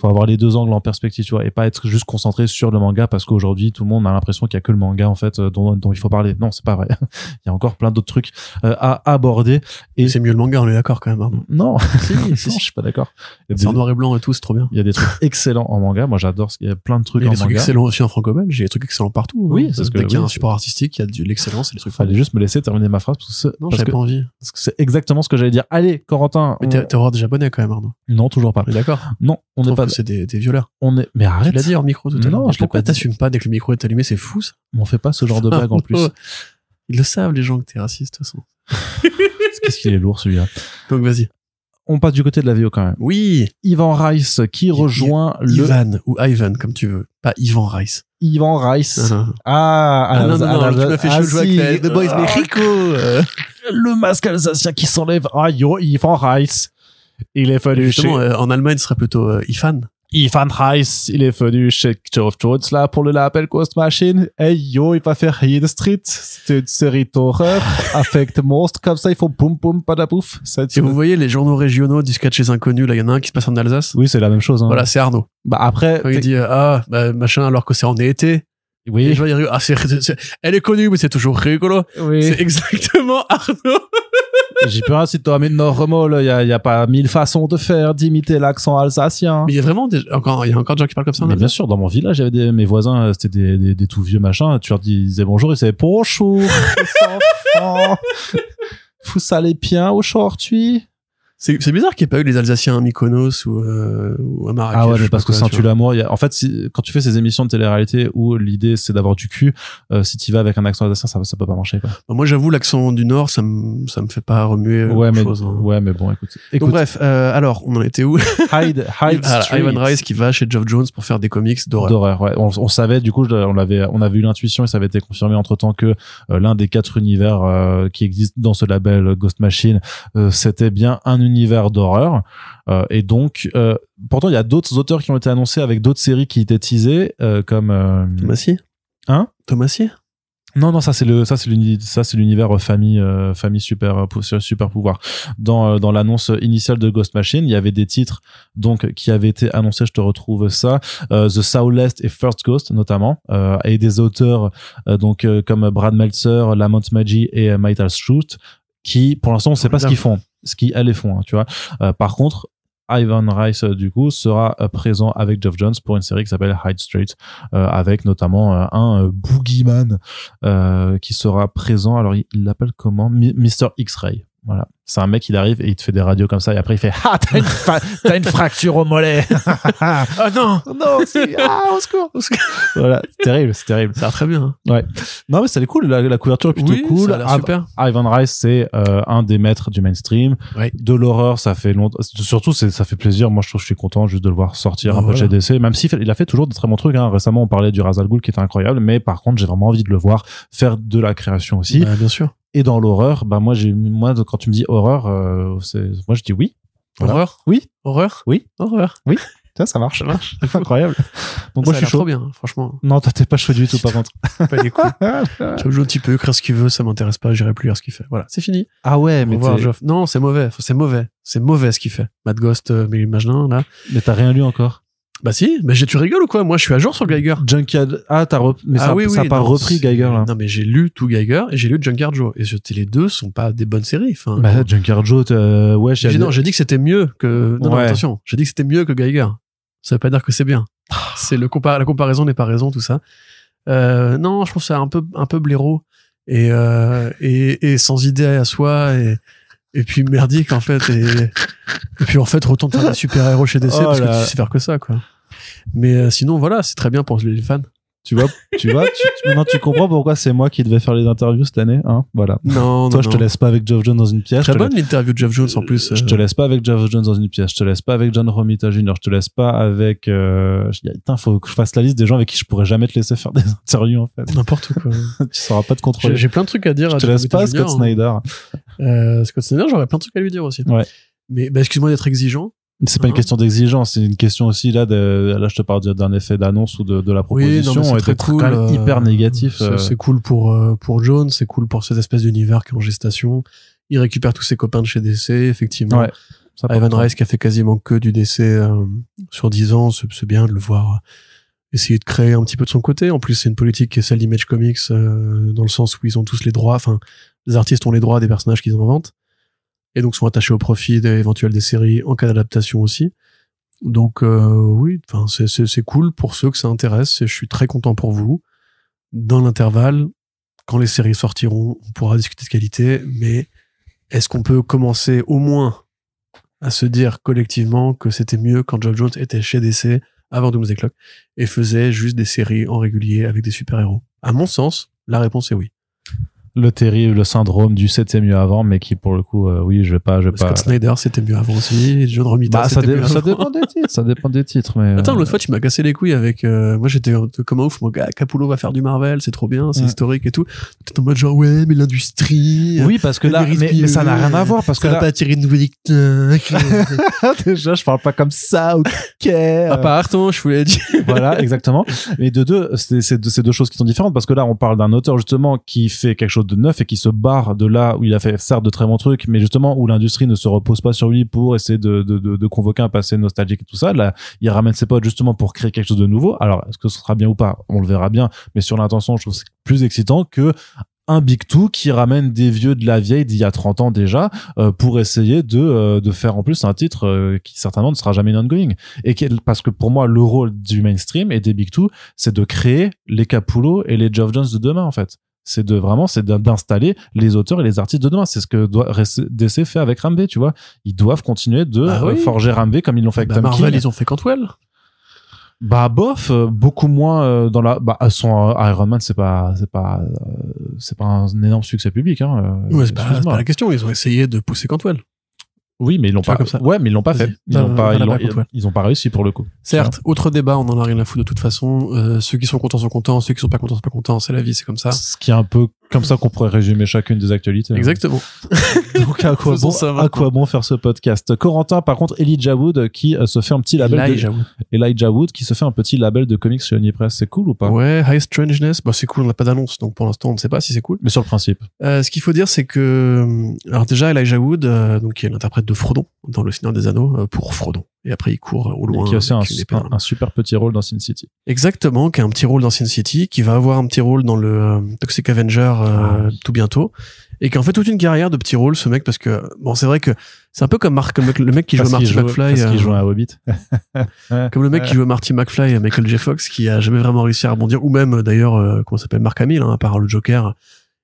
faut avoir les deux angles en perspective, tu vois, et pas être juste concentré sur le manga parce qu'aujourd'hui tout le monde a l'impression qu'il y a que le manga en fait euh, dont, dont il faut parler. Non, c'est pas vrai. il y a encore plein d'autres trucs euh, à aborder. Et C'est mieux le manga, on est d'accord quand même. Pardon. non, si, non, si, je suis pas d'accord. C'est en noir et blanc et tout, c'est trop bien. il y a des trucs excellents en manga. Moi, j'adore. ce- Il y a plein de trucs Il y a en des trucs manga. excellents aussi en franco-belge, il y a des trucs excellents partout. Oui, hein. c'est ce que- Dès qu'il y a oui, un support artistique, il y a de l'excellence et des trucs Fallait juste me laisser terminer ma phrase parce que Non, j'avais pas envie. parce que c'est exactement ce que j'allais dire. Allez, Corentin. Mais on- t'es horreur des japonais quand même, Arnaud. Non, toujours pas. D'accord Non, on n'est pas. c'est des, des violeurs. On est. Mais Tu arrête. l'as dit hors micro tout à Non, l'heure. Mais je Pourquoi t'assumes pas dès que le micro est allumé C'est fou ça. On fait pas ce genre de blague en plus. Ils le savent les gens que t'es raciste de toute façon. Qu'est-ce qu'il est lourd celui-là. Donc vas-y. On passe du côté de la VO quand même. Oui, Ivan Rice qui rejoint le Ivan ou Ivan comme tu veux, pas Ivan Rice. Ivan Rice. Ah, Ah, Ah, non, non, non, tu m'as fait ah, chaud si. avec The Boys Ah, Mexico. Le masque alsacien qui s'enlève. Ah yo, Ivan Rice. Il est chez Justement, euh, en Allemagne, ce serait plutôt euh, Ifan. Ivan Rice. Il est venu chez Geoff Jones là pour le label Ghost Machine. Hey yo, il va faire Hill Street. C'est une série d'horreur avec des monstres comme ça. Il faut boum boum padapouf. Ça, Si vous voyez les journaux régionaux du sketch chez inconnus, là, il y en a un qui se passe en Alsace. Oui, c'est la même chose. Hein. Voilà, c'est Arnaud. Bah après, Quand il dit euh, ah bah, machin alors que c'est en été. Et oui, je vois, il rigole. ah c'est, c'est- elle est connue mais c'est toujours rigolo. oui. C'est exactement Arnaud. J'y peux rien si toi, mais normal, il y a, y a pas mille façons de faire, d'imiter l'accent alsacien. Mais il y a vraiment des, encore il y a encore des gens qui parlent comme ça. Mais bien sûr, dans mon village, des, mes voisins, euh, c'était des, des, des tout vieux machins. Tu leur disais bonjour, ils disaient bonjour, les enfants. Vous allez bien aujourd'hui? C'est, bizarre qu'il n'y ait pas eu les Alsaciens à Mykonos ou, euh, ou à Marrakech. Ah ouais, mais parce que vois. l'amour. En fait, si- quand tu fais ces émissions de télé-réalité où l'idée c'est d'avoir du cul, euh, si tu vas avec un accent alsacien, ça, ça peut pas marcher. Quoi. Bah, Moi j'avoue l'accent du Nord ça me ça me fait pas remuer euh, Ouais, mais, chose. hein. ouais, mais bon, écoute. Donc écoute bref, euh, alors on en était où? Hyde, Hyde Ah, Street. Ivan Rice qui va chez Geoff Jones pour faire des comics d'horreur. d'horreur. Ouais. On, on savait du coup, on l'avait, on avait eu l'intuition et ça avait été confirmé entre temps que euh, l'un des quatre univers euh, qui existent dans ce label Ghost Machine, c'était bien un univers d'horreur. Euh, et donc, euh, pourtant, il y a d'autres auteurs qui ont été annoncés avec d'autres séries qui étaient teasées, euh, comme Thomasie Hein? Thomasie non, non, ça c'est le, ça c'est ça c'est l'univers famille, euh, famille super, super pouvoir. Dans dans l'annonce initiale de Ghost Machine, il y avait des titres donc qui avaient été annoncés. Je te retrouve ça, euh, The Southwest et First Ghost notamment, euh, et des auteurs donc comme Brad Meltzer, Lamont Maggi et Michael Schultz, qui pour l'instant on sait pas ce qu'ils font, ce qu'ils elles font, hein, tu vois. Euh, par contre. Ivan Rice euh, du coup sera euh, présent avec Geoff Jones pour une série qui s'appelle Hyde Street avec notamment un boogeyman qui sera présent. Alors, il l'appelle comment? Mi- Mr. X-Ray. Voilà. C'est un mec, il arrive et il te fait des radios comme ça et après il fait Ah, t'as une, fa- t'as une fracture au mollet. Ah non non, c'est ah, au secours, au secours. Voilà, c'est terrible, c'est terrible. Ça a l'air très bien. hein. Ouais. Non, mais c'est cool. La, la couverture est plutôt oui, cool. ça a l'air super. Ivan Rice, c'est euh, un des maîtres du mainstream. Ouais. De l'horreur, ça fait longtemps. Surtout, c'est, ça fait plaisir. Moi, je trouve que je suis content juste de le voir sortir Bah, un peu de voilà. GDC. Même s'il fait- il a fait toujours de très bons trucs. Hein. Récemment, on parlait du Razal Ghul qui était incroyable. Mais par contre, j'ai vraiment envie de le voir faire de la création aussi. Bah, bien sûr. Et dans l'horreur, bah moi, j'ai, moi, quand tu me dis horreur, euh, c'est, moi, je dis oui. Voilà. Horreur? Oui. Horreur? Oui. Horreur. Ça, ça marche. Ça marche. C'est incroyable. Donc, Ça moi, a je suis trop bien, hein, franchement. Non, toi, t'es pas chaud du tout, par contre. Pas les couilles. Geoff Jones, il peut écrire ce qu'il veut, ça m'intéresse pas, j'irai plus lire ce qu'il fait. Voilà, c'est fini. Ah ouais, Au mais revoir, t'es- Geoff. Non, c'est mauvais. C'est mauvais. C'est mauvais ce qu'il fait. Mad Ghost, euh, mais Magellan, là. mais t'as rien lu encore. Bah si, mais j'ai- tu rigoles ou quoi? Moi, je suis à jour sur Geiger. Junkyard. Ah, t'as rep... mais ça, ah oui, ça a oui, pas non, repris Geiger là. Non, mais j'ai lu tout Geiger et j'ai lu Junkyard Joe. Et je- les deux sont pas des bonnes séries. Enfin, Bah, Junkyard Joe, euh, ouais, j'ai non, j'ai dit que c'était mieux que. Non, non, attention. J'ai dit que c'était mieux que Geiger. Ça veut pas dire que c'est bien. c'est le compa- la comparaison n'est pas raison, tout ça. Euh, non, je trouve ça un peu, un peu blaireau et, euh, et, et sans idée à soi et, et puis merdique en fait. Et, et puis en fait, retourne faire des super héros chez DC Oh parce là. que tu sais faire que ça, quoi. Mais euh, sinon, voilà, c'est très bien pour les fans. Tu vois, tu vois, tu, tu- maintenant tu comprends pourquoi c'est moi qui devais faire les interviews cette année, hein. Voilà. Non, Toi, non, je te non. laisse pas avec Geoff Jones dans une pièce. Très je te bonne l'interview de Jeff Jones en plus. Je euh, te laisse pas avec Geoff Jones dans une pièce. Je te laisse pas avec John Romita Jr. Je te laisse pas avec. Euh... je dis, Putain, faut que je fasse la liste des gens avec qui je pourrais jamais te laisser faire des interviews en fait. N'importe quoi. tu sauras pas te contrôler. j'ai plein de trucs à dire. Je à te laisse pas Scott hein. Snyder. Euh, Scott Snyder, j'aurais plein de trucs à lui dire aussi. Ouais. Mais bah, excuse-moi d'être exigeant. C'est pas une Hein? question d'exigence, c'est une question aussi là de, là je te parle d'un effet d'annonce ou de, de la Oui, proposition mais c'est très cool. euh, hyper négatif. c'est- euh, cool pour, euh, pour Jones, c'est cool pour cette espèce d'univers qui est en gestation. Il récupère tous ses copains de chez DC, effectivement. Ouais. Ivan Rice qui a fait quasiment que du DC euh, sur 10 ans, c'est bien de le voir essayer de créer un petit peu de son côté. En plus, c'est une politique qui est celle d'Image Comics euh, dans le sens où ils ont tous les droits, enfin, les artistes ont les droits des personnages qu'ils inventent et donc sont attachés au profit des, éventuels des séries en cas d'adaptation aussi. Donc euh, oui, c'est cool pour ceux que ça intéresse et je suis très content pour vous. Dans l'intervalle, quand les séries sortiront, on pourra discuter de qualité, mais est-ce qu'on peut commencer au moins à se dire collectivement que c'était mieux quand Geoff Jones était chez DC avant Doomsday Clock et faisait juste des séries en régulier avec des super-héros? À mon sens, la réponse est oui. Le terrible syndrome du c'était mieux avant, mais qui pour le coup, euh, oui, je vais pas, je vais pas. Scott Snyder, c'était mieux avant aussi. John Romita, Bah, ça, dé- mieux ça avant. dépend des titres, ça dépend des titres, mais. Attends, euh, l'autre fois, tu m'as cassé les couilles avec. euh, moi, j'étais comme un ouf. Mon gars, Capullo va faire du Marvel, c'est trop bien, c'est Ouais. historique et tout. T'es en mode genre, ouais, mais l'industrie. Oui, parce que là, mais, mais ça n'a rien à voir, parce que ça va là, pas attirer de lecteurs. déjà, je parle pas comme ça, ok. à part ton, je voulais dire. voilà, exactement. Mais de deux, c'est deux, c'est deux choses qui sont différentes parce que là, on parle d'un auteur justement qui fait quelque chose de neuf et qui se barre de là où il a fait certes de très bons trucs, mais justement où l'industrie ne se repose pas sur lui pour essayer de, de, de, de convoquer un passé nostalgique et tout ça. Là, il ramène ses potes justement pour créer quelque chose de nouveau. Alors, est-ce que ce sera bien ou pas? On le verra bien. Mais sur l'intention, je trouve que c'est plus excitant que un Big Two qui ramène des vieux de la vieille d'il y a 30 ans déjà euh, pour essayer de, euh, de faire en plus un titre euh, qui certainement ne sera jamais non-going. Et parce que pour moi, le rôle du mainstream et des Big Two, c'est de créer les Capullo et les Geoff Jones de demain, en fait. C'est de vraiment, c'est d'in- d'installer les auteurs et les artistes de demain. C'est ce que doit, DC fait avec Ramvé, tu vois. Ils doivent continuer de Bah oui. euh, forger Ramvé comme ils l'ont fait avec Bah, Tom Marvel, King. ils ont fait Cantwell. Bah bof, euh, beaucoup moins euh, dans la. Bah son Iron Man, c'est pas, c'est pas, c'est pas un énorme succès public. Hein, Ouais, c'est pas, pas la question. Ils ont essayé de pousser Cantwell. Oui, mais ils l'ont pas. comme ça. Ouais, mais ils l'ont pas fait. Ils l'ont pas. Ils ont pas réussi pour le coup. Certes, autre débat, on en a rien à foutre de toute façon. Euh, ceux qui sont contents sont contents, ceux qui sont pas contents sont pas contents. C'est la vie, c'est comme ça. Ce qui est un peu comme ça qu'on pourrait résumer chacune des actualités. hein. Exactement. Donc à quoi bon, ça à quoi bon faire ce podcast? Corentin, par contre, Elijah Wood qui euh, se fait un petit label. Là, de... j'avoue. Elijah Wood qui se fait un petit label de comics chez Unipress. C'est cool ou pas? Ouais, High Strangeness, bah, c'est cool, on n'a pas d'annonce, donc pour l'instant on ne sait pas si c'est cool. Mais sur le principe. Euh, ce qu'il faut dire, c'est que, alors déjà, Elijah Wood, euh, donc qui est l'interprète de Frodon dans Le Seigneur des Anneaux, euh, pour Frodon. Et après, il court au Et loin. qui a aussi un, super petit rôle dans Sin City. Exactement, qui a un petit rôle dans Sin City, qui va avoir un petit rôle dans le euh, Toxic Avenger euh, Ah oui. tout bientôt, et qui a en fait toute une carrière de petits rôles, ce mec, parce que, bon, c'est vrai que c'est un peu comme Mark, comme le mec, qui joue Marty joue- McFly. Parce euh, joue à Hobbit. Comme le mec qui jouait Marty McFly et Michael J. Fox, qui a jamais vraiment réussi à rebondir, ou même d'ailleurs, euh, comment s'appelle, Mark Hamill, hein, à part le Joker,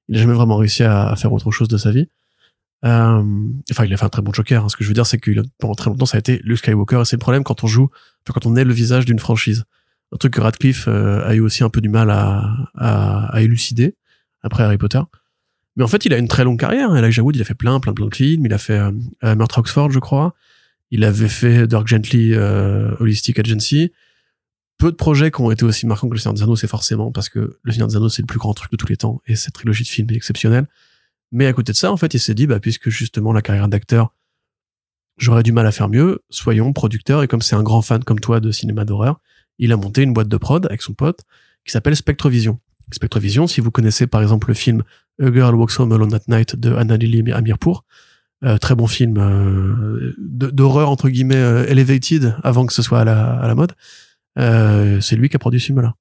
il a jamais vraiment réussi à, à faire autre chose de sa vie. Euh, enfin, il a fait un très bon Joker. hein. Ce que je veux dire, c'est que pendant très longtemps, ça a été Luke Skywalker, et c'est le problème quand on joue, enfin, quand on est le visage d'une franchise. Un truc que Radcliffe euh, a eu aussi un peu du mal à, à, à élucider après Harry Potter. Mais en fait, il a une très longue carrière. hein. Elijah Wood, il a fait plein, plein, plein de films. Il a fait euh, Meurtre Oxford, je crois. Il avait fait Dirk Gently euh, Holistic Agency. Peu de projets qui ont été aussi marquants que Le Seigneur des Anneaux, c'est forcément parce que Le Seigneur des Anneaux, c'est le plus grand truc de tous les temps et cette trilogie de films est exceptionnelle. Mais à côté de ça, en fait, il s'est dit, bah, puisque justement la carrière d'acteur, j'aurais du mal à faire mieux, soyons producteurs. Et comme c'est un grand fan comme toi de cinéma d'horreur, il a monté une boîte de prod avec son pote qui s'appelle Spectrovision. Spectrovision, si vous connaissez par exemple le film A Girl Walks Home Alone at Night de Anna Lily Amirpour, euh, très bon film euh, d'horreur entre guillemets euh, elevated avant que ce soit à la, à la mode. Euh, c'est lui qui a produit ce film-là.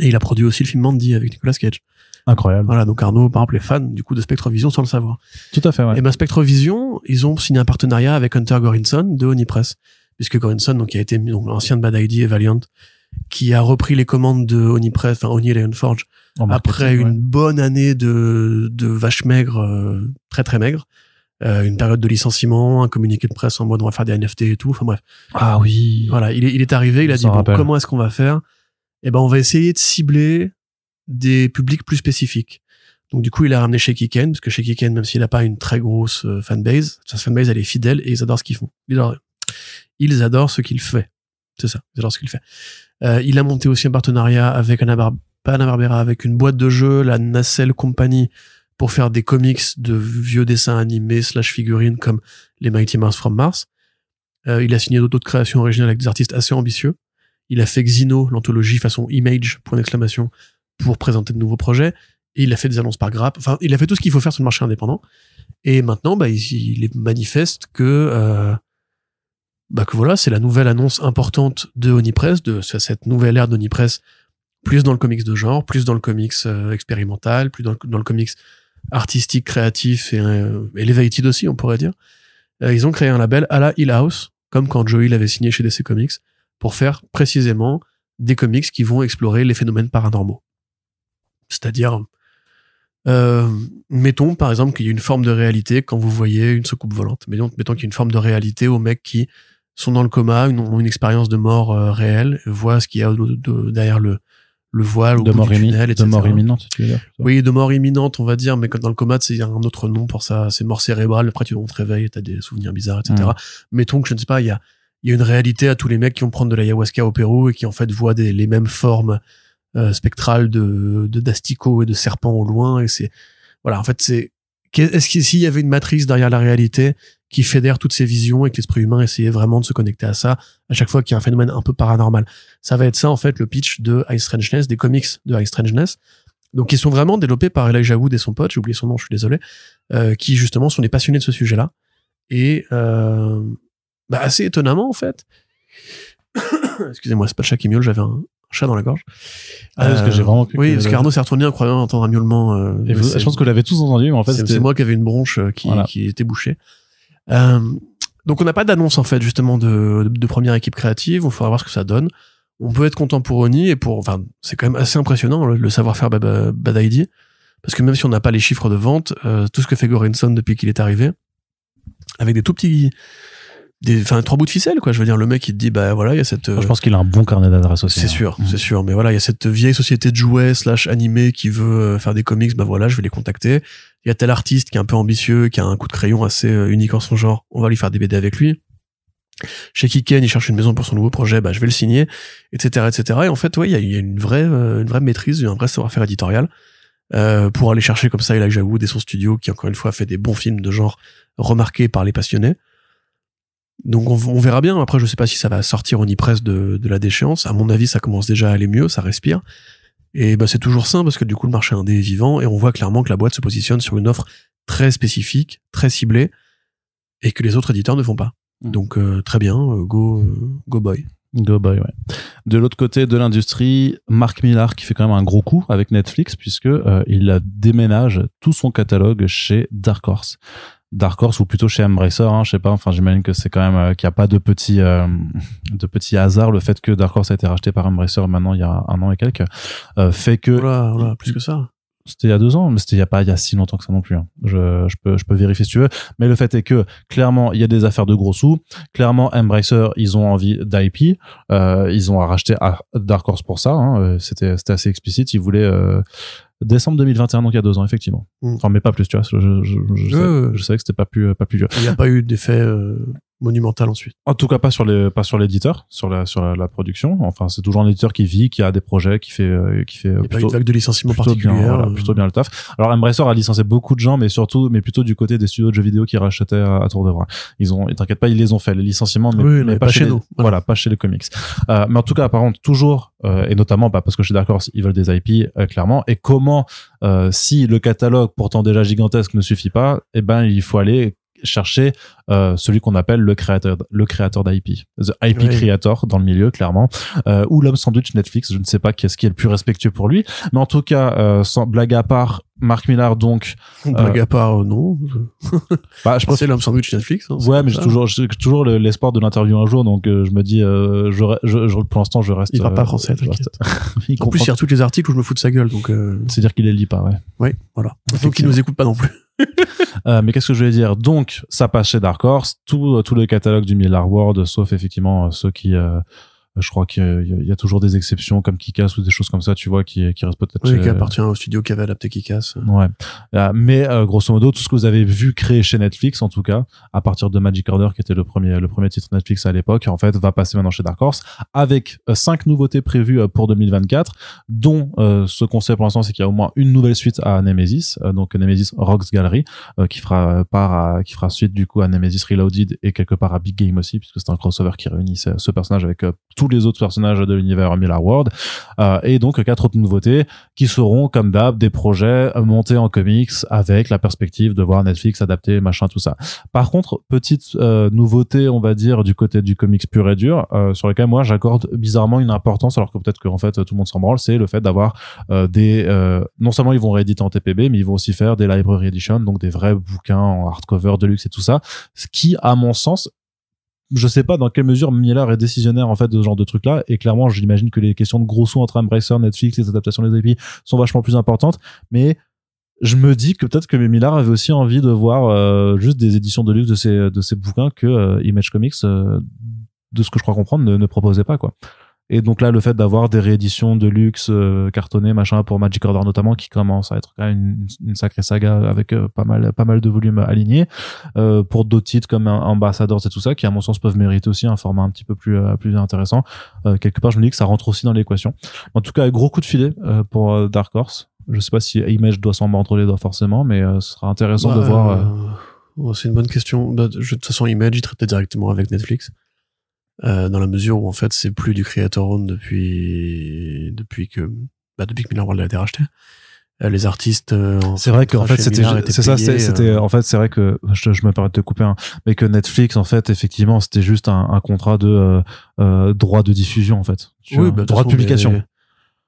Et il a produit aussi le film Mandy avec Nicolas Cage. Incroyable. Voilà, donc Arnaud, par exemple, est fan du coup de Spectrovision sans le savoir. Tout à fait, ouais. Et ben Spectrovision, ils ont signé un partenariat avec Hunter Gorinson de Onipress, puisque Gorinson, donc qui a été donc, l'ancien de Bad ID et Valiant, qui a repris les commandes de Onipress, enfin Oni et En marketing, après ouais. une bonne année de, de vache maigre, euh, très très maigre, euh, une période de licenciement, un communiqué de presse en mode on va faire des NFT et tout, enfin bref. Ah oui. Voilà, il est, il est arrivé, il a dit bon, comment est-ce qu'on va faire? Eh ben on va essayer de cibler des publics plus spécifiques. Donc du coup, il a ramené Shaky Ken, parce que Shaky Ken, même s'il n'a pas une très grosse euh, fanbase, sa fanbase elle est fidèle et ils adorent ce qu'ils font. Ils adorent, ils adorent ce qu'il fait. C'est ça, ils adorent ce qu'il fait. Euh, il a monté aussi un partenariat avec Anna, Bar Anna Barbera, avec une boîte de jeux, la Nacelle Company, pour faire des comics de vieux dessins animés slash figurines comme les Mighty Mouse from Mars. Euh, il a signé d'autres créations originales avec des artistes assez ambitieux. Il a fait Xino, l'anthologie façon Image, point d'exclamation, pour présenter de nouveaux projets. Et il a fait des annonces par grappe. Enfin, il a fait tout ce qu'il faut faire sur le marché indépendant. Et maintenant, bah, il, est manifeste que, euh, bah, que voilà, c'est la nouvelle annonce importante de Onipress, de cette nouvelle ère d'Onipress, plus dans le comics de genre, plus dans le comics euh, expérimental, plus dans le, dans le comics artistique, créatif et euh, elevated aussi, on pourrait dire. Euh, ils ont créé un label à la Hill House, comme quand Joey l'avait signé chez DC Comics, pour faire précisément des comics qui vont explorer les phénomènes paranormaux. C'est-à-dire, euh, mettons par exemple qu'il y a une forme de réalité quand vous voyez une soucoupe volante. Mettons, mettons qu'il y a une forme de réalité aux mecs qui sont dans le coma, une, ont une expérience de mort euh, réelle, voient ce qu'il y a de- de- derrière le, le voile, au de bout mort, du tunnel, de mort imminente, tu veux dire Oui, de mort imminente, on va dire, mais comme dans le coma, c'est un autre nom pour ça. C'est mort cérébrale. Après, tu te réveille, t'as des souvenirs bizarres, etc. Mm. Mettons que je ne sais pas, il y a, il y a une réalité à tous les mecs qui vont prendre de l'ayahuasca au Pérou et qui en fait voient des, les mêmes formes euh, spectrales de d'asticots et de serpents au loin. Et c'est voilà, en fait, c'est est-ce que s'il y avait une matrice derrière la réalité qui fédère toutes ces visions et que l'esprit humain essayait vraiment de se connecter à ça à chaque fois qu'il y a un phénomène un peu paranormal? Ça va être ça en fait le pitch de High Strangeness, des comics de High Strangeness. Donc ils sont vraiment développés par Elijah Wood et son pote, j'ai oublié son nom, je suis désolé, euh, qui justement sont des passionnés de ce sujet-là. Et euh, bah, assez étonnamment en fait. Excusez-moi, c'est pas le chat qui miaule, j'avais un chat dans la gorge. Ah, parce que j'ai vraiment cru Oui, que- parce qu'Arnaud s'est retourné en croyant entendre un miaulement. euh, Et vous- c'est- je pense que vous l'avez tous entendu, mais en fait, c'est moi qui avais une bronche euh, qui, Voilà. qui était bouchée. Euh, donc on n'a pas d'annonce en fait justement de, de, de première équipe créative. Il faudra voir ce que ça donne. On peut être content pour Oni et pour, enfin, c'est quand même assez impressionnant le, le savoir-faire Bad, Bad ID, parce que même si on n'a pas les chiffres de vente, euh, tout ce que fait Gorinson depuis qu'il est arrivé, avec des tout petits, des, enfin trois bouts de ficelle quoi. Je veux dire, le mec il te dit bah voilà il y a cette, Je pense qu'il a un bon carnet d'adresses aussi. c'est hein. sûr, c'est sûr. Mais voilà, il y a cette vieille société de jouets slash animé qui veut euh, faire des comics. Bah voilà, je vais les contacter. Il y a tel artiste qui est un peu ambitieux, qui a un coup de crayon assez euh, unique en son genre. On va lui faire des BD avec lui. Chez Kiken, il cherche une maison pour son nouveau projet. Bah je vais le signer, etc., etc. Et en fait, ouais, il y a, il y a une vraie, euh, une vraie maîtrise, un vrai savoir-faire éditorial euh, pour aller chercher comme ça Elijah Wood et son studio, qui encore une fois fait des bons films de genre remarqués par les passionnés. Donc on, on verra bien. Après, je sais pas si ça va sortir au presse de, de la déchéance. À mon avis, ça commence déjà à aller mieux, ça respire. Et bah c'est toujours sain parce que du coup le marché indé est vivant et on voit clairement que la boîte se positionne sur une offre très spécifique, très ciblée et que les autres éditeurs ne font pas. Mm. Donc euh, très bien, euh, go euh, go boy. Go boy, ouais. De l'autre côté de l'industrie, Mark Millar qui fait quand même un gros coup avec Netflix puisque euh, il déménage tout son catalogue chez Dark Horse. Dark Horse ou plutôt chez Embracer, hein, je sais pas. Enfin, j'imagine que c'est quand même euh, qu'il n'y a pas de petit euh, de petit hasard le fait que Dark Horse a été racheté par Embracer maintenant il y a un an et quelques euh, fait que Voilà, voilà, plus que ça. C'était il y a deux ans, mais c'était il y a pas il y a si longtemps que ça non plus. hein. Je, je peux je peux vérifier si tu veux. Mais le fait est que clairement il y a des affaires de gros sous. Clairement Embracer ils ont envie d'IP. Euh, ils ont racheté Dark Horse pour ça. hein. Euh, C'était c'était assez explicite. Ils voulaient euh, décembre 2021 donc il y a deux ans effectivement. Mm. Enfin mais pas plus tu vois. Je je, je, sais- je savais que c'était pas plus pas plus vieux. Il n'y a pas eu d'effet euh, monumental ensuite. En tout cas pas sur les pas sur l'éditeur, sur la sur la, la production. Enfin c'est toujours un éditeur qui vit, qui a des projets, qui fait euh, qui fait Il n'y a pas eu plutôt de vague de licenciement plutôt bien, particulière. voilà, euh, plutôt bien le taf. Alors Embracer a licencié beaucoup de gens, mais surtout, mais plutôt du côté des studios de jeux vidéo qui rachetaient à, à tour de bras. Ils ont, t'inquiète pas, ils les ont fait les licenciements, mais, Oui, mais mais pas, pas chez les- nous. Voilà. pas chez les comics. Euh, mais en tout cas, par contre, toujours euh, et notamment bah, parce que chez Dark Horse, ils veulent des IP euh, clairement. Et comment, euh, si le catalogue pourtant déjà gigantesque ne suffit pas, eh ben il faut aller chercher euh, celui qu'on appelle le créateur le créateur d'IP the IP creator dans le milieu clairement euh, ou l'homme sandwich Netflix je ne sais pas qu'est-ce qui est le plus respectueux pour lui mais en tout cas euh, sans blague à part Mark Millar donc Blague à part, non. bah, je C'est l'homme sandwich Netflix. hein, ouais mais j'ai toujours j'ai toujours le- l'espoir de l'interview un jour donc je me dis je, re- je, je- pour l'instant je reste Il parle pas français, reste- il En plus, il retweet les articles où je me fous de sa gueule, donc euh, c'est dire qu'il les lit pas ouais ouais, voilà. Donc il nous écoute pas non plus. Euh, mais qu'est-ce que je voulais dire? Donc, ça passe chez Dark Horse, tout, tout le catalogue du Millar World, sauf effectivement euh, ceux qui, euh, je crois qu'il y, a toujours des exceptions comme Kikas ou des choses comme ça, tu vois, qui, qui restent peut-être. Oui, qui appartient au studio qui avait adapté Kikas. Ouais. mais grosso modo, tout ce que vous avez vu créer chez Netflix, en tout cas, à partir de Magic Order, qui était le premier, le premier titre Netflix à l'époque, en fait, va passer maintenant chez Dark Horse, avec cinq nouveautés prévues pour 2024, dont ce qu'on sait pour l'instant, c'est qu'il y a au moins une nouvelle suite à Nemesis, donc Nemesis Rocks Gallery, qui fera part à, qui fera suite du coup à Nemesis Reloaded et quelque part à Big Game aussi, puisque c'est un crossover qui réunit ce, personnage avec euh, tous les autres personnages de l'univers Miller World. Euh, et donc quatre autres nouveautés qui seront comme d'hab des projets montés en comics avec la perspective de voir Netflix adapter machin tout ça. Par contre, petite euh, nouveauté, on va dire du côté du comics pur et dur, sur lequel moi j'accorde bizarrement une importance, alors que peut-être qu'en fait tout le monde s'en branle, c'est le fait d'avoir des non seulement ils vont rééditer en TPB, mais ils vont aussi faire des library edition, donc des vrais bouquins en hardcover de luxe et tout ça, ce qui, à mon sens, je sais pas dans quelle mesure Miller est décisionnaire en fait de ce genre de truc là et clairement j'imagine que les questions de gros sous entre Embracer, Netflix, les adaptations des IP sont vachement plus importantes. Mais je me dis que peut-être que Miller avait aussi envie de voir euh, juste des éditions de luxe de ces de ces bouquins que euh, Image Comics euh, de ce que je crois comprendre ne, ne proposait pas quoi et donc là, le fait d'avoir des rééditions de luxe euh, cartonnées, machin, pour Magic Order notamment, qui commence à être quand même une, sacrée saga avec euh, pas mal, pas mal de volumes alignés, euh, pour d'autres titres comme Ambassadors et tout ça, qui à mon sens peuvent mériter aussi un format un petit peu plus, plus intéressant. quelque part, je me dis que ça rentre aussi dans l'équation. En tout cas, gros coup de filet pour Dark Horse. Je sais pas si Image doit s'en mordre les doigts forcément, mais ce sera intéressant de voir. c'est une bonne question. Bah, de toute façon, Image, il traitait directement avec Netflix. Euh, dans la mesure où en fait c'est plus du creator own depuis depuis que bah, depuis que Miller World a été racheté. Euh, les artistes euh, c'est vrai qu'en fait c'était c'est ça c'était en fait c'est vrai que je, je me permets de te couper hein, mais que Netflix en fait effectivement c'était juste un, un, contrat de droit de diffusion en fait oui, bah, droit de publication.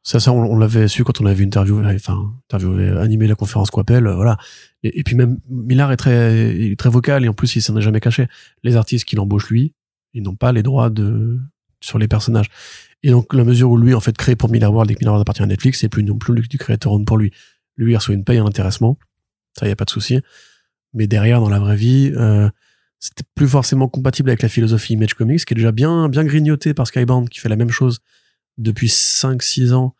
ça ça on, l'avait su quand on avait vu interview enfin interviewé animé la conférence Quapel voilà. Et, et, puis même Millard est très est très vocal et en plus il s'en est jamais caché. Les artistes qu'il embauche lui ils n'ont pas les droits sur les personnages. Et donc, la mesure où lui, en fait, crée pour Miller World et que Miller World appartient à Netflix, c'est plus non plus du créateur pour lui. Lui, il reçoit une paye, un intéressement. Ça, y a pas de souci. Mais derrière, dans la vraie vie, euh, c'était plus forcément compatible avec la philosophie Image Comics, qui est déjà bien, bien grignotée par Skybound, qui fait la même chose depuis 5-6 ans,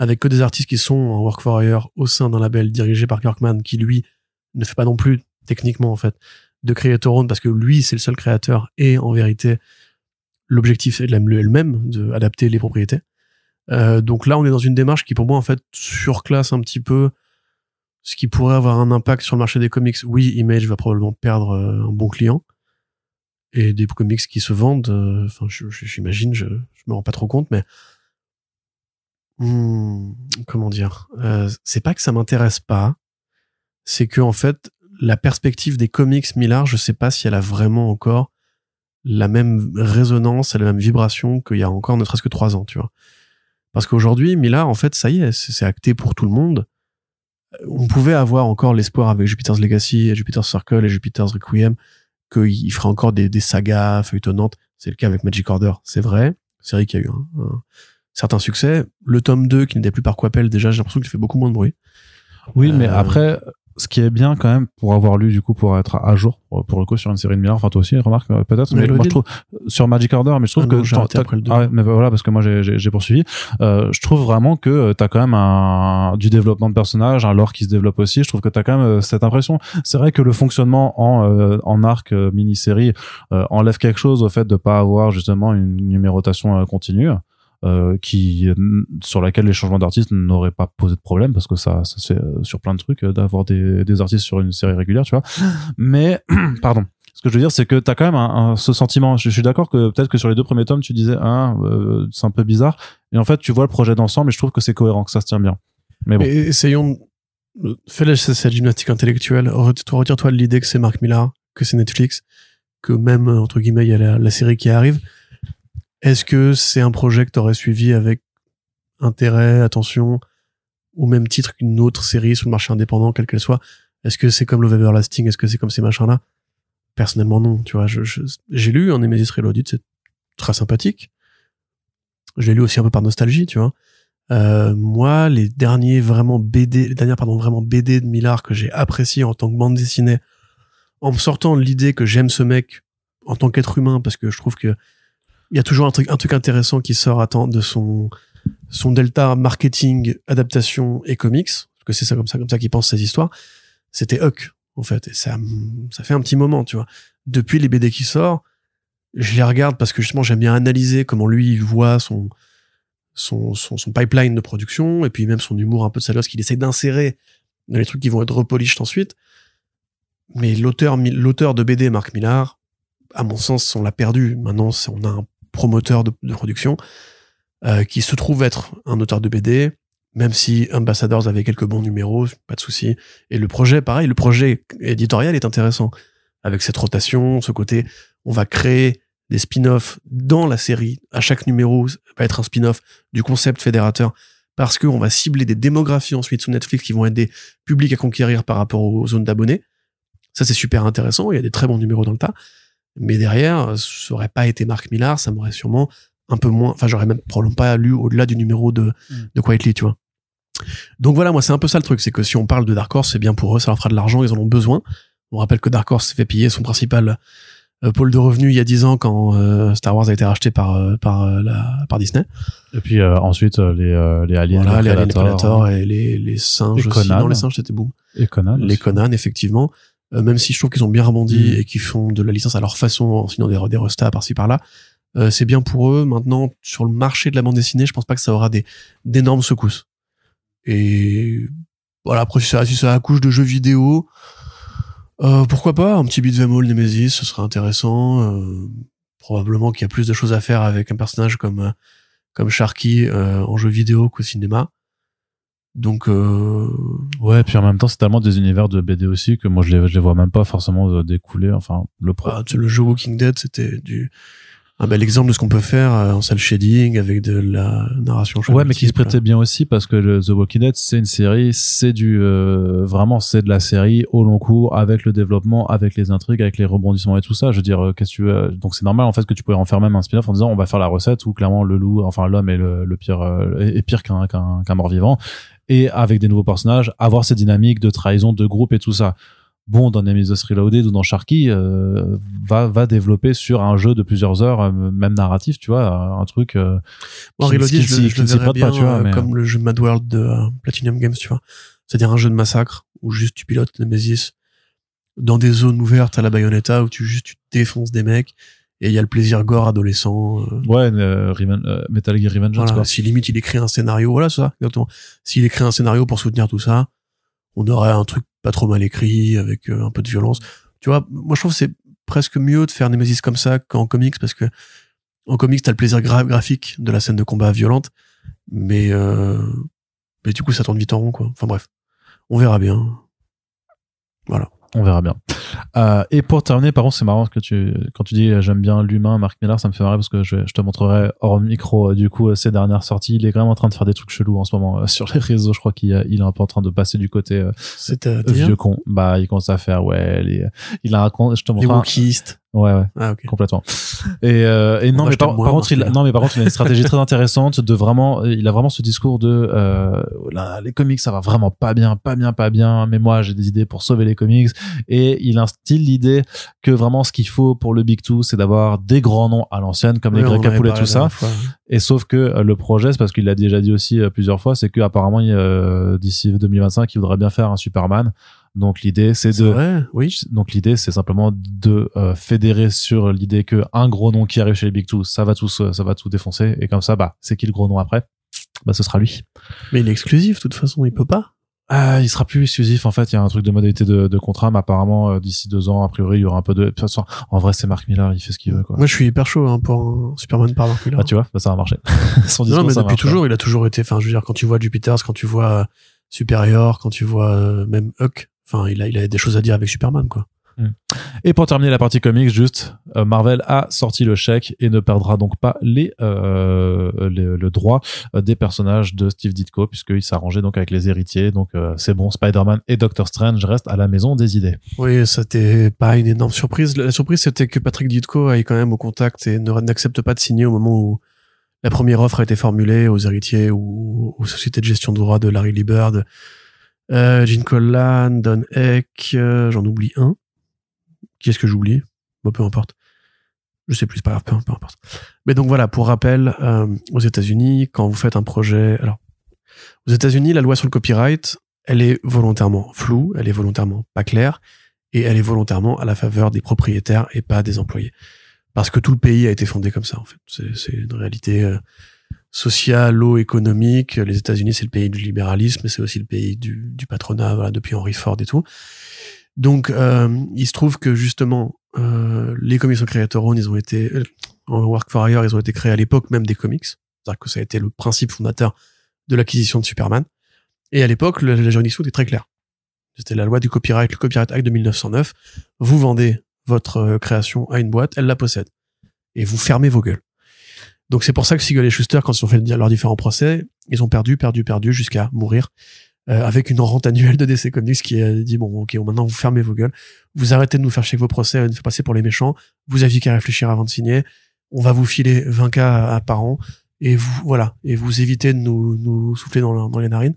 avec que des artistes qui sont en work for hire au sein d'un label dirigé par Kirkman, qui lui ne fait pas non plus techniquement en fait de créer Toron parce que lui c'est le seul créateur et en vérité l'objectif est le même de adapter les propriétés. Euh, donc là on est dans une démarche qui pour moi en fait surclasse un petit peu ce qui pourrait avoir un impact sur le marché des comics. Oui Image va probablement perdre euh, un bon client et des comics qui se vendent euh, enfin j'imagine je, je me rends pas trop compte mais hmm, comment dire c'est pas que ça m'intéresse pas c'est que en fait la perspective des comics Millard, je sais pas si elle a vraiment encore la même résonance, la même vibration qu'il y a encore ne serait-ce que trois ans, tu vois. Parce qu'aujourd'hui, Millard, en fait, ça y est, c'est acté pour tout le monde. On pouvait avoir encore l'espoir avec Jupiter's Legacy, et Jupiter's Circle et Jupiter's Requiem qu'il ferait encore des, sagas feuilletonnantes. C'est le cas avec Magic Order, c'est vrai. C'est vrai qu'il y a eu un, certain succès. Le tome 2, qui n'était plus par Quapel, déjà, j'ai l'impression qu'il fait beaucoup moins de bruit. Oui, mais euh, après, ce qui est bien quand même pour avoir lu du coup pour être à jour pour le coup sur une série de milliards enfin toi aussi remarque euh, peut-être mais moi je trouve sur Magic Order mais je trouve ah que après le ah mais voilà parce que moi j'ai poursuivi. Euh, je trouve vraiment que euh, t'as quand même un du développement de personnages un lore qui se développe aussi. Je trouve que t'as quand même euh, cette impression. C'est vrai que le fonctionnement en en arc mini-série enlève quelque chose au fait de pas avoir justement une numérotation continue euh, qui sur laquelle les changements d'artistes n'auraient pas posé de problème parce que ça ça se fait euh, sur plein de trucs euh, d'avoir des, des artistes sur une série régulière tu vois. Mais pardon. Ce que je veux dire c'est que t'as quand même un, ce sentiment. Je, suis d'accord que peut-être que sur les deux premiers tomes tu disais ah c'est un peu bizarre. Et en fait tu vois le projet d'ensemble et je trouve que c'est cohérent que ça se tient bien. Mais bon. Essayons fais cette gymnastique intellectuelle. Retire-toi de l'idée que c'est Marc Millar que c'est Netflix que même entre guillemets il y a la série qui arrive est-ce que c'est un projet que tu aurais suivi avec intérêt, attention, au même titre qu'une autre série sur le marché indépendant, quelle qu'elle soit? Est-ce que c'est comme Love Everlasting Est-ce que c'est comme ces machins-là? Personnellement, non. Tu vois, j'ai lu un Nemesis Reloaded, c'est très sympathique. Je l'ai lu aussi un peu par nostalgie, tu vois. Euh, moi, les derniers vraiment BD, les dernières pardon vraiment BD de Millard que j'ai apprécié en tant que bande dessinée, en me sortant l'idée que j'aime ce mec en tant qu'être humain parce que je trouve que Il y a toujours un truc, un truc intéressant qui sort à temps de son, son delta marketing, adaptation et comics, parce que c'est ça comme ça, comme ça qu'il pense ces histoires. C'était Huck, en fait. Et ça, ça fait un petit moment, tu vois. Depuis les BD qui sortent, je les regarde parce que justement j'aime bien analyser comment lui il voit son, son, son, pipeline de production et puis même son humour un peu de qu'il essaie d'insérer dans les trucs qui vont être repolished ensuite. Mais l'auteur, l'auteur de BD, Marc Millard, à mon sens, on l'a perdu. Maintenant, on a un promoteur de, production euh, qui se trouve être un auteur de BD, même si Ambassadors avait quelques bons numéros, pas de souci. Et le projet, pareil, le projet éditorial est intéressant avec cette rotation, ce côté, on va créer des spin-offs dans la série. À chaque numéro va être un spin-off du concept fédérateur parce qu'on va cibler des démographies ensuite sur Netflix qui vont être des publics à conquérir par rapport aux zones d'abonnés. Ça, c'est super intéressant. Il y a des très bons numéros dans le tas. Mais derrière, ça aurait pas été Marc Millard, ça m'aurait sûrement un peu moins, enfin, j'aurais même probablement pas lu au-delà du numéro de, mm. de Quietly, tu vois. Donc voilà, moi, c'est un peu ça le truc, c'est que si on parle de Dark Horse, c'est bien pour eux, ça leur fera de l'argent, ils en ont besoin. On rappelle que Dark Horse s'est fait payer son principal euh, pôle de revenus il y a 10 ans quand euh, Star Wars a été racheté par euh, par la par Disney. Et puis ensuite les les aliens, voilà, les, aliens Predator et les les singes aussi. Non, les singes c'était boum. Et Conan. Les Conan effectivement. Même si je trouve qu'ils ont bien rebondi mm. et qu'ils font de la licence à leur façon en signant des des restats par-ci par-là. c'est bien pour eux. Maintenant, sur le marché de la bande dessinée, je pense pas que ça aura des d'énormes secousses. Et voilà, après si ça, si ça accouche de jeux vidéo, euh, pourquoi pas? Un petit beat'em all Nemesis, ce serait intéressant. Euh, probablement qu'il y a plus de choses à faire avec un personnage comme euh, comme Sharky en jeu vidéo qu'au cinéma. Donc ouais, puis en même temps c'est tellement des univers de BD aussi que moi je les je les vois même pas forcément découler. Enfin le pro... Ah, le jeu Walking Dead c'était du un bel exemple de ce qu'on peut faire euh, en cel shading avec de la narration ouais mais qui se prêtait bien aussi parce que The Walking Dead c'est une série c'est du euh, vraiment c'est de la série au long cours avec le développement avec les intrigues avec les rebondissements et tout ça. Je veux dire euh, qu'est-ce que tu veux donc c'est normal en fait que tu pourrais en faire même un spin-off en disant on va faire la recette où clairement le loup enfin l'homme est le, le pire est pire qu'un qu'un mort vivant et avec des nouveaux personnages avoir ces dynamiques de trahison de groupe et tout ça. Bon dans Nemesis Reloaded ou dans Sharky euh, va va développer sur un jeu de plusieurs heures euh, même narratif tu vois un truc euh, bon, Reloaded je, je le verrais bien pas, tu vois, mais... comme le jeu Mad World de Platinum Games tu vois. C'est-à-dire un jeu de massacre où juste tu pilotes Nemesis dans des zones ouvertes à la Bayonetta où tu juste tu défonces des mecs et il y a le plaisir gore adolescent ouais Metal Gear Revenge voilà, si limite il écrit un scénario voilà ça exactement s'il écrit un scénario pour soutenir tout ça on aurait un truc pas trop mal écrit, avec euh, un peu de violence. Tu vois, moi je trouve que c'est presque mieux de faire Nemesis comme ça qu'en comics, parce que en comics, t'as le plaisir graphique de la scène de combat violente, mais, euh, mais du coup, ça tourne vite en rond, quoi. Enfin bref, on verra bien. Voilà on verra bien. Euh, et pour terminer, par contre, c'est marrant que tu, quand tu dis euh, j'aime bien l'humain, Marc Miller, ça me fait marrer parce que je, je te montrerai hors micro, euh, du coup, ses dernières sorties. Il est quand même en train de faire des trucs chelous en ce moment sur les réseaux. Je crois qu'il il est un peu en train de passer du côté vieux con. Bah, il commence à faire, ouais, les, il a raconté, je te montre. Ouais, ouais, ah, complètement. Et, euh, et non, mais par, contre, il, non, mais par contre, il a une stratégie très intéressante de vraiment, il a vraiment ce discours de, euh, là, les comics, ça va vraiment pas bien, pas bien, pas bien, mais moi, j'ai des idées pour sauver les comics. Et il instille l'idée que vraiment, ce qu'il faut pour le Big Two, c'est d'avoir des grands noms à l'ancienne, comme les Greg Capullo et tout ça. Et sauf que euh, le projet, c'est parce qu'il l'a déjà dit aussi euh, plusieurs fois, c'est que apparemment, euh, d'ici 2025, il voudrait bien faire un Superman donc l'idée c'est de oui. Donc l'idée c'est simplement de euh, fédérer sur l'idée que un gros nom qui arrive chez les Big Two, ça va tout ça va tout défoncer et comme ça bah c'est qui le gros nom après? Bah ce sera lui. Mais il est exclusif de toute façon, il peut pas. Ah, il sera plus exclusif en fait. Il y a un truc de modalité de, de contrat, mais apparemment euh, d'ici deux ans, a priori, il y aura un peu de. De toute façon, en vrai, c'est Mark Miller, il fait ce qu'il veut. Quoi. Moi, je suis hyper chaud hein, pour un Superman par Mark Miller. Ah, tu vois, bah, ça va marcher. Son non, mais depuis toujours, il a toujours été. Enfin, je veux dire, quand tu vois Jupiter, quand tu vois euh, Superior, quand tu vois même Huck, Enfin, il a, il a des choses à dire avec Superman, quoi. Hmm. Et pour terminer la partie comics, juste, euh, Marvel a sorti le chèque et ne perdra donc pas les, euh, le droit euh, des personnages de Steve Ditko puisqu'il s'arrangeait donc avec les héritiers. Donc c'est bon, Spider-Man et Doctor Strange restent à la maison des idées. Oui, c'était pas une énorme surprise. La surprise c'était que Patrick Ditko aille quand même au contact et n'accepte pas de signer au moment où la première offre a été formulée aux héritiers ou aux sociétés de gestion de droits de Larry Liebert euh, Gene Collan, Don Eck, euh, j'en oublie un. Qui est-ce que j'oublie? Bon, peu importe. Je sais plus, c'est pas grave, peu, peu importe. Mais donc voilà, pour rappel, euh, aux États-Unis, quand vous faites un projet, alors aux États-Unis, la loi sur le copyright, elle est volontairement floue, elle est volontairement pas claire, et elle est volontairement à la faveur des propriétaires et pas des employés. Parce que tout le pays a été fondé comme ça, en fait. C'est une réalité euh, socialo-économique. Les États-Unis, c'est le pays du libéralisme, mais c'est aussi le pays du, du patronat, voilà, depuis Henry Ford et tout. Donc, euh, il se trouve que justement, euh, les commissions créateurs, ils ont été, euh, en Work for Hire, ils ont été créés à l'époque même des comics. C'est-à-dire que ça a été le principe fondateur de l'acquisition de Superman. Et à l'époque, la, la juridiction était très claire. C'était la loi du copyright, le Copyright Act de 1909. Vous vendez votre euh, création à une boîte, elle la possède. Et vous fermez vos gueules. Donc c'est pour ça que Siegel et Schuster, quand ils ont fait leurs différents procès, ils ont perdu, perdu, perdu jusqu'à mourir euh, avec une rente annuelle de DC Comics qui a dit bon ok maintenant vous fermez vos gueules, vous arrêtez de nous faire chier vos procès, de nous faire passer pour les méchants, vous aviez qu'à réfléchir avant de signer, on va vous filer 20 cas par an. Et vous voilà. Et vous évitez de nous, souffler dans, dans les narines.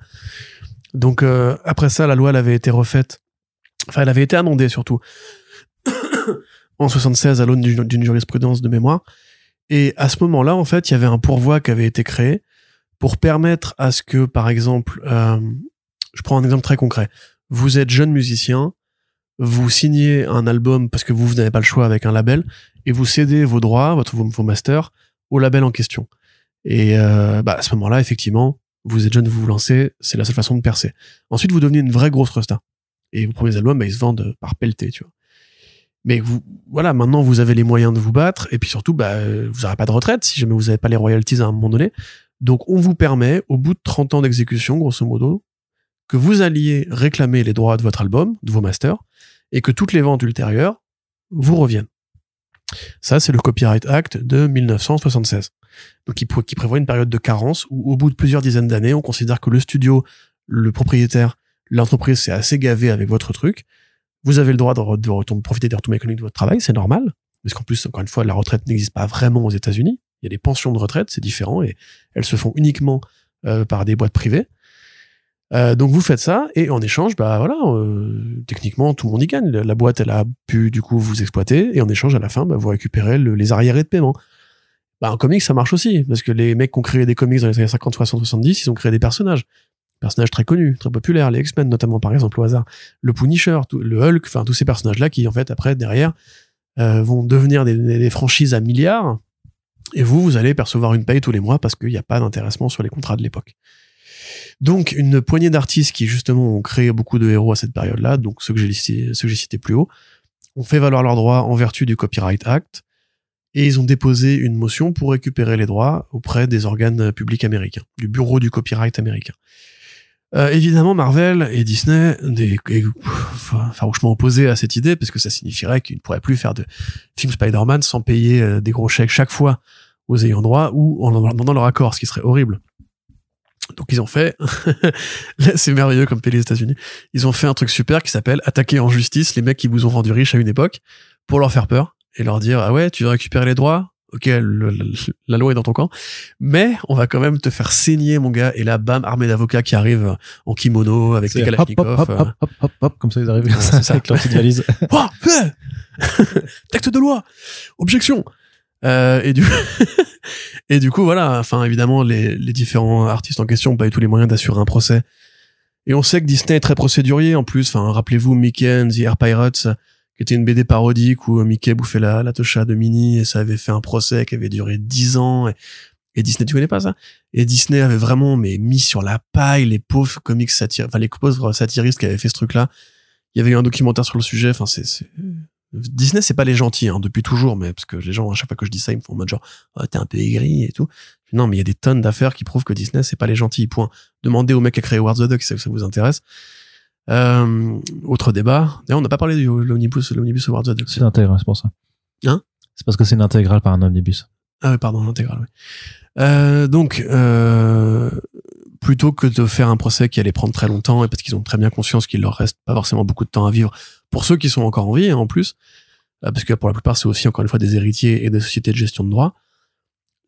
Donc euh, après ça, la loi elle avait été refaite, enfin elle avait été amendée surtout. En 76 à l'aune d'une jurisprudence de mémoire. Et à ce moment-là, en fait, il y avait un pourvoi qui avait été créé pour permettre à ce que, par exemple, euh, je prends un exemple très concret. Vous êtes jeune musicien, vous signez un album parce que vous, n'avez pas le choix avec un label, et vous cédez vos droits, votre, vos, vos masters, au label en question. Et euh, bah, à ce moment-là, effectivement, vous êtes jeune, vous vous lancez, c'est la seule façon de percer. Ensuite, vous devenez une vraie grosse resta. Et vos premiers albums, bah, ils se vendent par pelleté, tu vois. Mais voilà, maintenant vous avez les moyens de vous battre, et puis surtout, bah, vous n'aurez pas de retraite si jamais vous n'avez pas les royalties à un moment donné. Donc, on vous permet, au bout de 30 ans d'exécution, grosso modo, que vous alliez réclamer les droits de votre album, de vos masters, et que toutes les ventes ultérieures vous reviennent. Ça, c'est le Copyright Act de 1976. Donc, qui, qui prévoit une période de carence où, au bout de plusieurs dizaines d'années, on considère que le studio, le propriétaire, l'entreprise s'est assez gavé avec votre truc, vous avez le droit de, de, profiter des retombées économiques de votre travail, c'est normal. Parce qu'en plus, encore une fois, la retraite n'existe pas vraiment aux États-Unis. Il y a des pensions de retraite, c'est différent, et elles se font uniquement euh, par des boîtes privées. Euh, donc vous faites ça et en échange, bah voilà, euh, techniquement tout le monde y gagne. La boîte, elle a pu du coup vous exploiter et en échange à la fin, bah, vous récupérez le, les arriérés de paiement. Bah, en comics, ça marche aussi parce que les mecs qui ont créé des comics dans les années 50, 60, 70, ils ont créé des personnages personnages très connus, très populaires, les X-Men notamment par exemple au hasard, le Punisher, le Hulk, enfin tous ces personnages-là qui en fait après derrière euh, vont devenir des, franchises à milliards et vous vous allez percevoir une paye tous les mois parce qu'il n'y a pas d'intéressement sur les contrats de l'époque. Donc une poignée d'artistes qui justement ont créé beaucoup de héros à cette période-là, donc ceux que j'ai cités plus haut, ont fait valoir leurs droits en vertu du Copyright Act et ils ont déposé une motion pour récupérer les droits auprès des organes publics américains, du bureau du copyright américain. Euh, évidemment, Marvel et Disney, des, farouchement opposés à cette idée, parce que ça signifierait qu'ils ne pourraient plus faire de films Spider-Man sans payer euh, des gros chèques chaque fois aux ayants droit ou en leur demandant leur accord, ce qui serait horrible. Donc ils ont fait, c'est merveilleux comme pays les États-Unis, ils ont fait un truc super qui s'appelle attaquer en justice les mecs qui vous ont rendu riches à une époque pour leur faire peur et leur dire ah ouais tu veux récupérer les droits? Ok, le, le, la loi est dans ton camp, mais on va quand même te faire saigner, mon gars. Et là, bam, armée d'avocats qui arrivent en kimono avec des kalachnikovs. Hop, hop, hop, hop, hop, hop, comme ça ils arrivent ça, ça. avec leur petite valise. oh, Texte de loi, objection. Euh, et du et du coup voilà, enfin évidemment les, les différents artistes en question ont pas eu tous les moyens d'assurer un procès. Et on sait que Disney est très procédurier en plus. Enfin rappelez-vous Mickey and the Air Pirates qui était une BD parodique où Mickey bouffait la, la tosha de Minnie et ça avait fait un procès qui avait duré dix ans. Et, et, Disney, tu connais pas ça? Et Disney avait vraiment mais mis sur la paille les pauvres comics satiristes, enfin les pauvres satiristes qui avaient fait ce truc-là. Il y avait eu un documentaire sur le sujet. Enfin, c'est Disney, c'est pas les gentils hein, depuis toujours, mais parce que les gens à chaque fois que je dis ça, ils me font en mode genre oh, t'es un peu aigri et tout. Non, mais il y a des tonnes d'affaires qui prouvent que Disney c'est pas les gentils. Point. Demandez au mec qui a créé War the Duck si ça vous intéresse. Euh, autre débat. D'ailleurs, on n'a pas parlé de l'omnibus, l'omnibus Awards. C'est l'intégrale, c'est pour ça. Hein? C'est parce que c'est une intégrale par un omnibus. Ah oui, pardon, l'intégrale, oui. Euh, donc, euh, plutôt que de faire un procès qui allait prendre très longtemps, et parce qu'ils ont très bien conscience qu'il leur reste pas forcément beaucoup de temps à vivre, pour ceux qui sont encore en vie, hein, en plus, euh, parce que pour la plupart, c'est aussi encore une fois des héritiers et des sociétés de gestion de droit,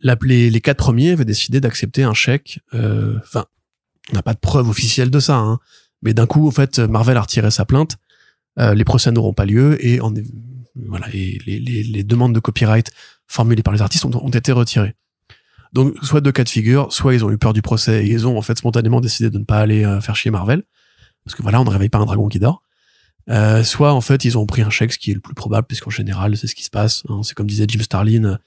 la, les, les quatre premiers avaient décidé d'accepter un chèque, euh, enfin, on n'a pas de preuve officielle de ça, hein, mais d'un coup, en fait, Marvel a retiré sa plainte. Euh, les procès n'auront pas lieu et en Voilà, et les, les, les demandes de copyright formulées par les artistes ont, ont été retirées. Donc, soit deux cas de figure, soit ils ont eu peur du procès et ils ont en fait spontanément décidé de ne pas aller euh, faire chier Marvel, parce que voilà, on ne réveille pas un dragon qui dort. Euh, soit en fait ils ont pris un chèque, ce qui est le plus probable, puisqu'en général c'est ce qui se passe. hein. c'est comme disait Jim Starlin, euh,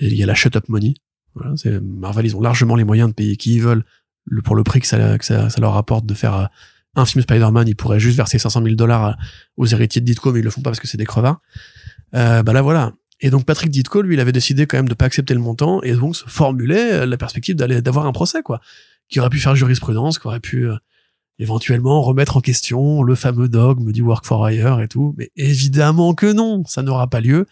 il y a la shut up money. Voilà, Marvel, ils ont largement les moyens de payer qui ils veulent le, pour le prix que ça, que ça, ça leur apporte de faire euh, un film Spider-Man. Ils pourraient juste verser 500 000 dollars aux héritiers de Ditko, mais ils le font pas parce que c'est des crevards. Euh, bah là voilà. Et donc Patrick Ditko, lui, il avait décidé quand même de pas accepter le montant et donc se formulait euh, la perspective d'aller d'avoir un procès, quoi, qui aurait pu faire jurisprudence, qui aurait pu euh, éventuellement remettre en question le fameux dogme du work for hire et tout. Mais évidemment que non, ça n'aura pas lieu.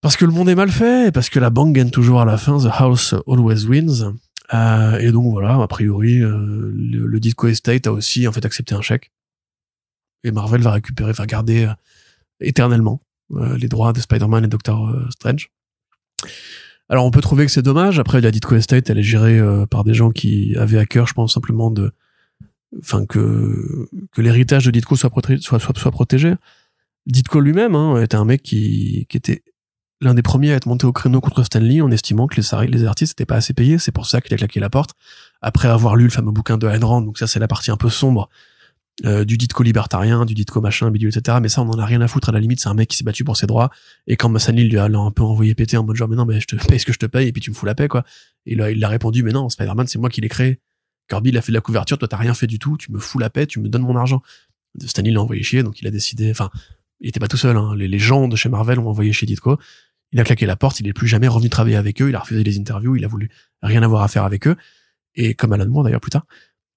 Parce que le monde est mal fait, parce que la banque gagne toujours à la fin, the house always wins. Euh, et donc voilà, a priori, euh, le, le Estate a aussi en fait accepté un chèque. Et Marvel va récupérer, va garder euh, éternellement les droits de Spider-Man et Doctor Strange. Alors on peut trouver que c'est dommage. Après, la Ditko Estate, elle est gérée par des gens qui avaient à cœur, je pense simplement de, enfin que que l'héritage de Ditko soit, protégé- soit, soit, soit protégé. Ditko lui-même hein, était un mec qui, qui était l'un des premiers à être monté au créneau contre Stanley en estimant que les, artistes n'étaient pas assez payés. C'est pour ça qu'il a claqué la porte. Après avoir lu le fameux bouquin de Ayn Rand, donc ça c'est la partie un peu sombre euh, du Ditko libertarien, du Ditko machin, bidule, etc. Mais ça, on en a rien à foutre à la limite. C'est un mec qui s'est battu pour ses droits. Et quand Stanley lui a l'a un peu envoyé péter en mode genre, mais non, mais je te paye ce que je te paye et puis tu me fous la paix, quoi. Et là, il a répondu, mais non, Spider-Man, c'est moi qui l'ai créé. Kirby, il a fait de la couverture, toi, t'as rien fait du tout, tu me fous la paix, tu me donnes mon argent. Stanley l'a envoyé chier, donc il a décidé, enfin, il était pas tout seul, hein. les, les gens de chez Marvel ont envoyé chez Ditko. Il a claqué la porte, il est plus jamais revenu travailler avec eux, il a refusé les interviews, il a voulu rien avoir à faire avec eux. Et comme Alan Moore d'ailleurs plus tard.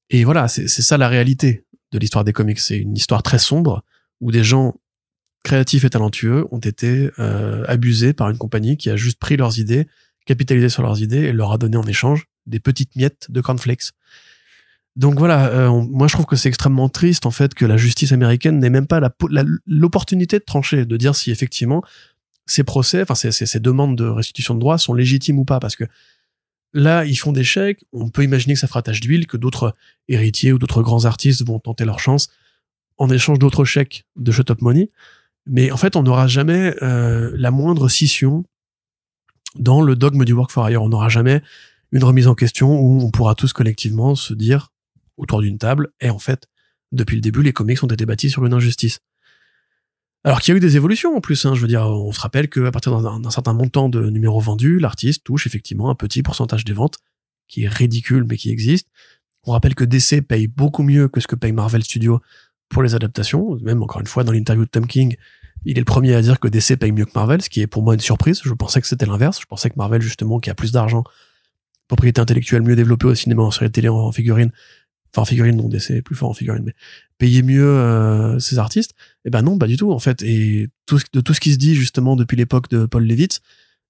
Et voilà, c'est ça la réalité de l'histoire des comics. C'est une histoire très sombre où des gens créatifs et talentueux ont été euh, abusés par une compagnie qui a juste pris leurs idées, capitalisé sur leurs idées et leur a donné en échange des petites miettes de cornflakes. Donc voilà, euh, moi je trouve que c'est extrêmement triste en fait que la justice américaine n'ait même pas l'opportunité de trancher, de dire si effectivement ces procès, enfin ces, ces, ces demandes de restitution de droits sont légitimes ou pas, parce que là ils font des chèques, on peut imaginer que ça fera tache d'huile, que d'autres héritiers ou d'autres grands artistes vont tenter leur chance en échange d'autres chèques de shut up money, mais en fait on n'aura jamais euh, la moindre scission dans le dogme du work for hire, on n'aura jamais une remise en question où on pourra tous collectivement se dire autour d'une table, et en fait, depuis le début, les comics ont été bâtis sur une injustice. Alors qu'il y a eu des évolutions en plus, hein, je veux dire, on se rappelle qu'à partir d'un certain montant de numéros vendus, l'artiste touche effectivement un petit pourcentage des ventes, qui est ridicule mais qui existe. On rappelle que DC paye beaucoup mieux que ce que paye Marvel Studios pour les adaptations, même encore une fois dans l'interview de Tom King, il est le premier à dire que DC paye mieux que Marvel, ce qui est pour moi une surprise. Je pensais que c'était l'inverse. Je pensais que Marvel, justement, qui a plus d'argent, propriété intellectuelle mieux développée au cinéma, en série télé, en figurine, enfin en figurine, non, DC est plus fort en figurine, mais payer mieux euh, ses artistes. Eh ben non, pas du tout, en fait. Et de tout ce qui se dit, justement, depuis l'époque de Paul Levitz,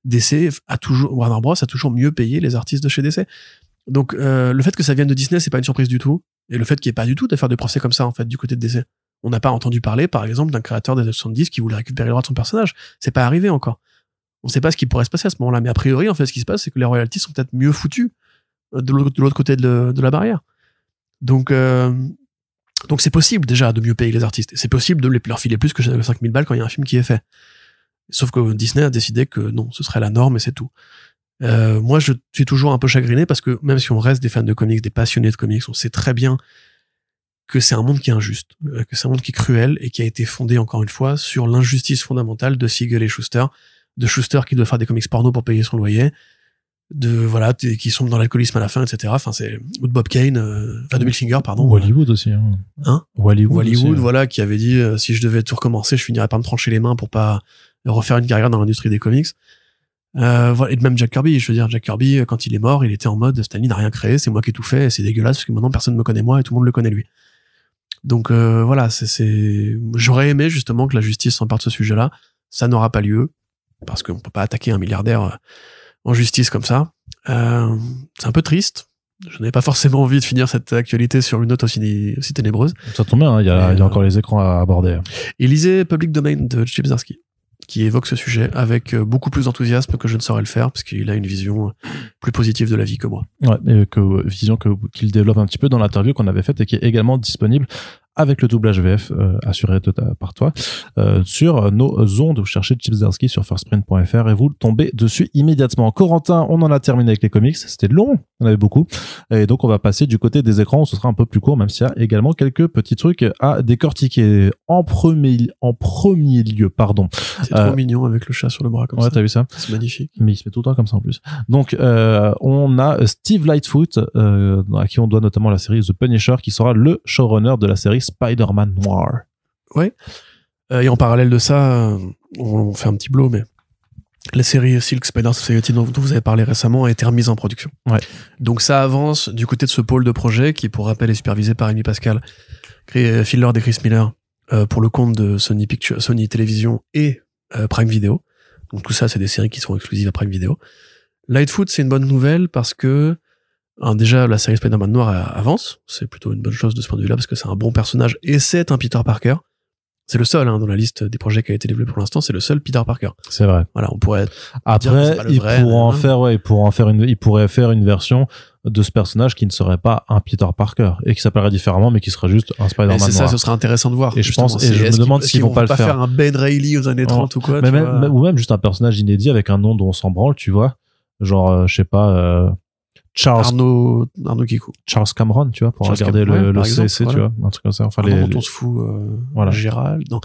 DC a toujours, Warner Bros. a toujours mieux payé les artistes de chez DC. Donc, euh, le fait que ça vienne de Disney, c'est pas une surprise du tout. Et le fait qu'il n'y ait pas du tout d'affaires de procès comme ça, en fait, du côté de DC. On n'a pas entendu parler, par exemple, d'un créateur des années 70 qui voulait récupérer le droit de son personnage. C'est pas arrivé encore. On sait pas ce qui pourrait se passer à ce moment-là, mais a priori, en fait, ce qui se passe, c'est que les royalties sont peut-être mieux foutues euh, de l'autre côté de la barrière. Donc, euh, donc c'est possible déjà de mieux payer les artistes. C'est possible de leur filer plus que 5000 balles quand il y a un film qui est fait. Sauf que Disney a décidé que non, ce serait la norme et c'est tout. Euh, moi, je suis toujours un peu chagriné parce que même si on reste des fans de comics, des passionnés de comics, on sait très bien que c'est un monde qui est injuste, euh, que c'est un monde qui est cruel et qui a été fondé encore une fois sur l'injustice fondamentale de Siegel et Schuster, de Schuster qui doit faire des comics porno pour payer son loyer, de voilà qui sombre dans l'alcoolisme à la fin, etc. Enfin c'est ou de Bob Kane, euh, enfin de pardon, Hollywood aussi. Hein. Hein? Hollywood. ou Hollywood, aussi, hein. voilà, qui avait dit euh, si je devais tout recommencer, je finirais par me trancher les mains pour pas refaire une carrière dans l'industrie des comics. Euh, voilà, et de même Jack Kirby, je veux dire, Jack Kirby, euh, quand il est mort, il était en mode Stanley n'a rien créé, c'est moi qui ai tout fait, et c'est dégueulasse parce que maintenant personne me connaît moi et tout le monde le connaît lui. Donc euh, voilà, c'est, j'aurais aimé justement que la justice s'empare de ce sujet-là. Ça n'aura pas lieu parce qu'on peut pas attaquer un milliardaire euh, en justice comme ça. Euh, c'est un peu triste. Je n'avais pas forcément envie de finir cette actualité sur une note aussi, aussi ténébreuse. Ça tombe bien, hein, il y, a, Et, il y a euh, encore les écrans à aborder. Et lisez Public Domain de Chip Zdarsky, qui évoque ce sujet avec euh, beaucoup plus d'enthousiasme que je ne saurais le faire, parce qu'il a une vision euh, plus positive de la vie que moi. Ouais, et que vision que qu'il développe un petit peu dans l'interview qu'on avait faite et qui est également disponible avec le doublage VF euh, assuré par toi euh, sur nos ondes. Vous cherchez Chips Darsky sur firstprint.fr et vous tombez dessus immédiatement. Corentin, on en a terminé avec les comics. C'était long, on avait beaucoup. Et donc, on va passer du côté des écrans où ce sera un peu plus court, même s'il y a également quelques petits trucs à décortiquer. En premier, en premier lieu, pardon. C'est Euh, trop mignon avec le chat sur le bras comme Ouais, ça. t'as vu ça? C'est magnifique. mais il se met tout le temps comme ça en plus. Donc euh, on a Steve Lightfoot euh, à qui on doit notamment la série The Punisher qui sera le showrunner de la série Spider-Man Noir. Euh, et en parallèle de ça, euh, on, fait un petit blow, mais la série Silk Spider Society dont, vous avez parlé récemment a été remise en production. Ouais. Donc ça avance du côté de ce pôle de projet qui, pour rappel, est supervisé par Amy Pascal, Phil Lord et Chris Miller euh, pour le compte de Sony Picture, Sony Télévision et euh, Prime Video. Donc tout ça, c'est des séries qui sont exclusives à Prime Video. Lightfoot, c'est une bonne nouvelle parce que alors déjà la série Spider-Man Noir avance, c'est plutôt une bonne chose de ce point de vue-là parce que c'est un bon personnage et c'est un Peter Parker. C'est le seul hein, dans la liste des projets qui a été développé pour l'instant, c'est le seul Peter Parker. C'est vrai. Voilà, on pourrait Après, c'est pas le il vrai, pourrait en faire, ouais, il pourrait en faire une, il pourrait faire une version de ce personnage qui ne serait pas un Peter Parker et qui s'appellerait différemment, mais qui serait juste un Spider-Man c'est ça, noir. ce serait intéressant de voir. Et je pense- et je me demande s'ils vont pas le faire. faire un Ben Reilly aux années 30 ou quoi. ou même juste un personnage inédit avec un nom dont on s'en branle, tu vois. Genre, euh, je sais pas, euh, Charles, Arnaud, Arnaud Kikou. Charles Cameron, tu vois, pour Charles regarder Cameron, le, le tu vois, un truc comme ça. Enfin, Arnaud les, dont on se fout, euh, Voilà. Gérald. Non.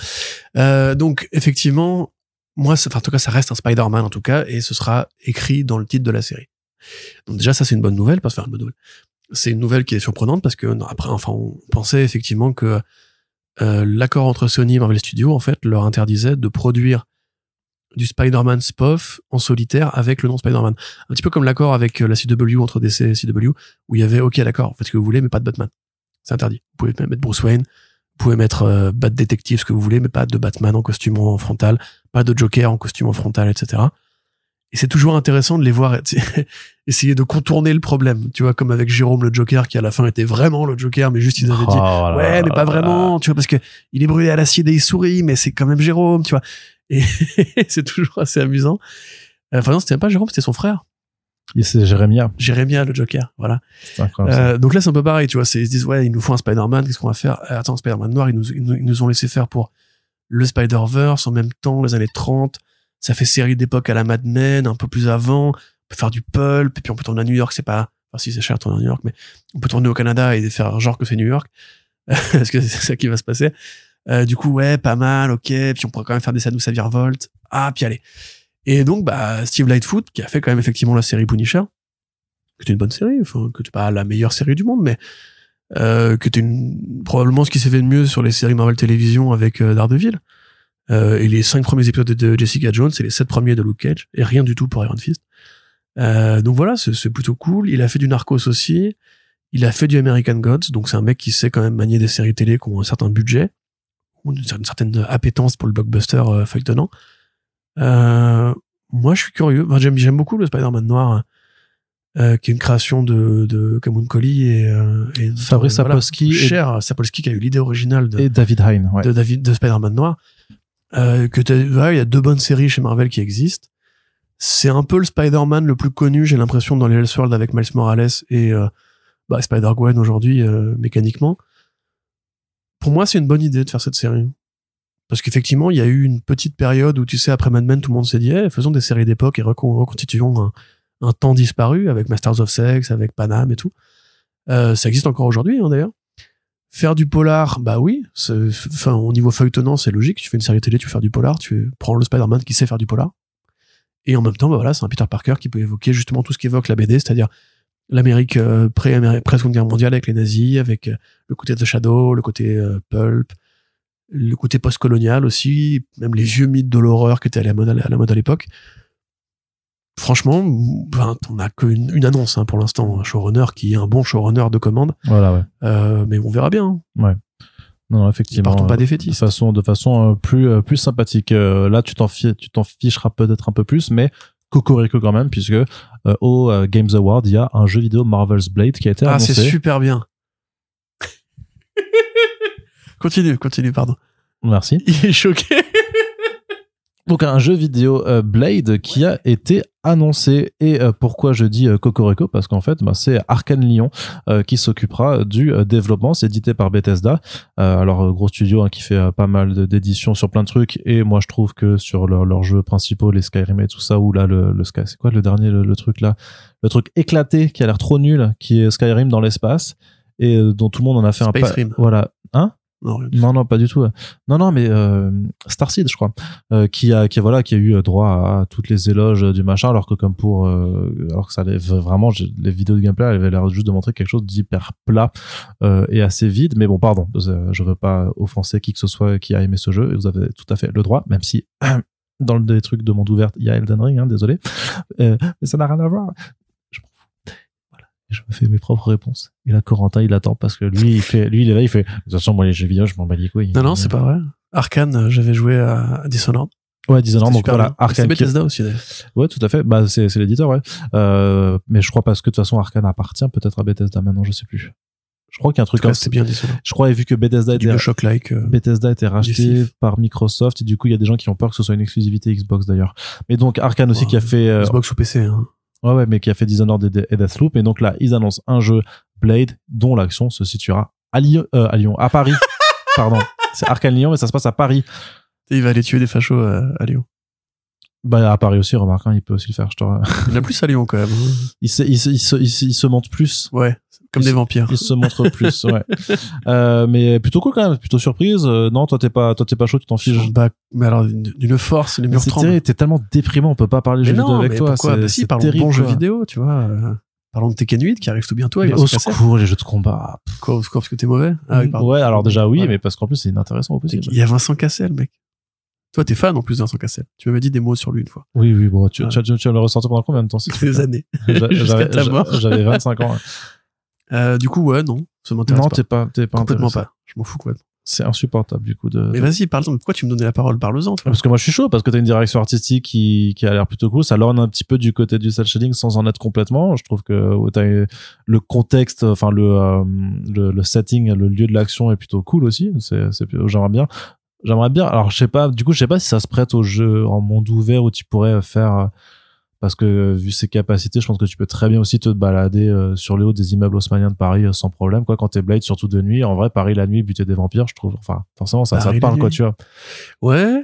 Euh, donc, effectivement, moi, enfin, en tout cas, ça reste un Spider-Man, en tout cas, et ce sera écrit dans le titre de la série. Donc, déjà, ça, c'est une bonne nouvelle, parce que, enfin, une bonne nouvelle. C'est une nouvelle qui est surprenante parce que, non, après, enfin, on pensait effectivement que euh, l'accord entre Sony et Marvel Studios, en fait, leur interdisait de produire du Spider-Man SPOF en solitaire avec le nom Spider-Man. Un petit peu comme l'accord avec euh, la CW entre DC et CW, où il y avait, ok, d'accord, faites ce que vous voulez, mais pas de Batman. C'est interdit. Vous pouvez mettre Bruce Wayne, vous pouvez mettre euh, Bat Detective, ce que vous voulez, mais pas de Batman en costume en frontal, pas de Joker en costume en frontal, etc. Et c'est toujours intéressant de les voir essayer de contourner le problème. Tu vois, comme avec Jérôme le Joker, qui à la fin était vraiment le Joker, mais juste ils avaient dit, Oh là ouais, mais là pas vraiment, tu vois, parce que il est brûlé à l'acide et il sourit, mais c'est quand même Jérôme, tu vois. Et c'est toujours assez amusant. Euh, Enfin non, c'était même pas Jérôme, c'était son frère, C'est Jérémia. Jérémia le Joker, voilà. Euh, donc là, c'est un peu pareil, tu vois. Ils se disent, ouais, il nous faut un Spider-Man, qu'est-ce qu'on va faire? Euh, Attends, Spider-Man noir, ils nous- ils nous ont laissé faire pour le Spider-Verse en même temps, les années 30. Ça fait série d'époque à la Mad Men, un peu plus avant. On peut faire du pulp, et puis on peut tourner à New York, c'est pas. Enfin, si c'est cher de tourner à New York, mais on peut tourner au Canada et faire genre que c'est New York. Parce que c'est ça qui va se passer. Euh, du coup, ouais, pas mal, ok. Puis on pourrait quand même faire des scènes où ça virevolte. Ah, puis allez. Et donc, bah, Steve Lightfoot, qui a fait quand même effectivement la série Punisher, que c'était une bonne série, enfin, que pas la meilleure série du monde, mais euh, que une, probablement ce qui s'est fait de mieux sur les séries Marvel Télévision avec euh, Daredevil. Euh, et les cinq premiers épisodes de Jessica Jones et les sept premiers de Luke Cage, et rien du tout pour Iron Fist. Euh, donc voilà, c'est plutôt cool. Il a fait du Narcos aussi. Il a fait du American Gods, donc c'est un mec qui sait quand même manier des séries télé qui ont un certain budget, ou une certaine, appétence pour le blockbuster euh, feuilletonnant. Euh, moi, je suis curieux. Enfin, j'aime, j'aime beaucoup le Spider-Man noir, euh, qui est une création de, de Cameron Collie et, euh, et Fabrice Sapolsky et- cher Sapolsky qui a eu l'idée originale de, Et David Hein, ouais. de David de Spider-Man noir. Euh, que il y a deux bonnes séries chez Marvel qui existent. C'est un peu le Spider-Man le plus connu, j'ai l'impression, dans les Elseworlds avec Miles Morales et euh, bah, Spider-Gwen aujourd'hui, euh, mécaniquement. Pour moi, c'est une bonne idée de faire cette série. Parce qu'effectivement, il y a eu une petite période où, tu sais, après Mad Men, tout le monde s'est dit, Eh, faisons des séries d'époque et recon- reconstituons un, un temps disparu avec Masters of Sex, avec Panam et tout. Euh, ça existe encore aujourd'hui, hein, d'ailleurs. Faire du polar, bah oui. au niveau feuilletonnant, c'est logique. Tu fais une série télé, tu faire du polar, tu prends le Spider-Man qui sait faire du polar. Et en même temps, bah c'est un Peter Parker qui peut évoquer justement tout ce qu'évoque la BD, c'est-à-dire l'Amérique euh, pré seconde guerre mondiale avec les nazis, avec euh, le côté The Shadow, le côté euh, pulp, le côté post-colonial aussi, même les vieux mythes de l'horreur qui étaient à la mode à l'époque. Franchement, ben, on n'a qu'une une annonce hein, pour l'instant, un showrunner qui est un bon showrunner de commande, Voilà, ouais. euh, mais on verra bien. hein. Non, non, effectivement. Partons pas euh, des de façon, de façon euh, plus, plus sympathique. Là, tu t'en fi- tu t'en ficheras peut-être un peu plus, mais cocorico quand même, puisque euh, au Games Award, il y a un jeu vidéo Marvel's Blade qui a été Ah, annoncé. c'est super bien. continue, continue, pardon. Merci. Il est choqué. Donc un jeu vidéo euh, Blade qui a été annoncé. Et euh, pourquoi je dis euh, Cocorico? Parce qu'en fait bah, c'est Arkane Lyon euh, qui s'occupera du développement. C'est édité par Bethesda. Alors gros studio hein, qui fait pas mal d'éditions sur plein de trucs. Et moi je trouve que sur leur- leurs jeux principaux les Skyrim et tout ça ou là le, le Sky c'est quoi le dernier le, le truc là? Le truc éclaté qui a l'air trop nul qui est Skyrim dans l'espace et dont tout le monde en a fait un Space pa- Rim. voilà. Hein? Non, non, pas du tout. Non, non, mais euh, Starseed, je crois, euh, qui a, qui voilà, qui a eu droit à toutes les éloges du machin, alors que comme pour, euh, alors que ça allait vraiment, les vidéos de gameplay avaient l'air juste de montrer quelque chose d'hyper plat euh, et assez vide. Mais bon, pardon, euh, je veux pas offenser qui que ce soit qui a aimé ce jeu. Et vous avez tout à fait le droit, même si dans le des trucs de monde ouverte, il y a Elden Ring, hein, désolé, Euh, mais ça n'a rien à voir. Je m'en fous. Voilà. Et je me fais mes propres réponses. Et là, Corentin, il attend parce que lui, il fait, lui, il est là, il fait, de toute façon, moi, les jeux vidéo, je m'en bats les couilles. Non, non, c'est pas vrai. Arkane, euh, j'avais joué à Dishonored. Ouais, Dishonored, donc voilà. Arkane. C'est Bethesda aussi, d'ailleurs. Ouais, tout à fait. Bah, c'est, c'est l'éditeur, ouais. Euh, mais je crois parce que de toute façon, Arkane appartient peut-être à Bethesda maintenant, je sais plus. Je crois qu'il y a un truc comme c'était bien Dishonored. Je crois, et vu que Bethesda était, Bioshock-like. euh, Bethesda a été racheté par Microsoft, et du coup, il y a des gens qui ont peur que ce soit une exclusivité Xbox d'ailleurs. Mais donc, Arkane aussi qui a fait, euh, Xbox ou PC. Hein. Ouais, ouais, mais qui a fait Dishonored et, et Deathloop. Et donc là, ils annoncent un jeu Blade dont l'action se situera à Lyon, euh, à Lyon, à Paris. Pardon. C'est Arkane Lyon, mais ça se passe à Paris. Et il va aller tuer des fachos euh, à Lyon. Bah, à Paris aussi, remarque, hein, il peut aussi le faire, je te... Il a plus à Lyon quand même. hein. il, se, il, se, il, se, il, se, il se monte plus. Ouais, comme des vampires. Il se montre plus, ouais. Euh, mais plutôt cool quand même, plutôt surprise. Euh, non, toi t'es pas, toi t'es pas chaud, tu t'en fiches. Bah, mais alors, d'une force, les murs tremblent. t'es tellement déprimant, on peut pas parler Mais jeux vidéo avec mais toi. pourquoi Bah si, parlons terrible, de bons jeux quoi. vidéo, tu vois. euh, Parlons de Tekken 8 qui arrive tout bientôt. Mais au secours, les jeux de combat. Quoi, au secours, parce que t'es mauvais? Ah oui, pardon. ouais, alors déjà oui, Ouais. mais parce qu'en plus c'est inintéressant au possible. Il y a Vincent Cassel, mec. Toi, t'es fan en plus de Vincent Cassel. Tu m'avais dit des mots sur lui une fois. Oui, oui, bon, tu, tu, tu, tu le ressentir pendant combien de temps Des années. Jusqu'à J'avais ta mort. j'a- j'avais 25 ans. Euh, du coup, ouais, non, ça m'intéresse Non, pas. t'es pas, t'es pas Complètement pas. Je m'en fous, quoi. C'est insupportable du coup de. Mais vas-y, parle Pourquoi tu me donnais la parole? Parle-en, toi. Parce que moi je suis chaud parce que t'as une direction artistique qui, qui a l'air plutôt cool. Ça lorne un petit peu du côté du cel shading sans en être complètement. Je trouve que t'as eu- le contexte, enfin le, euh, le le setting, le lieu de l'action est plutôt cool aussi. C'est c'est j'aimerais bien. J'aimerais bien. Alors je sais pas. Du coup je sais pas si ça se prête au jeu en monde ouvert où tu pourrais faire. euh, Parce que euh, vu ses capacités, je pense que tu peux très bien aussi te balader euh, sur les hauts des immeubles haussmanniens de Paris euh, sans problème. Quoi, quand t'es Blade, surtout de nuit. En vrai, Paris la nuit, buter des vampires, je trouve. Enfin, forcément, ça, ça te parle, quoi, nuit. tu vois. Ouais.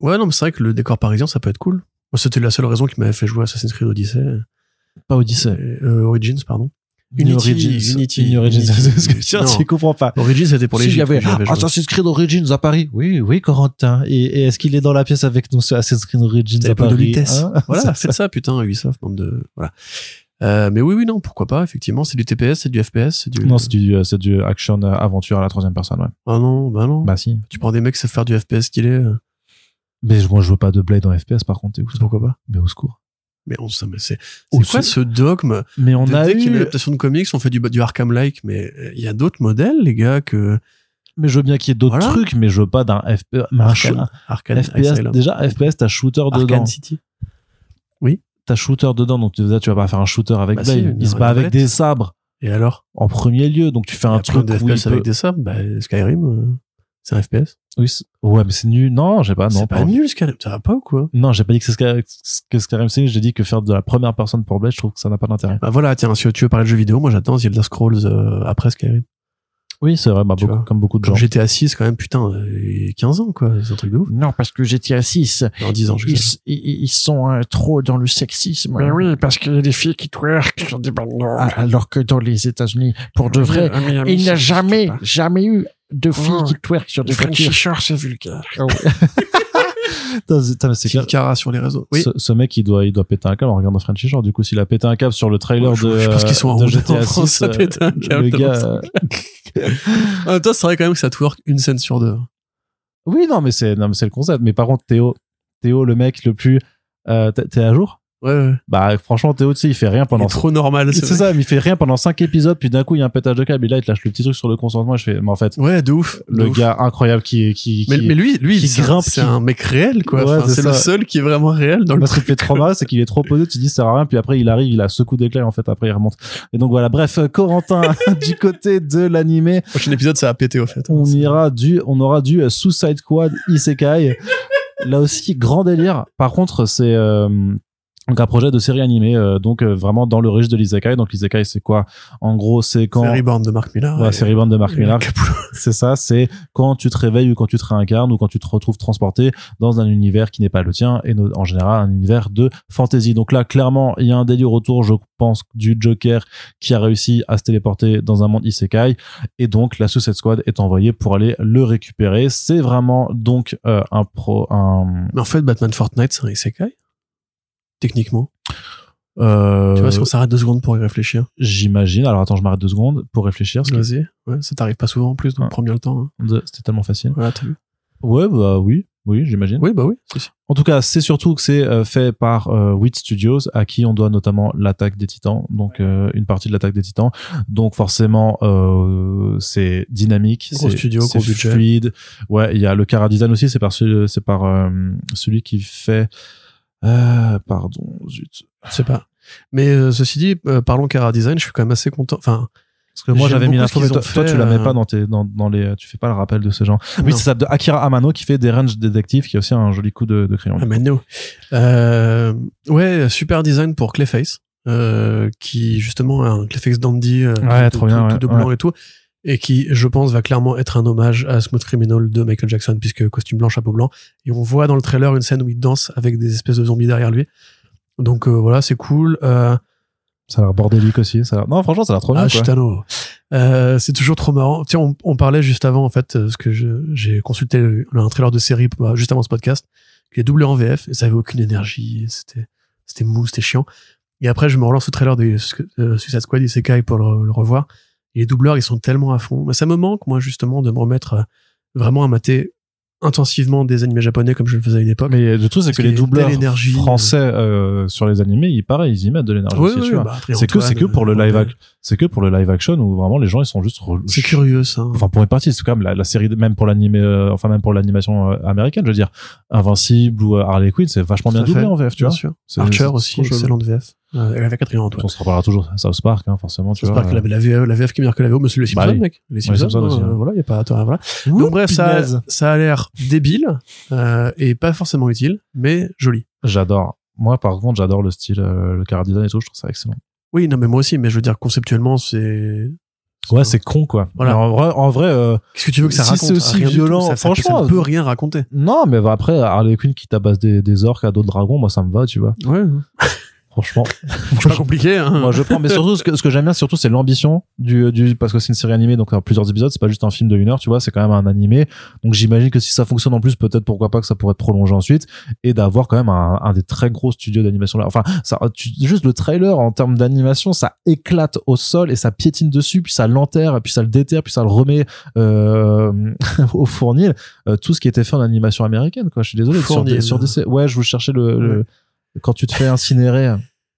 Ouais, non, mais c'est vrai que le décor parisien, ça peut être cool. C'était la seule raison qui m'avait fait jouer Assassin's Creed Odyssey. Pas Odyssey. Euh, Origins, pardon. Unity, Origins. Unity, New Origins. C'est ce tu, comprends pas. Origins, c'était pour les S'il y avait joué. Assassin's Creed Origins à Paris. Oui, oui, Corentin. Et, et est-ce qu'il est dans la pièce avec nous sur Assassin's Creed Origins à pas de Paris vitesse. hein voilà, faites ça, putain, Ubisoft, bande de. Voilà. Euh, mais oui, oui, non, pourquoi pas, effectivement. C'est du TPS, c'est du FPS, c'est du. Non, c'est du, euh, c'est du action euh, aventure à la troisième personne, ouais. Ah non, bah non. Bah si. Tu prends des mecs qui savent faire du FPS qu'il est, Mais moi, je veux pas de Blade en FPS, par contre, pourquoi pas. Mais au secours. Mais on c'est. Quoi ce dogme Mais on a dès qu'il y a une eu, adaptation de comics, on fait du, du Arkham-like, mais euh, il y a d'autres modèles, les gars, que. mais je veux bien qu'il y ait d'autres Voilà. trucs, mais je veux pas d'un Arkane, chou- Arkane FPS, déjà, FPS, t'as shooter dedans. City. T'as shooter dedans, donc tu vas pas faire un shooter avec Bah si, Il se bat avec des sabres. Et alors? En premier lieu, donc tu fais un truc de où il FPS peut- avec des sabres, bah, Skyrim, euh, c'est un FPS. Oui, c'est- ouais, mais c'est nul. Non, j'ai pas, non, c'est pas pas- nul, Skyrim. Ça va pas ou quoi? Non, j'ai pas dit que c'est que Skyrim c'est nul, j'ai dit que faire de la première personne pour Blade, je trouve que ça n'a pas d'intérêt. Bah voilà, tiens, si tu veux parler de jeux vidéo, moi j'attends The Elder Scrolls euh, après Skyrim. Oui, c'est vrai, bah, Tu beaucoup, vois. comme beaucoup de gens. GTA 6, quand même, putain, euh, 15 ans, quoi. C'est un truc de ouf. Non, parce que GTA 6, En 10 ans, je ils, ils, ils sont euh, trop dans le sexisme. Mais oui, parce qu'il y a des filles qui twerk sur des ballons. Ah, Alors que dans les États-Unis, pour de vrai, il n'y a jamais, jamais eu de filles Oh. qui twerkent sur Le des Frenchy voitures. C'est vulgaire. Ah ouais. Putain, c'est-. Cara sur les réseaux. Oui. Ce, ce mec, il doit, il doit péter un câble en regardant Frenchy Shore. Du coup, s'il a pété un câble sur le trailer Ouais, je- de, je pense qu'ils sont en de GTA en France, 6, ça euh, pète un câble le gars, euh, En même temps, c'est vrai quand même que ça twerk une scène sur deux. oui, non, mais c'est, non, mais c'est le concept. Mais par contre, Théo, Théo, le mec le plus, euh, t'es à jour? Ouais, ouais. Bah, franchement, Théo, tu sais, il fait rien pendant trop normal. ce C'est ça, mais il fait rien pendant cinq épisodes, puis d'un coup, il y a un pétage de câble, et là, il te lâche le petit truc sur le consentement, et je fais, mais en fait, Ouais, de ouf. de le ouf. gars incroyable qui, qui, Mais, qui, mais lui, lui, c'est un- grimpe, c'est qui- un mec réel, quoi. Ouais, Enfin, c'est le seul qui est vraiment réel dans le Moi, ce qui truc. fait trop mal, c'est qu'il est trop posé, tu te dis, ça sert à rien, puis après, il arrive, il a ce coup d'éclair, en fait, après, il remonte. Et donc, voilà. Bref, euh, Corentin, du côté de l'animé, Prochain épisode, ça va péter, au fait. on ira du, on aura du euh, Suicide Squad Isekai. là aussi, grand délire. Par contre, c'est euh, donc un projet de série animée, euh, donc euh, vraiment dans le registre de l'isekai. Donc l'isekai, c'est quoi? En gros, c'est quand C'est Reborn de Mark Millar. Ouais, c'est Reborn de Mark et Millar. C'est ça, c'est quand tu te réveilles ou quand tu te réincarnes ou quand tu te retrouves transporté dans un univers qui n'est pas le tien et en général un univers de fantasy. Donc là, clairement, il y a un délire autour, je pense, du Joker qui a réussi à se téléporter dans un monde isekai et donc la Suicide Squad est envoyée pour aller le récupérer. C'est vraiment donc euh, un pro, un, Mais en fait, Batman Fortnite, c'est un isekai? Techniquement. euh, Tu vois, si on s'arrête deux secondes pour y réfléchir. j'imagine. Alors attends, je m'arrête deux secondes pour réfléchir. Vas-y. Ouais, ça t'arrive pas souvent en plus, donc Ouais. prends bien le temps. hein. C'était tellement facile. Voilà, t'as vu. Ouais, bah oui, oui, j'imagine. Oui, bah oui. si. En tout cas, c'est surtout que c'est euh, fait par euh, Wit Studios, à qui on doit notamment l'attaque des Titans, donc euh, une partie de l'attaque des Titans. Donc forcément, euh, c'est dynamique, c'est studio, budget. fluide. Ouais, il y a le Cara Design aussi, c'est par c'est par celui qui fait. Euh, pardon, zut. Je sais pas. Mais euh, ceci dit, euh, parlons Cara Design, je suis quand même assez content. Enfin, Parce que moi j'avais mis l'info, ce mais toi, toi, tu la mets euh, pas dans tes, dans, dans les, tu fais pas le rappel de ces gens. Oui, c'est ça, de Akira Amano qui fait des range détectives, qui a aussi un joli coup de, de crayon. Ah, mais no. Euh, ouais, super design pour Clayface, euh, qui justement a un Clayface dandy, euh, Ouais, tout, trop bien, tout- ouais, tout de blanc et tout, et qui, je pense, va clairement être un hommage à Smooth Criminal de Michael Jackson, puisque costume blanc, chapeau blanc, et on voit dans le trailer une scène où il danse avec des espèces de zombies derrière lui. Donc euh, voilà, c'est cool. Euh, Ça a l'air bordélique aussi. Ça a Non, franchement, ça a l'air trop bien. ah. Euh, c'est toujours trop marrant. Tiens, on, on parlait juste avant, en fait, euh, parce que j'ai consulté le- un trailer de série bah, juste avant ce podcast, qui est doublé en VF, et ça avait aucune énergie, c'était, c'était mou, c'était chiant. Et après, je me relance le trailer de Suicide Squad Isekai pour le, le revoir. Et les doubleurs, ils sont tellement à fond. Mais ça me manque, moi, justement, de me remettre euh, vraiment à mater intensivement des animés japonais comme je le faisais à une époque. Mais le truc, c'est que les doubleurs énergie, français euh, sur les animés, ils pareil, ils y mettent de l'énergie Oui, oui, bah, c'est que c'est que pour le euh, live action, c'est que pour le live action où vraiment les gens ils sont juste C'est curieux, ça. Enfin pour une partie, c'est quand même la, la série de- même pour l'animé euh, enfin même pour l'animation euh, américaine, je veux dire Invincible ou euh, Harley Quinn, c'est vachement bien doublé fait, en VF, tu Bien vois. sûr. Archer aussi, chelou. excellente VF. Euh, avec Catherine Antoine. On se reparlera toujours South Park hein, forcément, tu vois. qu'il avait la VF, la VF qui est meilleure que la VO, monsieur les Bah Simpsons, oui. mec. Les les Simpsons, Simpsons aussi, euh, hein. voilà, il y a pas, attends, voilà. Donc bref, ça, a l'air débile, euh, et pas forcément utile, mais joli. J'adore. Moi par contre, j'adore le style euh, le cara design et tout, je trouve ça excellent. Oui, non, mais moi aussi, mais je veux dire, conceptuellement, c'est... Ouais, c'est con quoi. Voilà. Mais en vrai en vrai euh, Qu'est-ce que tu veux que ça Si raconte? c'est aussi Rien du tout. violent, ça, franchement, ça ne peut rien raconter. non, mais après Harley Quinn qui tabasse des, des orques à d'autres dragons, moi ça me va, tu vois. Ouais. Franchement. C'est pas compliqué, hein. Moi, je prends, mais surtout, ce que, ce que j'aime bien, surtout, c'est l'ambition du, du, parce que c'est une série animée, donc a plusieurs épisodes, c'est pas juste un film de une heure, tu vois, c'est quand même un animé. Donc, j'imagine que si ça fonctionne en plus, peut-être pourquoi pas que ça pourrait être prolongé ensuite, et d'avoir quand même un, un des très gros studios d'animation là. Enfin, ça, tu, juste le trailer en termes d'animation, ça éclate au sol et ça piétine dessus, puis ça l'enterre, puis ça le déterre, puis ça le remet, euh, au fournil. Euh, tout ce qui était fait en animation américaine, quoi. Je suis désolé. Sur Fournil. des, sur des, ouais, je vous cherchais le, le- quand tu te fais incinérer.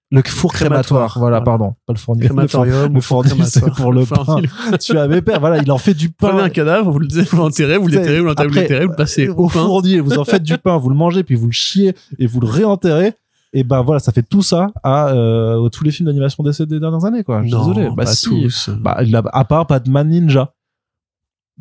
Le four crématoire, Crématoire, voilà, voilà. pardon, pas le fournil. Crématorium, Le ou fournil, c'est pour le pain. Tu avais peur, voilà, il en fait du pain. Prenez un cadavre, vous le vous l'enterrez, vous l'éterrez, vous l'enterrez, vous l'éterrez, vous le passez au au pain. vous en faites du pain, vous le mangez, puis vous le chiez et vous le réenterrez. Et ben voilà, ça fait tout ça à euh, tous les films d'animation des, des dernières années, quoi. Je suis désolé. Bah pas si. tous. Bah, à part Batman Ninja,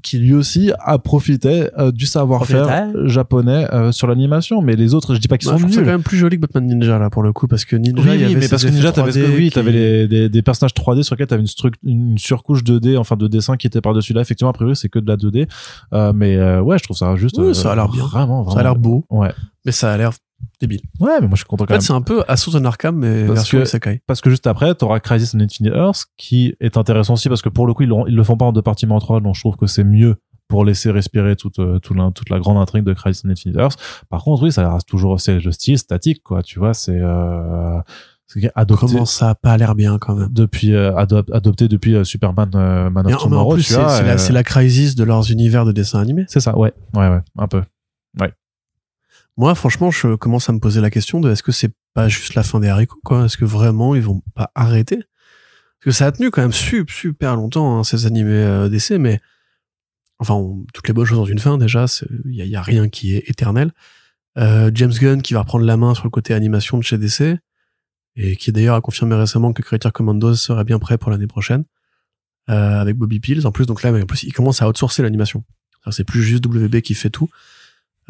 qui lui aussi a profité euh, du savoir-faire japonais euh, sur l'animation. Mais les autres, je dis pas qu'ils Bah, je sont nuls. quand même plus joli que Batman Ninja là pour le coup parce que Ninja Oui, il y avait mais parce que Ninja, t'avais 3D oui, qui- t'avais les, des, des personnages 3D sur lesquels t'avais une, une surcouche 2D, enfin de dessin qui était par-dessus là. Effectivement, a priori, c'est que de la 2D. Euh, mais euh, ouais, je trouve ça juste. Oui, euh, ça a l'air bien. Vraiment, vraiment. ça a l'air beau Ouais. mais ça a l'air débile. Ouais, mais moi je suis content En quand fait même. c'est un peu Assault on Arkham mais Parce version que- Isekai. Parce que juste après, t'auras Crisis on Infinite Earth, qui est intéressant aussi parce que pour le coup, ils, ils le font pas en deux parties mais en trois, donc je trouve que c'est mieux pour laisser respirer toute, euh, toute, la, toute la grande intrigue de Crisis on Infinite Earth. Par contre, oui, ça reste toujours c'est le style statique, quoi. Tu vois, c'est euh, c'est adopté Comment ça a pas l'air bien quand même? depuis euh, adop- adopté depuis euh, Superman euh, Man of en, mais en Tomorrow, plus tu c'est vois. c'est la, euh, c'est la crisis de leurs univers de dessins animés. c'est ça, ouais, ouais, ouais, un peu. Moi franchement je commence à me poser la question de est-ce que c'est pas juste la fin des haricots quoi? Est-ce que vraiment ils vont pas arrêter? Parce que ça a tenu quand même super super longtemps hein, ces animés euh, d'essai mais enfin toutes les bonnes choses ont une fin déjà il y a, rien qui est éternel. Euh, James Gunn qui va reprendre la main sur le côté animation de chez DC et qui d'ailleurs a confirmé récemment que Creature Commandos serait bien prêt pour l'année prochaine euh, avec Bobby Pills en plus donc là en plus il commence à outsourcer l'animation. C'est plus juste WB qui fait tout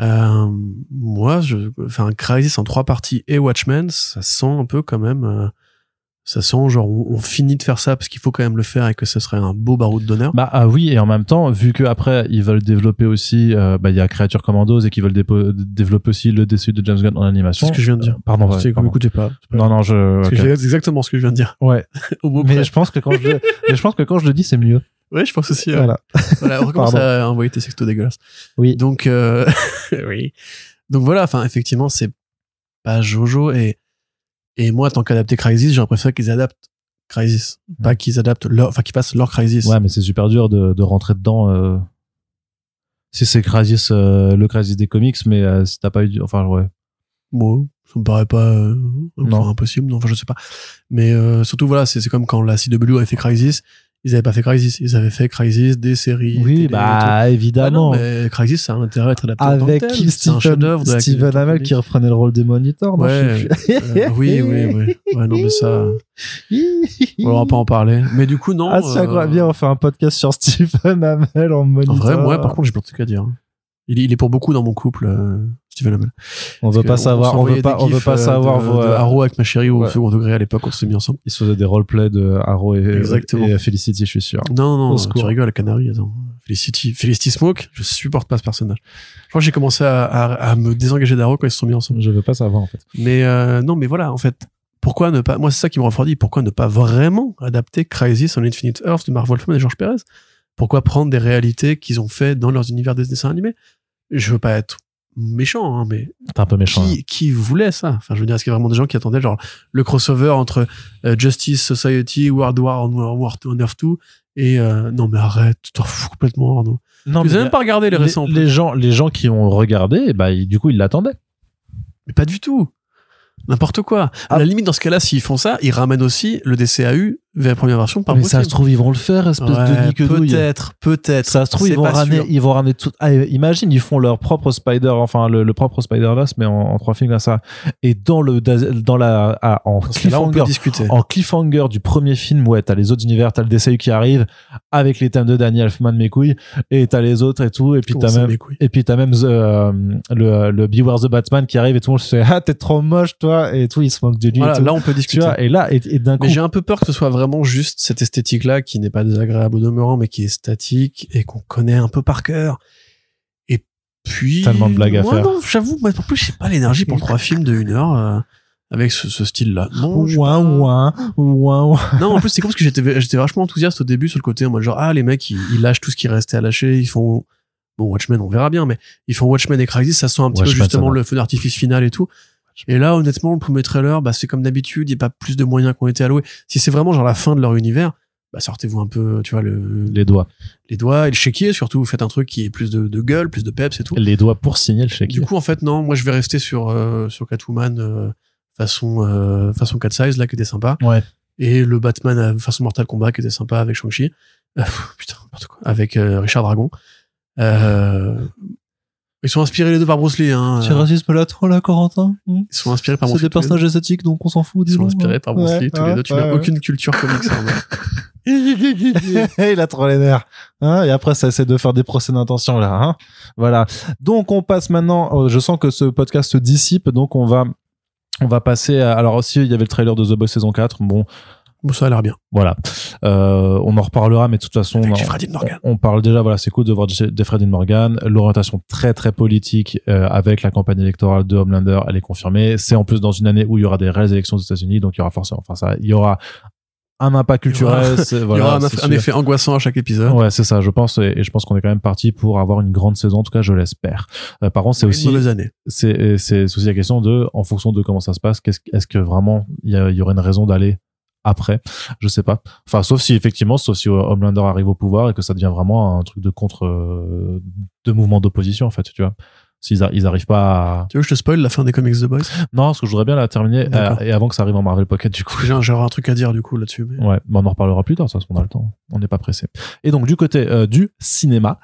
Euh, moi, je, enfin, Crisis en trois parties et Watchmen, ça sent un peu quand même, euh, ça sent genre on, on finit de faire ça parce qu'il faut quand même le faire et que ce serait un beau baroud d'honneur. Bah ah oui, et en même temps, vu que après ils veulent développer aussi, euh, bah il y a Creature Commandos et qu'ils veulent développer aussi le dessus de James Gunn en animation. C'est ce que je viens de dire. Euh, Pardon. ouais, pardon. m'écoutez pas. pas Non non, je. grave. ok. C'est exactement ce que je viens de dire. Ouais. Au mot Mais près. je pense que quand je, mais je pense que quand je le dis, c'est mieux. Ouais, je pense aussi. Voilà. Voilà, on recommence à envoyer tes sextos dégueulasses. Oui. Donc, euh, oui. Donc voilà, enfin, effectivement, c'est pas Jojo et, et moi, tant qu'adapter Crisis, j'aurais préféré qu'ils adaptent Crisis. Pas qu'ils adaptent leur, enfin, qu'ils fassent leur Crisis. Ouais, mais c'est super dur de, de rentrer dedans. euh, Si c'est Crisis, euh, le Crisis des comics, mais euh, si t'as pas eu, enfin ouais. Bon, ça me paraît pas euh, Non. enfin, impossible, non, enfin, je sais pas. Mais euh, surtout, voilà, c'est comme quand la CW avait fait Crisis, ils avaient pas fait Crisis, ils avaient fait Crisis, des séries. Oui, bah Ah non, évidemment. mais Crisis, ça a intérêt à être adapté en Avec. Kim un Stephen, chef-d'œuvre de Steven Amell qui reprenait le rôle des sais Ouais. Euh, oui, oui, oui. Ouais, non, mais ça, on va pas en parler. Mais du coup, non. Ah, c'est euh. Viens, on fait un podcast sur Stephen Amell en En moniteur. vrai, moi, par contre, j'ai plein de trucs à dire. Il, est- il est pour beaucoup dans mon couple, euh, Amell. on veut pas savoir, on veut pas, on veut pas euh, savoir vos, euh, Arrow avec ma chérie au second degré à l'époque, on s'est mis ensemble. Ils se faisaient des roleplays de Arrow et, Felicity, je suis sûr. Non, non, tu rigoles, Canary, attends. Felicity, Felicity Smoke, je supporte pas ce personnage. Je crois que j'ai commencé à, à, à me désengager d'Arrow quand ils se sont mis ensemble. Je veux pas savoir, en fait. Mais euh, non, mais voilà, en fait, pourquoi ne pas. Moi, c'est ça qui me refroidit. Pourquoi ne pas vraiment adapter Crisis on Infinite Earth de Marvel Wolfman et George Perez Pourquoi prendre des réalités qu'ils ont fait dans leurs univers des dessins animés Je veux pas être méchant, hein, mais T'es un peu méchant. qui, qui voulait ça? Enfin, je veux dire, est-ce qu'il y a vraiment des gens qui attendaient genre le crossover entre euh, Justice Society, World War on, War on Earth 2 et euh, non mais arrête, tu t'en fous complètement Arnaud. Non, Vous mais avez même pas regardé les les, récents les gens, les gens qui ont regardé, bah, ils- du coup, ils l'attendaient. Mais pas du tout. N'importe quoi. Ah. À la limite, dans ce cas-là, s'ils font ça, ils ramènent aussi le DCAU la première version par mais possible. ça se trouve, ils vont le faire, espèce de Ouais, niquedouille. Peut-être, peut-être. Ça se trouve, ils vont, pas ramener, sûr. ils vont ramener tout. Ah, imagine, ils font leur propre Spider, enfin le, le propre Spider-Verse, mais en, en trois films comme ça. Et dans le dans la ah, en cliffhanger, discuter. en cliffhanger du premier film, ouais, t'as les autres univers, t'as le DCU qui arrive avec les thèmes de Danny Elfman, mes couilles, et t'as les autres et tout, et puis Comment t'as même et puis t'as même The, euh, le le Beware the Batman qui arrive et tout le monde se fait ah t'es trop moche toi et tout il se moque de lui Voilà, et tout. là, on peut tu discuter. vois et là et, et d'un coup Mais j'ai un peu peur que ce soit vraiment juste cette esthétique-là qui n'est pas désagréable au demeurant, mais qui est statique et qu'on connaît un peu par cœur. Et puis. Tellement de blagues à faire. Non, j'avoue, moi, en plus, j'ai pas l'énergie pour trois films de une heure euh, avec ce, ce style-là. Non, ouin ouin ouin non, en plus, c'est comme parce que j'étais, j'étais vachement enthousiaste au début sur le côté en mode genre, ah, les mecs, ils, ils lâchent tout ce qui restait à lâcher, ils font, bon, Watchmen, on verra bien, mais ils font Watchmen et Crisis, ça sent un petit Watchmen, peu justement le feu d'artifice final et tout. Et là, honnêtement, le premier trailer, bah, c'est comme d'habitude, il n'y a pas plus de moyens qui ont été alloués. Si c'est vraiment genre la fin de leur univers, bah, sortez-vous un peu, tu vois, le, les doigts les doigts et le chéquier, surtout, faites un truc qui ait plus de, de gueule, plus de peps et tout. les doigts pour signer le chèque Du coup, en fait, non, moi, je vais rester sur, euh, sur Catwoman, euh, façon, euh, façon cat size, là, qui était sympa. ouais Et le Batman euh, façon Mortal Kombat, qui était sympa avec Shang-Chi. Euh, putain, n'importe quoi. Avec euh, Richard Dragon. Euh, ils sont inspirés les deux par Bruce Lee, hein. Euh, racisme là trop là Corentin? Ils sont inspirés par c'est Bruce des Lee. les deux. personnages esthétiques donc on s'en fout Ils sont inspirés par Bruce Lee, tous les deux. Tu n'as aucune culture comics. hein, il a trop les nerfs. Hein et après, ça essaie de faire des procès d'intention là. Hein voilà. Donc, on passe maintenant. euh, je sens que ce podcast se dissipe, donc on va, on va passer. À, alors aussi, il y avait le trailer de The Boys saison 4. Bon, Bon, ça a l'air bien. voilà. Euh, on en reparlera, mais de toute façon, on, on parle déjà. Voilà, c'est cool de voir Jeffrey Morgan. L'orientation très très politique euh, avec la campagne électorale de Homelander, elle est confirmée. C'est en plus dans une année où il y aura des réelles élections aux États-Unis, donc il y aura forcément, enfin ça, il y aura un impact Il y aura- culturel. Il y aura un, effet angoissant à chaque épisode. Ouais, c'est ça, je pense, et, et je pense qu'on est quand même parti pour avoir une grande saison, en tout cas, je l'espère. Euh, par contre, c'est aussi, c'est, c'est aussi la question de, en fonction de comment ça se passe, qu'est-ce, est-ce que vraiment il y, y aurait une raison d'aller après Je sais pas. Enfin, sauf si effectivement, sauf si euh, Homelander arrive au pouvoir et que ça devient vraiment un truc de contre, euh, de mouvement d'opposition, en fait, tu vois. S'ils ils arrivent pas à... Tu veux que je te spoil la fin des comics The Boys? Non, parce que je voudrais bien la terminer euh, et avant que ça arrive en Marvel Pocket, du coup. J'ai j'aurai un truc à dire du coup là-dessus. mais- Ouais, mais on en reparlera plus tard, ça, parce qu'on a le temps. On n'est pas pressé. Et donc, du côté euh, du cinéma,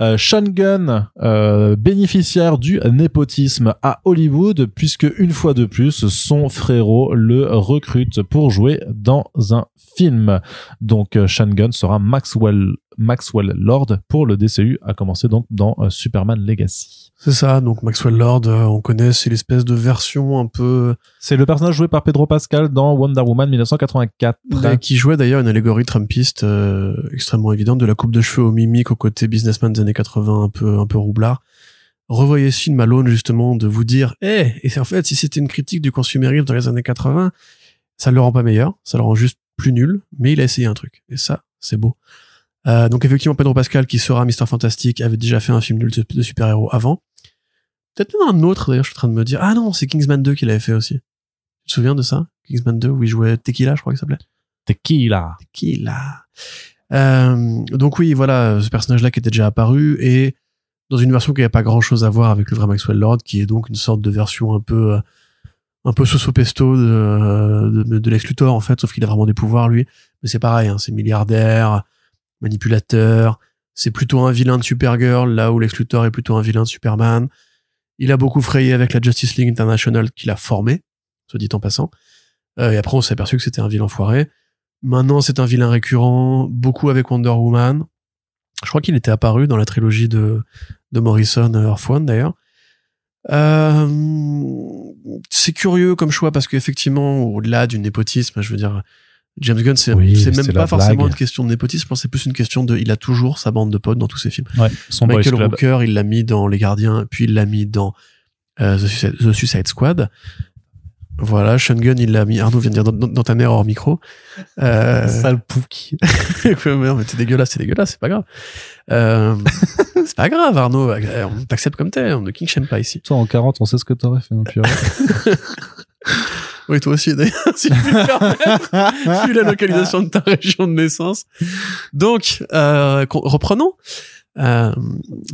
Euh, Sean Gunn, euh, bénéficiaire du népotisme à Hollywood, puisque une fois de plus, son frérot le recrute pour jouer dans un film. Donc, euh, Sean Gunn sera Maxwell, Maxwell Lord pour le DCU, à commencer donc dans euh, Superman Legacy. C'est ça, donc Maxwell Lord, euh, on connaît, c'est l'espèce de version un peu... C'est le personnage joué par Pedro Pascal dans Wonder Woman 1984. euh, qui jouait d'ailleurs une allégorie trumpiste extrêmement évidente de la coupe de cheveux au mimique au côté businessman des années 80 un peu un peu roublard. Revoyez ce film à l'aune justement de vous dire eh et c'est en fait si c'était une critique du consumérisme dans les années 80, ça le rend pas meilleur, ça le rend juste plus nul, mais il a essayé un truc et ça c'est beau. Euh, donc effectivement Pedro Pascal qui sera Mister Fantastic avait déjà fait un film de, de super-héros avant. Peut-être même un autre d'ailleurs, je suis en train de me dire ah non, c'est Kingsman 2 qu'il avait fait aussi. Tu te souviens de ça? Kingsman 2 où il jouait Tequila, je crois qu'il s'appelait. Tequila. Tequila. Euh, donc oui, voilà, ce personnage-là qui était déjà apparu et dans une version qui n'avait pas grand-chose à voir avec le vrai Maxwell Lord, qui est donc une sorte de version un peu euh, un peu soso pesto de, de, de Lex Luthor en fait, sauf qu'il a vraiment des pouvoirs lui. Mais c'est pareil, hein, c'est milliardaire, manipulateur. C'est plutôt un vilain de Supergirl, là où Lex Luthor est plutôt un vilain de Superman. Il a beaucoup frayé avec la Justice League International qu'il a formé, soit dit en passant. Euh, et après, on s'est aperçu que c'était un vilain foiré. Maintenant, c'est un vilain récurrent, beaucoup avec Wonder Woman. Je crois qu'il était apparu dans la trilogie de, de Morrison, euh, Earth One d'ailleurs. Euh, c'est curieux comme choix parce qu'effectivement, au-delà du népotisme, je veux dire, James Gunn, c'est Oui, même pas forcément une question de népotisme, c'est plus une question de, il a toujours sa bande de potes dans tous ses films. Ouais, son Michael. Rooker, il l'a mis dans Les Gardiens, puis il l'a mis dans euh, The, Suicide, The Suicide Squad. Voilà, Sean Gunn, il l'a mis. Arnaud vient de dire dans, ta mère hors micro. Euh, Sale pouki. Non, mais t'es dégueulasse, c'est dégueulasse, c'est pas grave. Euh, c'est pas grave, Arnaud. Euh, On t'accepte comme t'es, on ne king shame pas ici. Toi, en 40, on sait ce que t'aurais fait, purée. Oui, toi aussi, d'ailleurs, si puis me permettre, vu la localisation de ta région de naissance. Donc, euh, reprenons. Euh,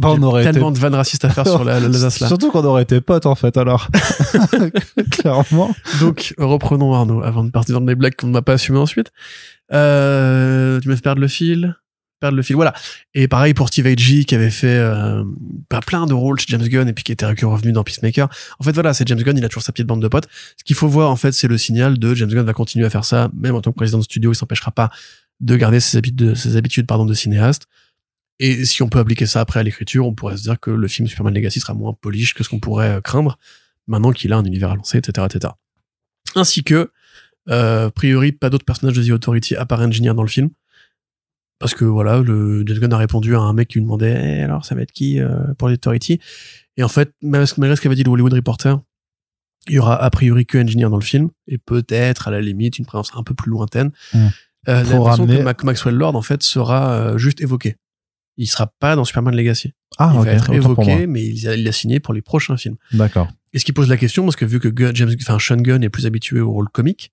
Bah, on aurait été- tellement de vannes racistes à faire sur la, la- l'Alsace là. Surtout qu'on aurait été potes, en fait, alors. Clairement. Donc, reprenons Arnaud, avant de partir dans des blagues qu'on ne m'a pas assumées ensuite. Euh, tu m'as fait perdre le fil Perdre le fil, voilà. Et pareil pour Steve Agee, qui avait fait euh, pas plein de rôles chez James Gunn, et puis qui était revenu dans Peacemaker. En fait, voilà, c'est James Gunn, il a toujours sa petite bande de potes. Ce qu'il faut voir, en fait, c'est le signal de James Gunn va continuer à faire ça, même en tant que président de studio, il s'empêchera pas de garder ses habitudes, de, ses habitudes pardon, de cinéaste. Et si on peut appliquer ça après à l'écriture, on pourrait se dire que le film Superman Legacy sera moins polish que ce qu'on pourrait euh, craindre, maintenant qu'il a un univers à lancer, etc., etc ainsi que euh, a priori pas d'autres personnages de The Authority à part Engineer dans le film parce que voilà le James Gunn a répondu à un mec qui lui demandait Eh, alors ça va être qui euh, pour The Authority? Et en fait malgré ce qu'avait dit le Hollywood Reporter il y aura a priori que Engineer dans le film et peut-être à la limite une présence un peu plus lointaine Mm. euh, ramener- que Maxwell Lord en fait sera juste évoqué il sera pas dans Superman Legacy Ah, il va être évoqué mais il a, il a signé pour les prochains films D'accord. et ce qui pose la question, parce que vu que James, enfin Sean Gunn est plus habitué au rôle comique,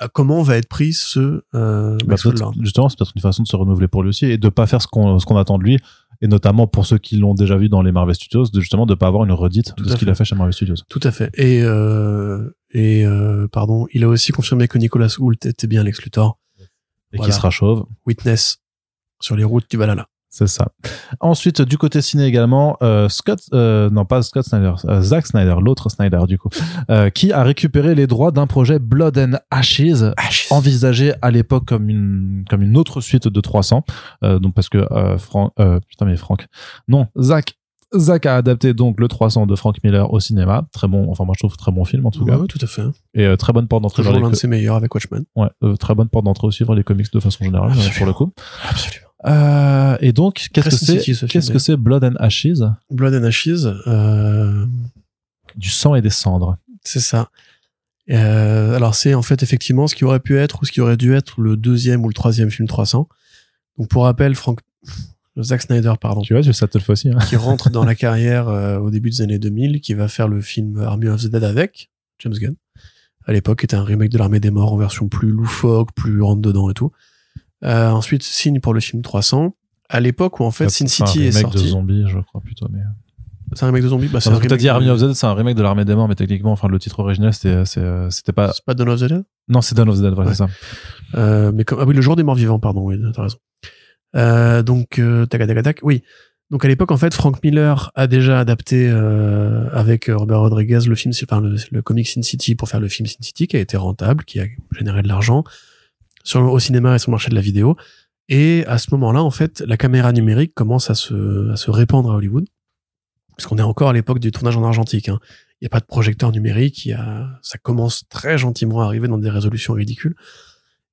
à comment va être pris ce euh, Bah, justement, c'est peut-être une façon de se renouveler pour lui aussi et de pas faire ce qu'on ce qu'on attend de lui. Et notamment pour ceux qui l'ont déjà vu dans les Marvel Studios, de justement de pas avoir une redite Tout de ce qu'il a fait chez Marvel Studios. Tout à fait. Et euh, et euh, pardon, il a aussi confirmé que Nicolas Hoult était bien Lex Luthor. Et Voilà. qui sera chauve. Witness sur les routes du Valhalla. C'est ça. Ensuite, du côté ciné également, euh, Scott, euh, non pas Scott Snyder, euh, Zack Snyder, l'autre Snyder du coup, euh, qui a récupéré les droits d'un projet Blood and Ashes, envisagé à l'époque comme une comme une autre suite de 300. Euh, donc parce que Franck, putain mais Franck, non Zack. Zack a adapté donc le 300 de Frank Miller au cinéma, très bon, enfin moi je trouve très bon film en tout cas, Ouais, tout à fait. et euh, très bonne porte d'entrée Toujours l'un de ses meilleurs avec Watchmen. ouais, euh, très bonne porte d'entrée aussi vers les comics de façon générale pour le coup. Absolument. Euh, et donc qu'est-ce que c'est ce Qu'est-ce que c'est Blood and Ashes? Blood and Ashes, euh, Du sang et des cendres. c'est ça. Euh, alors c'est en fait effectivement ce qui aurait pu être ou ce qui aurait dû être le deuxième ou le troisième film 300. Donc pour rappel, Frank, Zack Snyder, pardon, Tu vois, tu ça te le fais aussi. Hein. qui rentre dans la carrière euh, au début des années 2000, qui va faire le film Army of the Dead avec James Gunn. À l'époque, était un remake de l'Armée des Morts en version plus loufoque, plus rentre dedans et tout. Euh, ensuite, signe pour le film 300. À l'époque où en fait Sin C'est un City est remake de sorti. zombies, je crois plutôt. Mais... C'est un remake de zombies. Bah, c'est un que t'as remake dit Army of the Dead, c'est un remake de l'Armée des Morts, mais techniquement, enfin, le titre original, c'était, c'est, euh, c'était pas. C'est pas Dawn of the Dead? Non, c'est Dawn of the Dead, Ouais. c'est ça. Euh, mais comme, ah oui, le jour des morts vivants, pardon, oui, t'as raison. Euh, donc, euh, tac, tac, tac, tac, oui. Donc à l'époque, en fait, Frank Miller a déjà adapté euh, avec Robert Rodriguez le film, enfin le, le comic Sin City pour faire le film Sin City qui a été rentable, qui a généré de l'argent sur au cinéma et sur le marché de la vidéo. Et à ce moment-là, en fait, la caméra numérique commence à se, à se répandre à Hollywood, parce qu'on est encore à l'époque du tournage en argentique. Hein. Il n'y a pas de projecteur numérique, il y a, ça commence très gentiment à arriver dans des résolutions ridicules.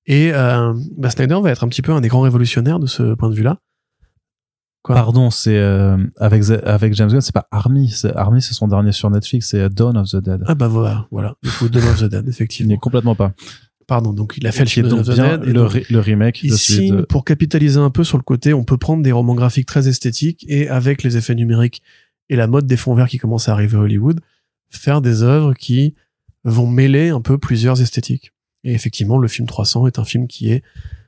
Et euh, bah, Snyder va être un petit peu un des grands révolutionnaires de ce point de vue-là. Quoi? Pardon, c'est euh, avec avec James Gunn, c'est pas Army, Army, c'est son dernier sur Netflix, c'est Dawn of the Dead. Ah bah voilà, voilà. Du coup, Dawn of the Dead, Il effectivement. complètement pas. Pardon, donc il a fait le film donc bien le, le remake Ici, de- pour capitaliser un peu sur le côté, on peut prendre des romans graphiques très esthétiques et avec les effets numériques et la mode des fonds verts qui commence à arriver à Hollywood, faire des œuvres qui vont mêler un peu plusieurs esthétiques. Et effectivement, le film 300 est un film qui est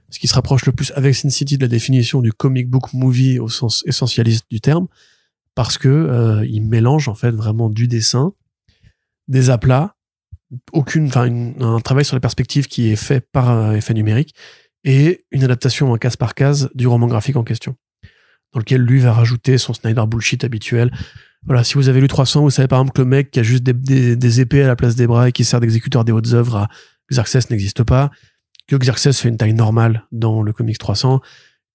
ce qui se rapproche le plus avec Sin City de la définition du comic book movie au sens essentialiste du terme, parce que euh, il mélange en fait vraiment du dessin, des aplats, aucune, enfin un travail sur la perspective qui est fait par effet numérique et une adaptation en case par case du roman graphique en question, dans lequel lui va rajouter son Snyder bullshit habituel. Voilà, si vous avez lu 300, vous savez par exemple que le mec qui a juste des, des- épées à la place des bras et qui sert d'exécuteur des hautes œuvres à Xerxes n'existe pas, que Xerxes fait une taille normale dans le comics 300,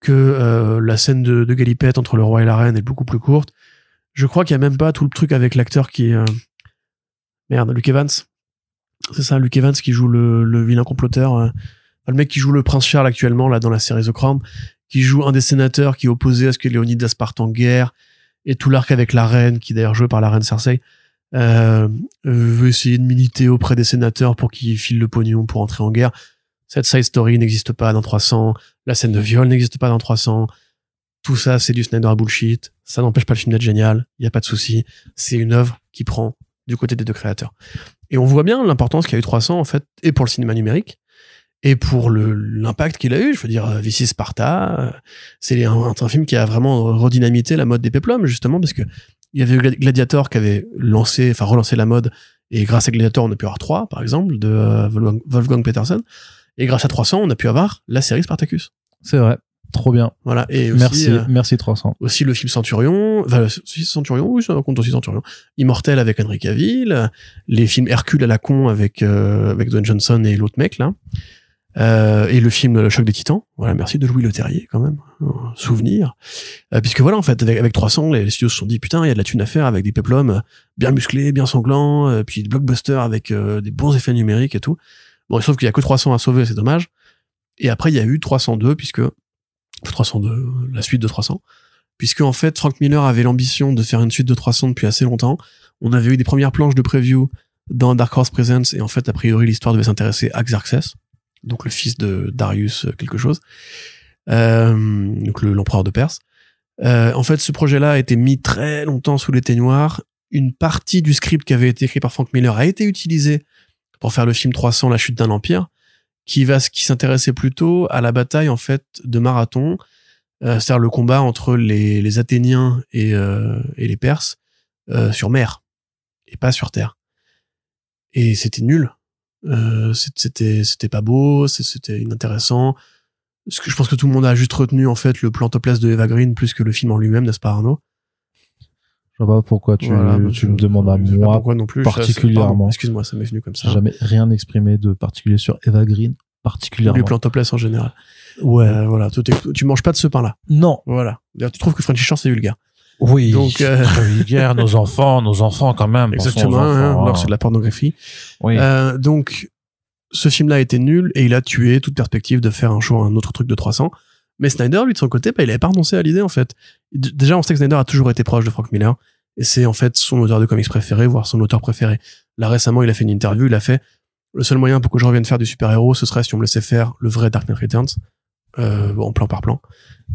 que euh, la scène de, de galipette entre le roi et la reine est beaucoup plus courte. Je crois qu'il y a même pas tout le truc avec l'acteur qui euh, Merde, Luke Evans. C'est ça, Luke Evans qui joue le, vilain comploteur. euh, le mec qui joue le prince Charles actuellement là dans la série The Crown, qui joue un des sénateurs qui est opposé à ce que Léonidas parte en guerre, et tout l'arc avec la reine, qui d'ailleurs joué par la reine Cersei, euh, veut essayer de militer auprès des sénateurs pour qu'ils filent le pognon pour entrer en guerre. Cette side story n'existe pas dans 300, la scène de viol n'existe pas dans 300. Tout ça, c'est du Snyder bullshit. Ça n'empêche pas le film d'être génial. Il y a pas de souci. C'est une œuvre qui prend du côté des deux créateurs. Et on voit bien l'importance qu'a eu 300 en fait, et pour le cinéma numérique, et pour l'impact qu'il a eu. Je veux dire, euh, Vici Sparta, euh, c'est un, film qui a vraiment redynamité la mode des péplums justement parce que il y avait Gladiator qui avait lancé, enfin relancé la mode, et grâce à Gladiator, on a pu avoir 3 par exemple de euh, Wolfgang- Peterson, et grâce à 300, on a pu avoir la série Spartacus. C'est vrai, trop bien. Voilà. Et aussi, merci, euh, merci 300. aussi le film Centurion, enfin, Centurion, oui, ça compte aussi Centurion. Immortel avec Henry Cavill, les films Hercule à la con avec euh, avec Dwayne Johnson et l'autre mec là, Euh, et le film Le choc des Titans. Voilà, merci de Louis Leterrier quand même, Un souvenir. Euh, puisque voilà, en fait, avec, avec 300, les studios se sont dit putain, il y a de la thune à faire avec des peplums euh, bien musclés, bien sanglants, euh, puis des blockbusters avec euh, des bons effets numériques et tout. Bon, sauf qu'il y a que 300 à sauver, c'est dommage. Et après, il y a eu 302 puisque 302, la suite de 300 puisque en fait Frank Miller avait l'ambition de faire une suite de 300 depuis assez longtemps. On avait eu des premières planches de preview dans Dark Horse Presents et en fait a priori l'histoire devait s'intéresser à Xerxes, donc le fils de Darius euh, quelque chose, euh, donc le- l'empereur de Perse. Euh, en fait ce projet-là a été mis très longtemps sous les ténoirs. Une partie du script qui avait été écrit par Frank Miller a été utilisée pour faire le film 300 La chute d'un empire, qui va qui s'intéressait plutôt à la bataille en fait de Marathon euh, c'est-à-dire le combat entre les, les Athéniens et, euh, et les Perses euh, sur mer et pas sur terre. Et c'était nul. Euh, c'était c'était pas beau, c'était inintéressant. Ce que je pense que tout le monde a juste retenu en fait le plan de Eva Green plus que le film en lui-même, n'est-ce pas Arnaud? Je vois pas pourquoi tu, Voilà, tu je- me demandes à je sais pas moi. pourquoi non plus. particulièrement. Excuse-moi, ça m'est venu comme ça. jamais rien exprimé de particulier sur Eva Green, particulièrement. les plans topless en général. Ouais. Euh, voilà, est- tu manges pas de ce pain-là. Non. Voilà. D'ailleurs, tu trouves que Frenchy Shore c'est vulgaire. Oui. Donc, euh, vulgaire, nos enfants, nos enfants quand même. Exactement. hein, hein. c'est de la pornographie. Oui. Euh, donc, ce film-là a été nul et il a tué toute perspective de faire un jour un autre truc de 300. Mais Snyder, lui, de son côté, bah, il avait pas renoncé à l'idée, en fait. Déjà, on sait que Snyder a toujours été proche de Frank Miller. Et c'est, en fait, son auteur de comics préféré, voire son auteur préféré. Là, récemment, il a fait une interview, il a fait, le seul moyen pour que je revienne faire du super-héros, ce serait si on me laissait faire le vrai Dark Knight Returns, euh, en plan par plan.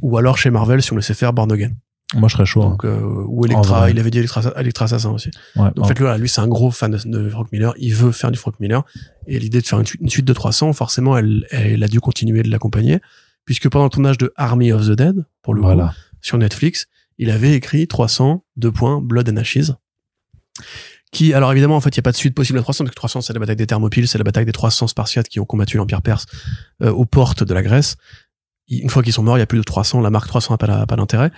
Ou alors chez Marvel, si on me laissait faire Born Again. Moi, je serais chaud. hein. Donc, euh, ou Electra, il avait dit Electra, Electra Assassin aussi. Ouais, Donc, en fait, lui, c'est un gros fan de, de Frank Miller. Il veut faire du Frank Miller. Et l'idée de faire une, suite- une suite de 300, forcément, elle, elle a dû continuer de l'accompagner. Puisque pendant le tournage de Army of the Dead, pour le coup, sur Netflix, il avait écrit 300, deux points, Blood and Ashes. Qui, alors évidemment, en fait, il n'y a pas de suite possible à 300, parce que 300, c'est la bataille des Thermopyles, c'est la bataille des 300 Spartiates qui ont combattu l'Empire perse euh, aux portes de la Grèce. Une fois qu'ils sont morts, il y a plus de 300, la marque 300 n'a pas, d'intérêt.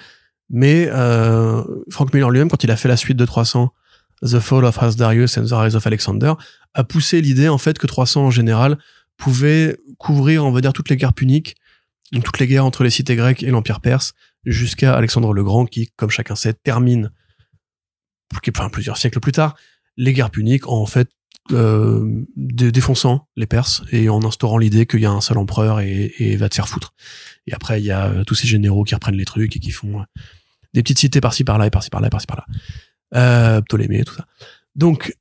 Mais euh, Frank Miller lui-même, quand il a fait la suite de 300, The Fall of Asdarius and the Rise of Alexander, a poussé l'idée en fait que 300 en général pouvait couvrir, on va dire, toutes les guerres puniques, donc toutes les guerres entre les cités grecques et l'Empire perse, jusqu'à Alexandre le Grand, qui, comme chacun sait, termine, enfin plusieurs siècles plus tard, les guerres puniques en fait euh, dé- défonçant les Perses et en instaurant l'idée qu'il y a un seul empereur et, et va te faire foutre. Et après, il y a euh, tous ces généraux qui reprennent les trucs et qui font euh, des petites cités par-ci par-là et par-ci par-là et par-ci par-là. Euh, Ptolémée, tout ça. Donc,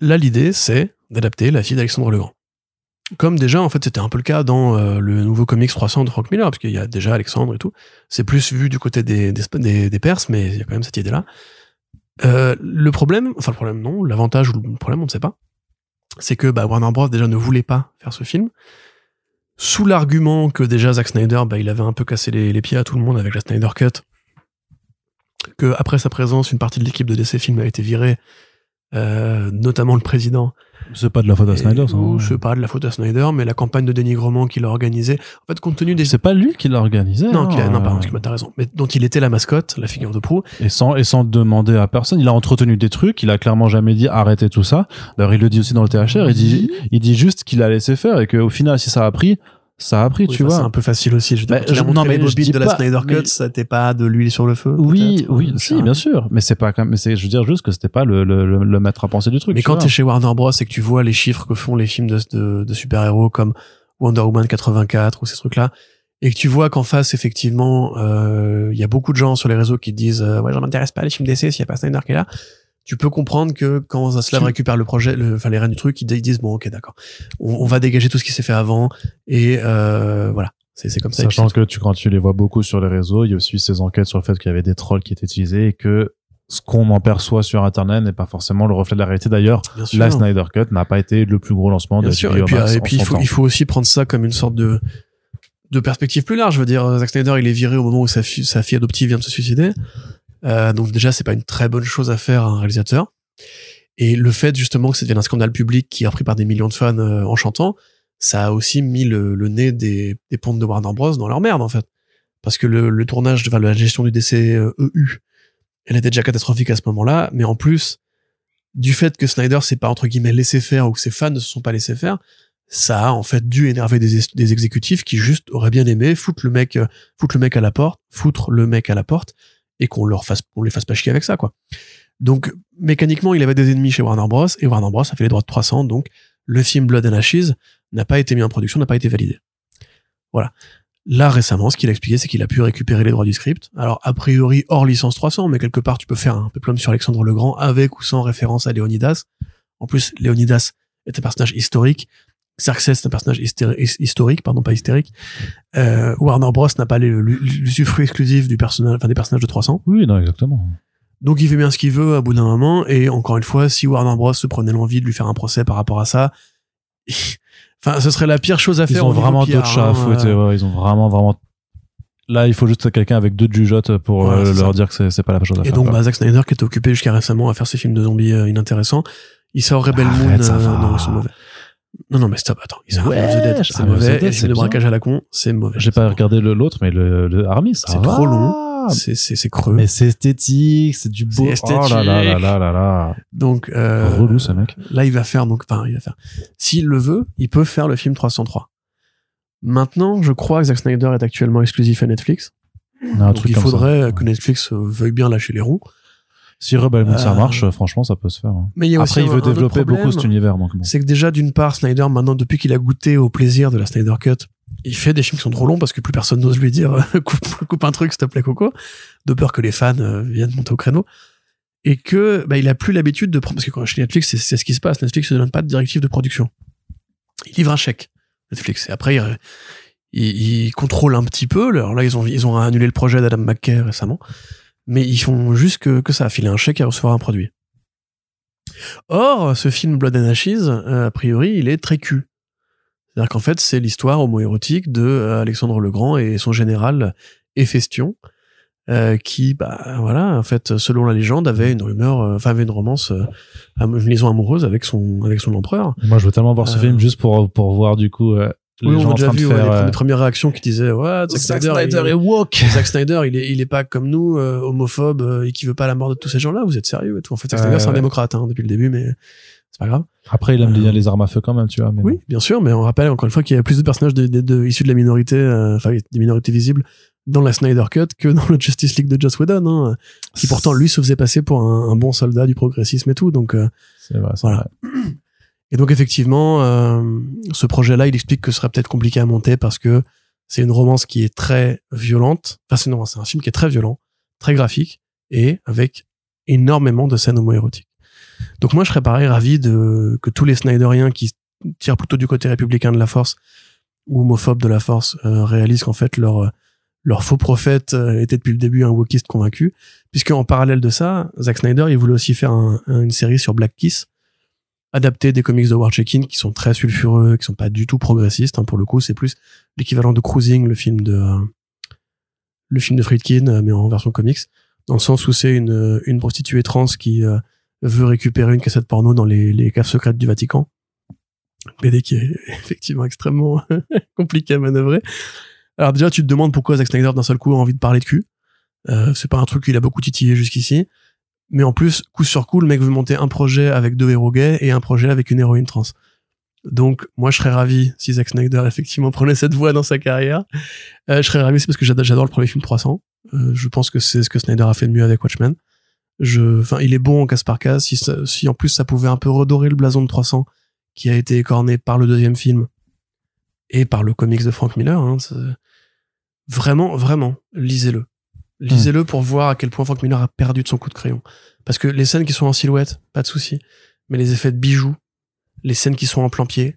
là, l'idée, c'est d'adapter la fille d'Alexandre le Grand. Comme déjà, en fait, c'était un peu le cas dans euh, le nouveau comics 300 de Frank Miller, parce qu'il y a déjà Alexandre et tout. C'est plus vu du côté des, des, des, des Perses, mais il y a quand même cette idée-là. Euh, le problème, enfin le problème non, l'avantage ou le problème, on ne sait pas, c'est que bah, Warner Bros. déjà ne voulait pas faire ce film, sous l'argument que déjà Zack Snyder, bah, il avait un peu cassé les, les pieds à tout le monde avec la Snyder Cut, que après sa présence, une partie de l'équipe de DC Film a été virée, euh, notamment le président. C'est pas de la faute à Snyder, ça. hein. C'est pas de la faute à Snyder, mais la campagne de dénigrement qu'il a organisée, en fait, compte tenu des... C'est pas lui qui l'a organisé. Non, hein, qu'il a- non, euh, pardon, t'as raison. Mais dont il était la mascotte, la figure de proue. Et sans, et sans demander à personne. Il a entretenu des trucs. Il a clairement jamais dit arrêtez tout ça. D'ailleurs, il le dit aussi dans le THR. Il dit, il dit juste qu'il a laissé faire et qu'au final, si ça a pris, ça a pris, Oui, tu enfin, C'est vois. un peu facile aussi. Je Bah, je- non, mais les je dis de la Snyder Cut, c'était pas de l'huile sur le feu. Oui, oui, si, bien sûr. Mais c'est pas quand même, mais c'est, je veux dire juste que c'était pas le, le, le, le maître à penser du truc. Mais quand vois. t'es chez Warner Bros et que tu vois les chiffres que font les films de, de, de super-héros comme Wonder Woman 84 ou ces trucs-là, et que tu vois qu'en face, effectivement, euh, il y a beaucoup de gens sur les réseaux qui te disent euh, ouais, je m'intéresse pas à les films d'essai s'il y a pas Snyder qui est là. Tu peux comprendre que quand Zaslav récupère le projet, le- enfin les rênes du truc, ils, ils disent bon ok d'accord, on, on va dégager tout ce qui s'est fait avant et euh, voilà, c'est comme ça. Sachant que tu, quand tu les vois beaucoup sur les réseaux, il y a aussi ces enquêtes sur le fait qu'il y avait des trolls qui étaient utilisés et que ce qu'on en perçoit sur Internet n'est pas forcément le reflet de la réalité. D'ailleurs, la Snyder Cut n'a pas été le plus gros lancement Bien de sûr. Et puis, et puis il faut, temps. il faut aussi prendre ça comme une sorte de, de perspective plus large. Je veux dire, Zack Snyder, il est viré au moment où sa, fi- sa fille adoptive vient de se suicider. Euh, donc déjà, c'est pas une très bonne chose à faire à un réalisateur. Et le fait justement que ça devienne un scandale public qui est repris par des millions de fans euh, en chantant, ça a aussi mis le, le nez des, des pontes de Warner Bros dans leur merde en fait. Parce que le, le tournage, enfin, la gestion du décès EU, elle était déjà catastrophique à ce moment-là, mais en plus, du fait que Snyder s'est pas entre guillemets laissé faire ou que ses fans ne se sont pas laissés faire, ça a en fait dû énerver des, des exécutifs qui juste auraient bien aimé foutre le mec, euh, foutre le mec à la porte, foutre le mec à la porte et qu'on leur fasse, on les fasse pas chier avec ça quoi. Donc mécaniquement, il avait des ennemis chez Warner Bros et Warner Bros a fait les droits de 300, donc le film Blood and Ashes n'a pas été mis en production, n'a pas été validé. Voilà. Là, récemment, ce qu'il a expliqué, c'est qu'il a pu récupérer les droits du script. Alors, a priori, hors licence 300, mais quelque part, tu peux faire un peplum sur Alexandre le Grand avec ou sans référence à Léonidas. En plus, Léonidas est un personnage historique. Xerxes est un personnage historique, pardon, pas hystérique. Euh, Warner Bros n'a pas l'usufruit exclusif du personnage, enfin, des personnages de 300. Oui, non, exactement. Donc il fait bien ce qu'il veut à bout d'un moment et encore une fois si Warner Bros se prenait l'envie de lui faire un procès par rapport à ça enfin ce serait la pire chose à Ils faire ont au niveau vraiment d'autres chats à hein, fouetter. euh, ouais, ils ont vraiment, vraiment. Là, il faut juste quelqu'un avec deux jugeotes pour euh, leur ça. dire que c'est c'est pas la chose à et faire. donc quoi. bah, Zack Snyder qui était occupé jusqu'à récemment à faire ses films de zombies euh, inintéressants il sort Rebel Arrête, Moon euh, non ils sont mauvais non non mais stop attends il sort Ouais, Army of the Dead Army c'est mauvais Dead, le braquage à la con c'est mauvais J'ai pas regardé le- l'autre, mais le, le Army, ça C'est trop long. c'est c'est c'est creux Mais c'est esthétique, c'est du beau. C'est Oh là là là là là là. donc euh, Relou, ce mec. Là, il va faire donc, enfin, il va faire. S'il le veut, il peut faire le film 303. Maintenant, je crois que Zack Snyder est actuellement exclusif à Netflix. Donc, truc il ça. faudrait que Netflix euh, veuille bien lâcher les ronds. Si Rebel Moon ça Euh, marche, franchement, ça peut se faire. hein. Mais il y a aussi Après, il veut développer problème, beaucoup cet univers, bon. C'est que déjà, d'une part, Snyder, maintenant, depuis qu'il a goûté au plaisir de la Snyder Cut, il fait des films qui sont trop longs parce que plus personne n'ose lui dire coupe, coupe un truc, s'il te plaît, Coco, de peur que les fans euh, viennent monter au créneau. Et que bah, il a plus l'habitude de prendre parce que quand chez Netflix, c'est c'est ce qui se passe. Netflix ne donne pas de directive de production. Il livre un chèque. Netflix. Et après, il, il, il contrôle un petit peu. Alors là, ils ont ils ont annulé le projet d'Adam McKay récemment, mais ils font juste que, que ça, filer un chèque et recevoir un produit. Or, ce film Blood and Ashes, euh, a priori, il est très cul. C'est-à-dire qu'en fait, c'est l'histoire homo-érotique de euh, Alexandre le Grand et son général Héphaestion, euh, qui, bah, voilà, en fait, selon la légende, avait une rumeur, euh, enfin, avait une romance, euh, une liaison amoureuse avec son, avec son empereur. Moi, je veux tellement voir ce film juste pour, pour voir, du coup, les Oui, on a en déjà vu ouais, faire, les, euh, les premières réactions qui disaient ouais, Zack, Snyder, est woke. Zack Snyder, il est, il est pas comme nous, euh, homophobe euh, et qui veut pas la mort de tous ces gens-là. Vous êtes sérieux et tout. En fait, Zack Snyder, c'est un démocrate hein, depuis le début, mais c'est pas grave. Après, il aime Euh, bien les armes à feu quand même, tu vois. Mais Oui, bien sûr, mais on rappelle encore une fois qu'il y a plus de personnages de, de- de- issus de la minorité, euh, enfin des minorités visibles dans la Snyder Cut que dans le Justice League de Joss Whedon, hein, qui pourtant lui se faisait passer pour un, un bon soldat du progressisme et tout. Donc euh, C'est vrai, c'est Voilà. vrai. Et donc effectivement, euh, ce projet-là, il explique que ce serait peut-être compliqué à monter parce que c'est une romance qui est très violente. Enfin, c'est non, c'est un film qui est très violent, très graphique et avec énormément de scènes homoérotiques. Donc moi, je serais pareil ravi de que tous les Snyderiens qui tirent plutôt du côté républicain de la Force ou homophobe de la Force euh, réalisent qu'en fait leur leur faux prophète euh, était depuis le début un wokiste convaincu, puisque en parallèle de ça, Zack Snyder, il voulait aussi faire un- un- une série sur Black Kiss, adapter des comics de War Check-In qui sont très sulfureux, qui sont pas du tout progressistes. hein, pour le coup, c'est plus l'équivalent de Cruising, le film de euh, le film de Friedkin, euh, mais en version comics, dans le sens où c'est une une prostituée trans qui euh, veut récupérer une cassette porno dans les, les caves secrètes du Vatican. BD qui est effectivement extrêmement compliqué à manœuvrer. Alors déjà, tu te demandes pourquoi Zack Snyder d'un seul coup a envie de parler de cul. Euh, c'est pas un truc qu'il a beaucoup titillé jusqu'ici. Mais en plus, coup sur coup, le mec veut monter un projet avec deux héros gays et un projet avec une héroïne trans. Donc, moi, je serais ravi si Zack Snyder effectivement prenait cette voie dans sa carrière. Euh, je serais ravi aussi parce que j'adore, le premier film 300. Euh, je pense que c'est ce que Snyder a fait de mieux avec Watchmen. Je, enfin, il est bon en casse par casse. Si, ça- si en plus ça pouvait un peu redorer le blason de 300 qui a été écorné par le deuxième film et par le comics de Frank Miller, hein, c'est- vraiment, vraiment, lisez-le. Lisez-le pour voir à quel point Frank Miller a perdu de son coup de crayon. Parce que les scènes qui sont en silhouette, pas de souci. Mais les effets de bijoux, les scènes qui sont en plan pied,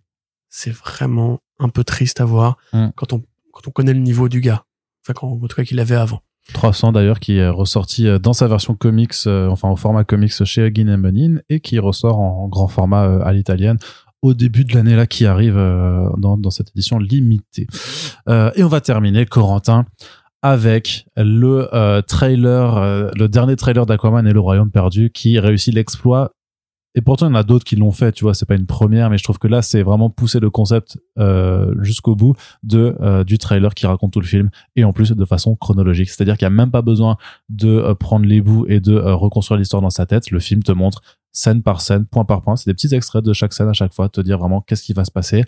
c'est vraiment un peu triste à voir Mm. quand on, quand on connaît le niveau du gars. Enfin, quand, en tout cas, qu'il avait avant. 300 d'ailleurs qui est ressorti euh, dans sa version comics, euh, enfin au format comics chez Huggin et Munin et qui ressort en, en grand format euh, à l'italienne au début de l'année là qui arrive euh, dans, dans cette édition limitée. Et on va terminer, Corentin, avec le euh, trailer, euh, le dernier trailer d'Aquaman et le Royaume perdu qui réussit l'exploit. Et pourtant, il y en a d'autres qui l'ont fait, tu vois, c'est pas une première, mais je trouve que là, c'est vraiment pousser le concept euh, jusqu'au bout de du trailer qui raconte tout le film et en plus de façon chronologique. C'est-à-dire qu'il n'y a même pas besoin de prendre les bouts et de reconstruire l'histoire dans sa tête. Le film te montre scène par scène, point par point. C'est des petits extraits de chaque scène à chaque fois, te dire vraiment qu'est-ce qui va se passer.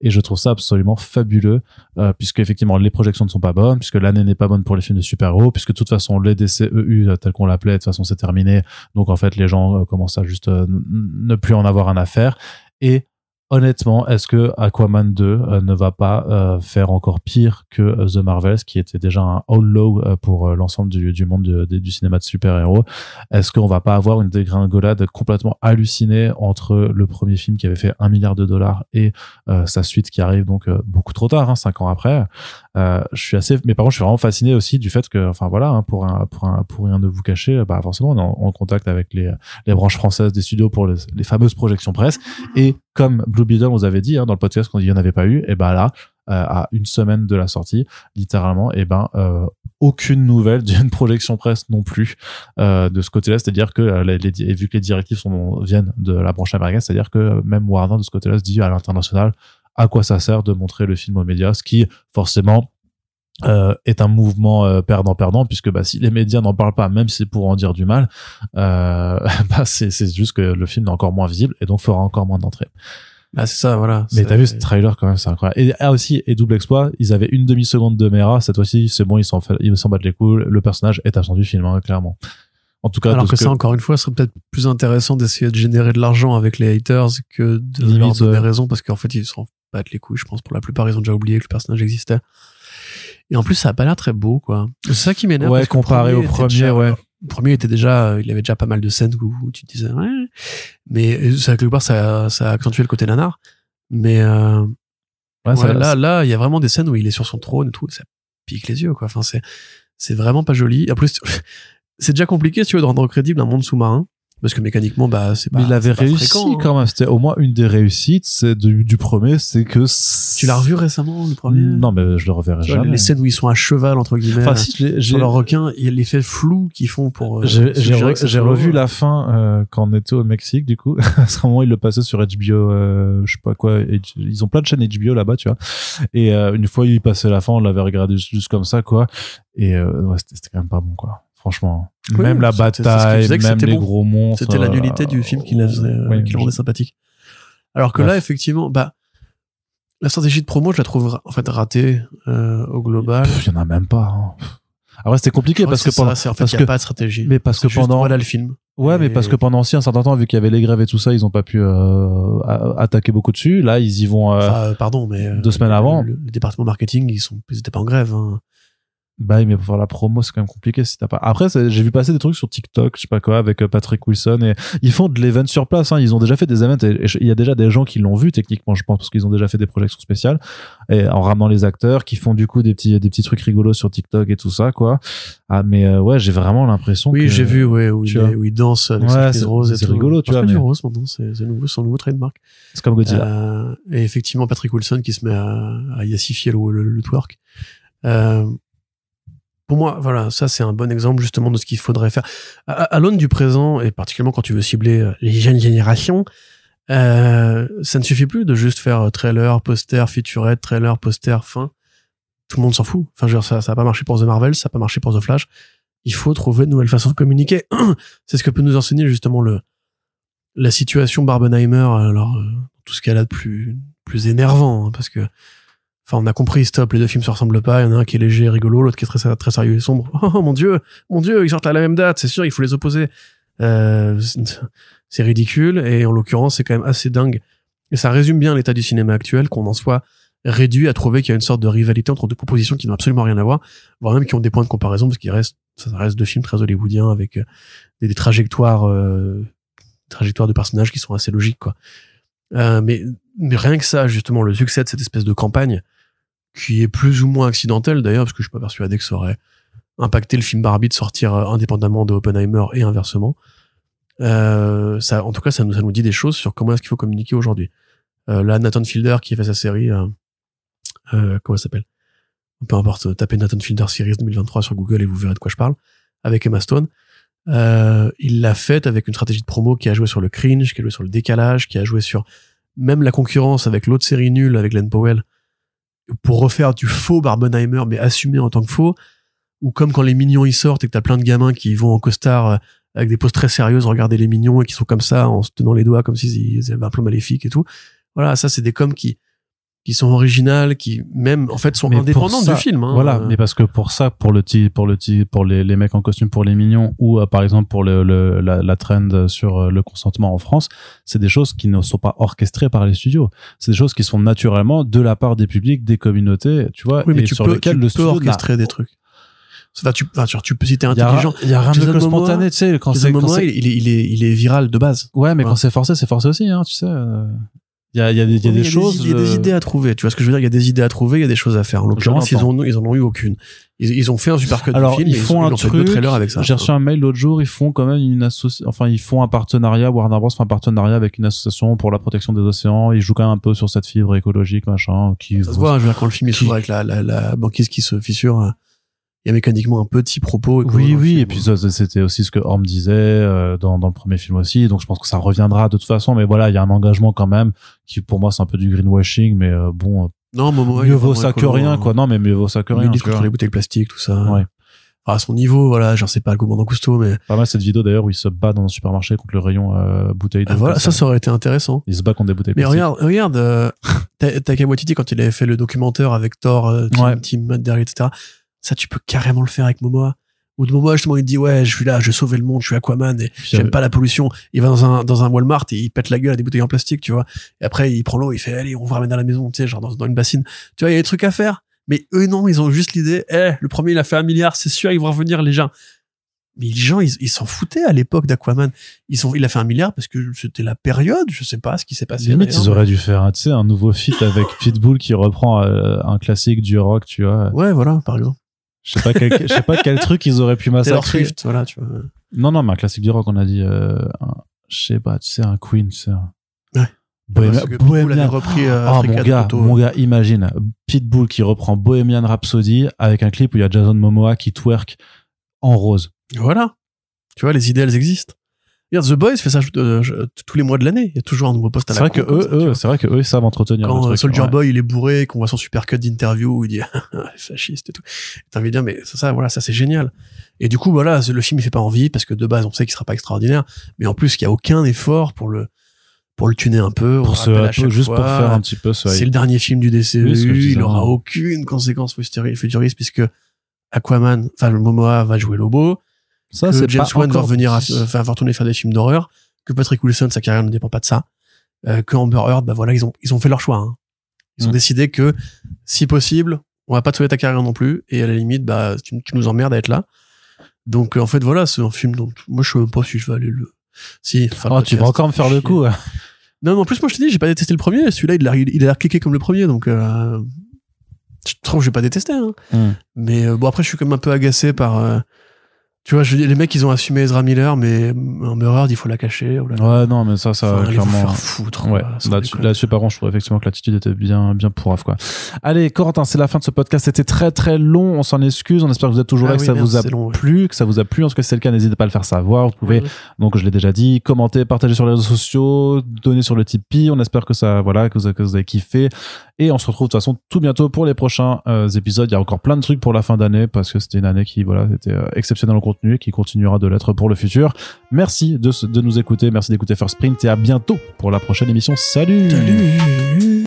Et je trouve ça absolument fabuleux, euh, puisque effectivement les projections ne sont pas bonnes, puisque l'année n'est pas bonne pour les films de super-héros, puisque de toute façon les DCEU euh, tel qu'on l'appelait, de toute façon c'est terminé. Donc en fait les gens euh, commencent à juste euh, ne plus en avoir un à faire. Et honnêtement, est-ce que Aquaman 2 euh, ne va pas euh, faire encore pire que euh, The Marvels, qui était déjà un all low pour l'ensemble du, du monde du, cinéma de super-héros? Est-ce qu'on va pas avoir une dégringolade complètement hallucinée entre le premier film qui avait fait un milliard de dollars et sa suite qui arrive donc beaucoup trop tard, hein, cinq ans après? Je suis assez, mais par contre, je suis vraiment fasciné aussi du fait que, enfin voilà, hein, pour un, pour un, pour rien de vous cacher, bah forcément, on est en, en contact avec les, les branches françaises des studios pour les, les fameuses projections presse. Et comme Blue Beetle vous avait dit hein, dans le podcast qu'on n'y en avait pas eu, et ben là, euh, à une semaine de la sortie, littéralement, et ben euh, aucune nouvelle d'une projection presse non plus euh, de ce côté-là. C'est-à-dire que euh, les, les- vu que les directives sont, viennent de la branche américaine, c'est-à-dire que même Warner de ce côté-là se dit à l'international à quoi ça sert de montrer le film aux médias, ce qui forcément euh, est un mouvement euh, perdant-perdant puisque bah, si les médias n'en parlent pas, même si c'est pour en dire du mal, euh, bah, c'est juste que le film est encore moins visible et donc fera encore moins d'entrées. Bah, c'est ça, voilà. Mais t'as vu ce trailer quand même, c'est incroyable. Et ah, aussi, et double exploit, ils avaient une demi seconde de Mera. Cette fois-ci, c'est bon, ils s'en fait- ils s'en battent les couilles. Le personnage est absent du film, hein, clairement. En tout cas, Alors que ça, encore une fois, serait peut-être plus intéressant d'essayer de générer de l'argent avec les haters que de Limite, leur donner raison parce qu'en fait, ils s'en battent les couilles. Je pense pour la plupart, ils ont déjà oublié que le personnage existait. Et en plus, ça a pas l'air très beau, quoi. C'est ça qui m'énerve. Ouais, comparé au premier, ouais. Le premier était déjà, euh, il avait déjà pas mal de scènes où, où tu te disais, ouais. Mais ça, quelque part, ça, ça a accentué le côté nanar. Mais, euh, Ouais, ça- Ouais, là, là, il y a vraiment des scènes où il est sur son trône et tout, ça pique les yeux, quoi. Enfin, c'est, c'est vraiment pas joli. En plus, c'est déjà compliqué, si tu veux, de rendre crédible un monde sous-marin. Parce que mécaniquement, bah, c'est pas. mais il avait réussi fréquent, hein. quand même. C'était au moins une des réussites c'est du, du premier, c'est que. Tu l'as revu récemment, le premier? Non, mais je le reverrai jamais. Les scènes où ils sont à cheval, entre guillemets, Enfin, si, j'ai- sur leur requin, il y a l'effet flou qu'ils font pour. euh, J'ai re- revu la fin euh, quand on était au Mexique du coup. à ce moment ils le passaient sur HBO, euh, je sais pas quoi. Ils ont plein de chaînes HBO là-bas, tu vois. Et euh, une fois ils passaient la fin, on l'avait regardé juste, juste comme ça quoi. Et euh, ouais, c'était c'était quand même pas bon quoi. Franchement, Oui, même la bataille, même les bon. gros monstres. C'était la euh, nullité du film qui, la faisait, euh, qui le rendait sympathique. Alors que Bref. là, effectivement, bah, la stratégie de promo, je la trouve en fait ratée euh, au global. Il y en a même pas. Hein. Après c'était compliqué parce que que pendant. ça, en fait, parce que- a pas de stratégie. Mais parce que pendant. voilà le film. Ouais, mais parce que pendant aussi un certain temps, vu qu'il y avait les grèves et tout ça, ils ont pas pu euh, attaquer beaucoup dessus. Là, ils y vont. euh, Enfin, pardon, mais deux semaines avant. le, le département marketing, ils sont, ils étaient pas en grève. Hein. Bah oui, mais pour faire la promo, c'est quand même compliqué si t'as pas. Après, j'ai vu passer des trucs sur TikTok, je sais pas quoi, avec euh, Patrick Wilson et ils font de l'event sur place. Hein. Ils ont déjà fait des events il y a déjà des gens qui l'ont vu techniquement, je pense, parce qu'ils ont déjà fait des projections spéciales et en ramenant les acteurs qui font du coup des petits des petits trucs rigolos sur TikTok et tout ça, quoi. Ah, mais euh, ouais, j'ai vraiment l'impression Oui, que j'ai vu, ouais, où, il, est- où il danse avec Ouais, sa c'est- rose rigolo, tu vois, c'est du mais- rose maintenant, c'est c'est nouveau, son nouveau trademark. c'est comme Godzilla. Euh, et effectivement, Patrick Wilson qui se met à, à yassifier le, le, le twerk. Euh, pour moi, voilà, ça c'est un bon exemple justement de ce qu'il faudrait faire. À, à l'aune du présent, et particulièrement quand tu veux cibler euh, les jeunes générations, euh, ça ne suffit plus de juste faire euh, trailer, poster, featurette, trailer, poster, fin. Tout le monde s'en fout. Enfin, je veux dire, ça ça n'a pas marché pour The Marvel, ça n'a pas marché pour The Flash. Il faut trouver de nouvelles façons de communiquer. c'est ce que peut nous enseigner justement le la situation Barbenheimer. Alors, euh, tout ce qu'elle a de plus plus énervant, hein, parce que Enfin, on a compris, stop, les deux films se ressemblent pas. Il y en a un qui est léger, rigolo, l'autre qui est très, très sérieux et sombre. Oh mon dieu, mon dieu, ils sortent à la même date, c'est sûr, il faut les opposer. Euh, c'est- ridicule, et en l'occurrence, c'est quand même assez dingue. Et ça résume bien l'état du cinéma actuel, qu'on en soit réduit à trouver qu'il y a une sorte de rivalité entre deux propositions qui n'ont absolument rien à voir, voire même qui ont des points de comparaison, parce qu'il reste, ça reste deux films très hollywoodiens avec euh, des, des trajectoires, euh, trajectoires de personnages qui sont assez logiques, quoi. Euh, mais, mais rien que ça, justement, le succès de cette espèce de campagne, qui est plus ou moins accidentel d'ailleurs, parce que je suis pas persuadé que ça aurait impacté le film Barbie de sortir euh, indépendamment de Oppenheimer et inversement. Euh, ça, en tout cas, ça nous, ça nous dit des choses sur comment est-ce qu'il faut communiquer aujourd'hui. Euh, là, Nathan Fielder qui fait sa série, euh, euh, comment elle s'appelle? Peu importe, tapez Nathan Fielder Series 2023 sur Google et vous verrez de quoi je parle, avec Emma Stone. Euh, il l'a faite avec une stratégie de promo qui a joué sur le cringe, qui a joué sur le décalage, qui a joué sur même la concurrence avec l'autre série nulle avec Glenn Powell pour refaire du faux Barbenheimer mais assumé en tant que faux ou comme quand les mignons ils sortent et que t'as plein de gamins qui vont en costard euh, avec des poses très sérieuses regarder les mignons et qui sont comme ça en se tenant les doigts comme s'ils ils avaient un plan maléfique et tout. Voilà ça c'est des coms qui qui sont originales qui même en fait sont Mais indépendantes ça, du film hein. Voilà, Euh, mais parce que pour ça, pour le ti- pour le ti- pour les, les mecs en costume pour les mignons ou euh, par exemple pour le, le- la, la trend sur euh, le consentement en France, c'est des choses qui ne sont pas orchestrées par les studios. C'est des choses qui sont naturellement de la part des publics, des communautés, tu vois, oui mais et tu sur peux, lesquelles tu le peux studio orchestrer des trucs Enfin, tu, enfin, tu, tu peux si t'es intelligent il y a rien de spontané, tu sais, quand c'est il, il est, il est il est viral de base ouais, mais Ouais. quand c'est forcé, c'est forcé aussi, hein, tu sais. Il y a, y a des, y a Oui, des choses. Il y a des euh, idées à trouver. Tu vois ce que je veux dire? Il y a des idées à trouver, il y a des choses à faire. En l'occurrence, ils, ont, ils en ont eu aucune. Ils, ils ont fait un super cut Alors film. ils font ont, un ils truc. avec ça. J'ai reçu un mail l'autre jour. Ils font quand même une association. Enfin, ils font un partenariat. Warner Bros fait un partenariat avec une association pour la protection des océans. Ils jouent quand même un peu sur cette fibre écologique, machin. Qui Ça se voit, je veux dire, quand le film est s'ouvre avec la, la, la banquise qui se fissure, euh, il y a mécaniquement un petit propos. Oui, oui. Et puis c'était aussi ce que Orm disait euh, dans, dans le premier film aussi. Donc je pense que ça reviendra de toute façon. Mais voilà, il y a un engagement quand même qui, pour moi, c'est un peu du greenwashing. Mais euh, bon, non, il est mieux vaut ça que rien, hein. quoi. Non, mais mieux vaut ça que Il rien. tu vois. contre les bouteilles plastiques, tout ça. Ouais. À son niveau, voilà, j'en sais pas le commandant Cousteau, mais Pas mal cette vidéo d'ailleurs où il se bat dans un supermarché contre le rayon euh, bouteille. de Ah, voilà, ça, ça aurait été intéressant. Il se bat contre des bouteilles. Mais plastiques. regarde, regarde, euh, Ta- Taika Waititi quand il avait fait le documentaire avec Thor, euh, Team, Ouais. Team Matt derrière, etc. Ça, tu peux carrément le faire avec Momoa. Ou de Momoa, justement, il dit, ouais, je suis là, je vais sauver le monde, je suis Aquaman et j'aime euh, pas la pollution. Il va dans un, dans un Walmart et il pète la gueule à des bouteilles en plastique, tu vois. Et après, il prend l'eau, il fait, allez, on va ramener à la maison, tu sais, genre dans, dans une bassine. Tu vois, il y a des trucs à faire. Mais eux, non, ils ont juste l'idée, eh, le premier, il a fait un milliard, c'est sûr, ils vont revenir, les gens. Mais les gens, ils s'en foutaient à l'époque d'Aquaman. Ils sont, il a fait un milliard parce que c'était la période, je sais pas ce qui s'est passé. Limite, ils auraient dû faire, tu sais, un nouveau feat avec Pitbull qui reprend euh, un classique du rock, tu vois. Ouais, voilà, par exemple. Je sais pas quel, je sais pas quel truc ils auraient pu massacrer. Swift, voilà, tu vois. Non, non, mais un classique du rock, on a dit, euh, un- je sais pas, tu sais, un Queen, tu sais. un- Ouais. Bohemian, Parce que Pitbull avait Bohemian- repris euh, Oh, Africa mon de gars, Toto. mon gars, imagine Pitbull qui reprend Bohemian Rhapsody avec un clip où il y a Jason Momoa qui twerk en rose. Voilà. Tu vois, les idées, elles existent. The Boys fait ça euh, tous les mois de l'année. Il y a toujours un nouveau poste à C'est la vrai que eux, ça, eux, c'est vrai que eux, ils savent entretenir. Quand le euh, truc, Soldier ouais. Boy il est bourré, qu'on voit son super cut d'interview où il dit fasciste et tout. T'as envie de dire mais c'est ça, voilà, ça c'est génial. Et du coup voilà, le film il fait pas envie parce que de base on sait qu'il sera pas extraordinaire, mais en plus qu'il y a aucun effort pour le pour le tuner un peu. Pour se, à juste pour faire un petit peu ce. C'est le dernier film du Oui, je disais il aura aucune conséquence futuri- futuriste puisque Aquaman, enfin le Momoa va jouer Lobo, Ça, que James Wan va revenir, à, euh, va retourner faire des films d'horreur, que Patrick Wilson, sa carrière ne dépend pas de ça, euh, que Amber Heard, bah voilà, ils ont, ils ont fait leur choix. hein. Ils ont Mm. décidé que, si possible, on va pas te sauver ta carrière non plus, et à la limite, bah, tu, tu nous emmerdes à être là. Donc, euh, en fait, voilà, c'est un film dont, moi, je sais même pas si je vais aller le, si, Oh, tu vas encore me faire le coup. hein. Non, mais en plus, moi, je te dis, j'ai pas détesté le premier, celui-là, il a, il a cliqué comme le premier, donc, euh, je trouve que j'ai pas détesté, hein. Hmm. Mais euh, bon, après, je suis quand même un peu agacé par. Tu vois, je veux dire, les mecs, ils ont assumé Ezra Miller, mais Amber Heard, il faut la cacher. oh là là. Ouais, non, mais ça, ça, Enfin, clairement. faire foutre. Ouais, là-dessus, là-dessus, par contre, je trouve effectivement que l'attitude était bien, bien pourrave, quoi. Allez, Corentin, c'est la fin de ce podcast. C'était très, très long. On s'en excuse. On espère que vous êtes toujours Ah là, que oui, ça merde, vous a ouais. plu, que ça vous a plu. En tout cas, si c'est le cas, n'hésitez pas à le faire savoir. Vous pouvez, Ouais. donc, je l'ai déjà dit, commenter, partager sur les réseaux sociaux, donner sur le Tipeee. On espère que ça, voilà, que vous, que vous avez kiffé. Et on se retrouve de toute façon tout bientôt pour les prochains euh, épisodes. Il y a encore plein de trucs pour la fin d'année parce que c'était une année qui, voilà, était euh, exceptionnelle en contenu et qui continuera de l'être pour le futur. Merci de, nous écouter. Merci d'écouter First Sprint et à bientôt pour la prochaine émission. Salut! Salut